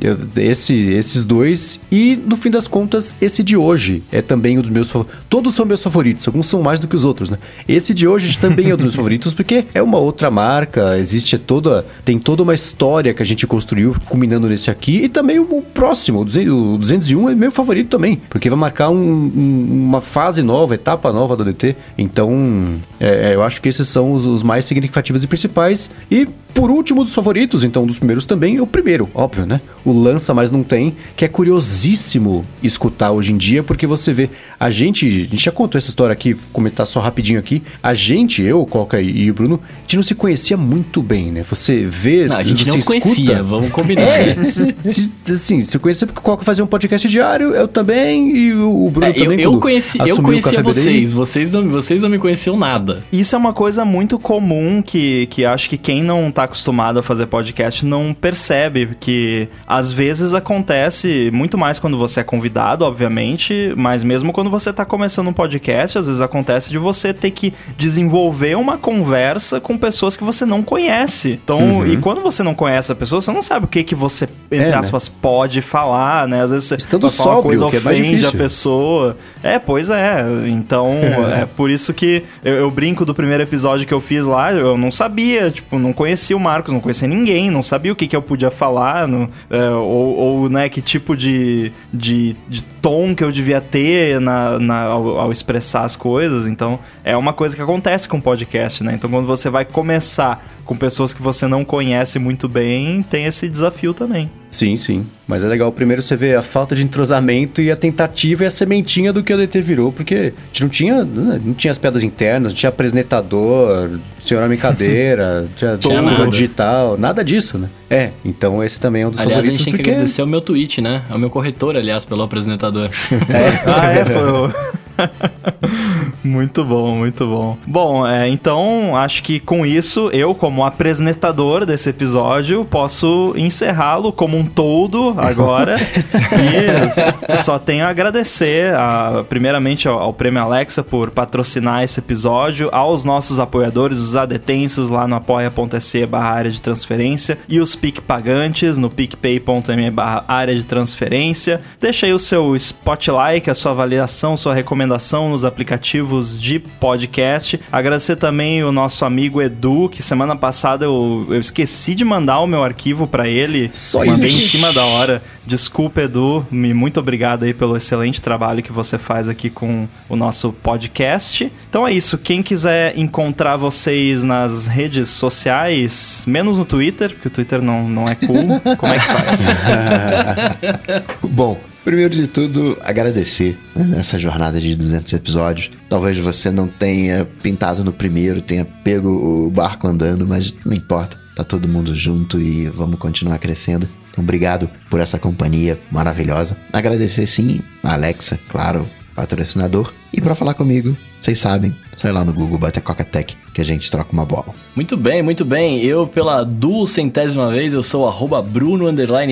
eu, esse, esses dois, e no fim das contas, esse de hoje é também um dos meus favoritos. Todos são meus favoritos, alguns são mais do que os outros, né? Esse de hoje também é um dos meus favoritos, porque é uma outra marca, existe toda, tem toda uma história que a gente construiu, culminando nesse aqui. E também o, próximo, o 201 é meu favorito também, porque vai marcar um, um, uma fase nova, etapa nova do DT. Então, é, é, eu acho que esses são os, os, mais significativos e principais. E por último dos favoritos, então dos primeiros também, o primeiro, óbvio, né? O Lança, mas não tem, que é curiosíssimo escutar hoje em dia, porque você vê, a gente, a gente já contou essa história aqui, comentar só rapidinho aqui, a gente, eu, Coca e o Bruno, a gente não se conhecia muito bem, né? Você vê, não, a gente você não escuta, conhecia, vamos combinar. É, se, se, assim, se conhecia porque o Coca fazia um podcast diário, eu também, e o Bruno é, também. Eu, eu conheci, eu conhecia vocês, vocês não, vocês não me conheciam nada. Isso é uma coisa muito comum que, que acho que quem não tá acostumado a fazer podcast não percebe que às vezes acontece muito mais quando você é convidado, obviamente, mas mesmo quando você tá começando um podcast, às vezes acontece de você ter que desenvolver uma conversa com pessoas que você não conhece. Então, uhum. e quando você não conhece a pessoa, você não sabe o que que você, entre é, aspas, né? pode falar, né? Às vezes você Estando vai falar sóbrio, uma coisa é ofende é a pessoa. É, pois é. Então, é por isso que eu, eu brinco do primeiro episódio que eu fiz lá, eu não sabia, tipo, não conhecia o Marcos, não conhecia ninguém, não sabia o que, que eu podia falar, no, é, ou, ou, né, que tipo de, de, de, tom que eu devia ter na, na ao, ao, expressar as coisas. Então, é uma coisa que acontece com podcast, né? Então, quando você vai começar com pessoas que você não conhece muito bem, tem esse desafio também. Sim, sim. Mas é legal, primeiro você vê a falta de entrosamento e a tentativa e a sementinha do que o DT virou, porque a gente não tinha, né, não tinha as pedras internas, não tinha apresentador, senhora em cadeira, tinha tudo digital, nada disso, né? É, então esse também é um dos aliás, favoritos. Aliás, a gente tem porque... que agradecer o meu tweet, né? É o meu corretor, aliás, pelo apresentador. É. ah, é, foi o... muito bom, muito bom. Bom, é, então acho que com isso eu, como apresentador desse episódio, posso encerrá-lo como um todo agora. e só tenho a agradecer, a, primeiramente, ao, ao, Prêmio Alexa por patrocinar esse episódio, aos nossos apoiadores, os adetensos lá no apoia.se barra área de transferência e os PIC pagantes no picpay.me barra área de transferência. Deixa aí o seu spotlight, a sua avaliação, sua recomendação nos aplicativos de podcast. Agradecer também o nosso amigo Edu, que semana passada eu, eu esqueci de mandar o meu arquivo para ele. Só Mandei isso. em cima da hora. Desculpa, Edu. Muito obrigado aí pelo excelente trabalho que você faz aqui com o nosso podcast. Então é isso. Quem quiser encontrar vocês nas redes sociais, menos no Twitter, porque o Twitter não, não é cool, como é que faz? Bom, Primeiro de tudo, agradecer né, nessa jornada de 200 episódios. Talvez você não tenha pintado no primeiro, tenha pego o barco andando, mas não importa. Tá todo mundo junto e vamos continuar crescendo. Então, obrigado por essa companhia maravilhosa. Agradecer sim a Alexa, claro, patrocinador. E para falar comigo, vocês sabem, sai lá no Google, bate a Coca-Tech, que a gente troca uma bola. Muito bem, muito bem. Eu, pela duzentésima vez, eu sou arroba Bruno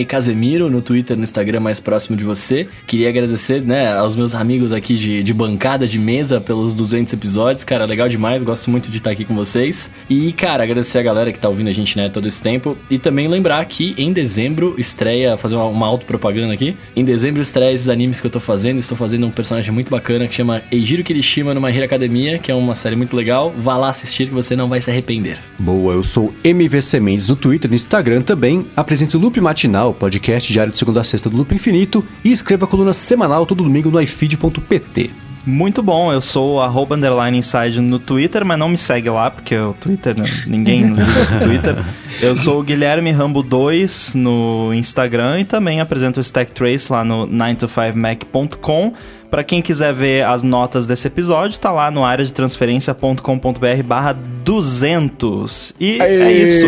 Casemiro no Twitter no Instagram mais próximo de você. Queria agradecer, né, aos meus amigos aqui de, de bancada, de mesa, pelos 200 episódios. Cara, legal demais, gosto muito de estar aqui com vocês. E, cara, agradecer a galera que tá ouvindo a gente, né, todo esse tempo. E também lembrar que em dezembro estreia, fazer uma, uma auto-propaganda aqui. Em dezembro estreia esses animes que eu tô fazendo. Estou fazendo um personagem muito bacana que chama Eijiro Kirishima no My Hero Academia, que é uma série muito legal. Vá lá assistir que você não vai se arrepender. Boa, eu sou MVC Mendes no Twitter no Instagram também. Apresento o Loop Matinal, podcast diário de segunda a sexta do Loop Infinito. E escreva a coluna semanal todo domingo no ifeed.pt. Muito bom, eu sou o arroba underline inside no Twitter, mas não me segue lá, porque o Twitter, né, ninguém liga pro Twitter. Eu sou o Guilherme Rambo 2 no Instagram e também apresento o Stack Trace lá no 9to5mac.com. Para quem quiser ver as notas desse episódio, tá lá no área de transferência.com.br barra 200. E é Aê! isso.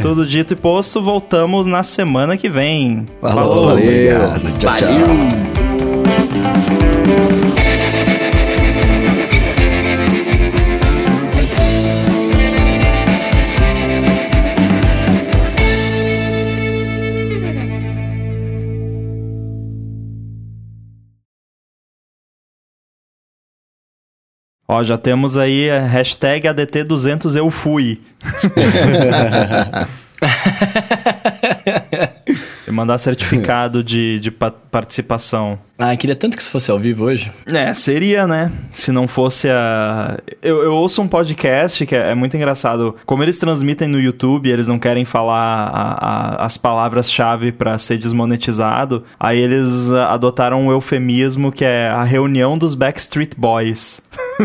Tudo dito e posto, voltamos na semana que vem. Falou, valeu. obrigado. Tchau, tchau. Ó, já temos aí a hashtag ADT200 eu fui. E mandar certificado de, de pa- participação. Ah, queria tanto que isso fosse ao vivo hoje. É, seria, né? Se não fosse a. Eu, eu ouço um podcast que é, é muito engraçado. Como eles transmitem no YouTube, eles não querem falar a- a- as palavras-chave pra ser desmonetizado. Aí eles adotaram um eufemismo que é a reunião dos Backstreet Boys.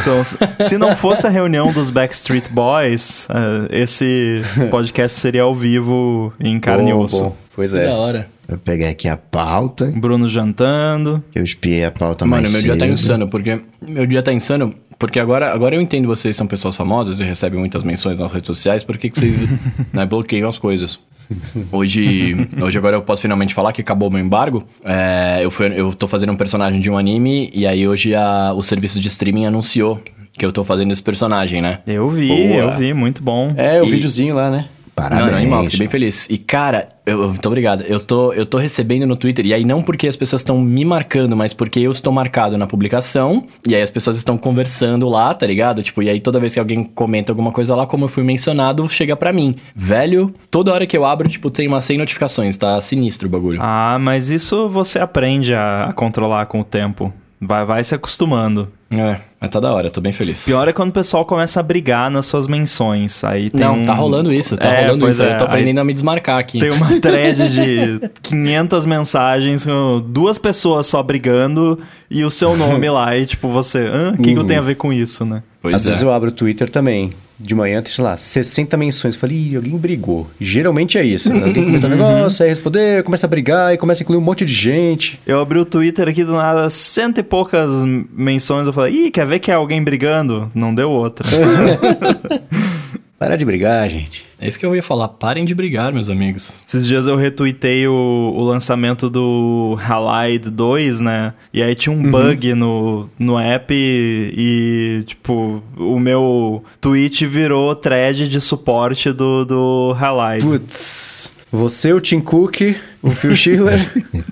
então, se- não fosse a reunião dos Backstreet Boys, ah, esse podcast seria ao vivo em carne e osso. bom. Pois Que é. da hora. Eu peguei aqui a pauta, Bruno jantando. eu espiei a pauta Mano, mais meu dia tá cedo. insano, porque. Meu dia tá insano, porque agora, agora eu entendo vocês são pessoas famosas e recebem muitas menções nas redes sociais, por que que vocês né, bloqueiam as coisas? Hoje, hoje agora eu posso finalmente falar que acabou o meu embargo. É, eu, fui, eu tô fazendo um personagem de um anime e aí hoje a, o serviço de streaming anunciou que eu tô fazendo esse personagem, né? Eu vi, Boa. eu vi, muito bom. É, o E- videozinho lá, né? Parabéns. Não, não, animal, fiquei bem feliz. E, cara, eu, muito obrigado. Eu tô, eu tô recebendo no Twitter, e aí não porque as pessoas estão me marcando, mas porque eu estou marcado na publicação, e aí as pessoas estão conversando lá, tá ligado? Tipo, e aí toda vez que alguém comenta alguma coisa lá, como eu fui mencionado, chega pra mim. Velho, toda hora que eu abro, tipo, tem umas 100 notificações, tá sinistro o bagulho. Ah, mas isso você aprende a, a controlar com o tempo. Vai, vai se acostumando. É, mas tá da hora, tô bem feliz. Pior é quando o pessoal começa a brigar nas suas menções. Aí tem não, um- tá rolando isso, tá É, rolando isso. é, Eu tô aí aprendendo a me desmarcar aqui. Tem uma thread de 500 mensagens com duas pessoas só brigando e o seu nome lá. E tipo, você, "Hã? o que, que eu tenho a ver com isso, né? Pois Às é. vezes eu abro o Twitter também. De manhã tem, sei lá, 60 menções. Falei, Ih, alguém brigou. Geralmente é isso. né? Alguém comenta um negócio, aí responder, começa a brigar, e começa a incluir um monte de gente. Eu abri o Twitter aqui do nada, cento e poucas menções. Eu falei, ih, quer ver que é alguém brigando? Não deu outra. Para de brigar, gente. É isso que eu ia falar. Parem de brigar, meus amigos. Esses dias eu retuitei o, o lançamento do Halide 2, né? E aí tinha um bug no, no app e, e, tipo, o meu tweet virou thread de suporte do, do Halide. Putz. Você, o Tim Cook, o Phil Schiller,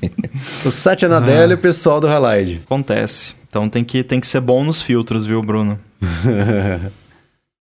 o Satya Nadella e o pessoal do Halide. Acontece. Então tem que, tem que ser bom nos filtros, viu, Bruno?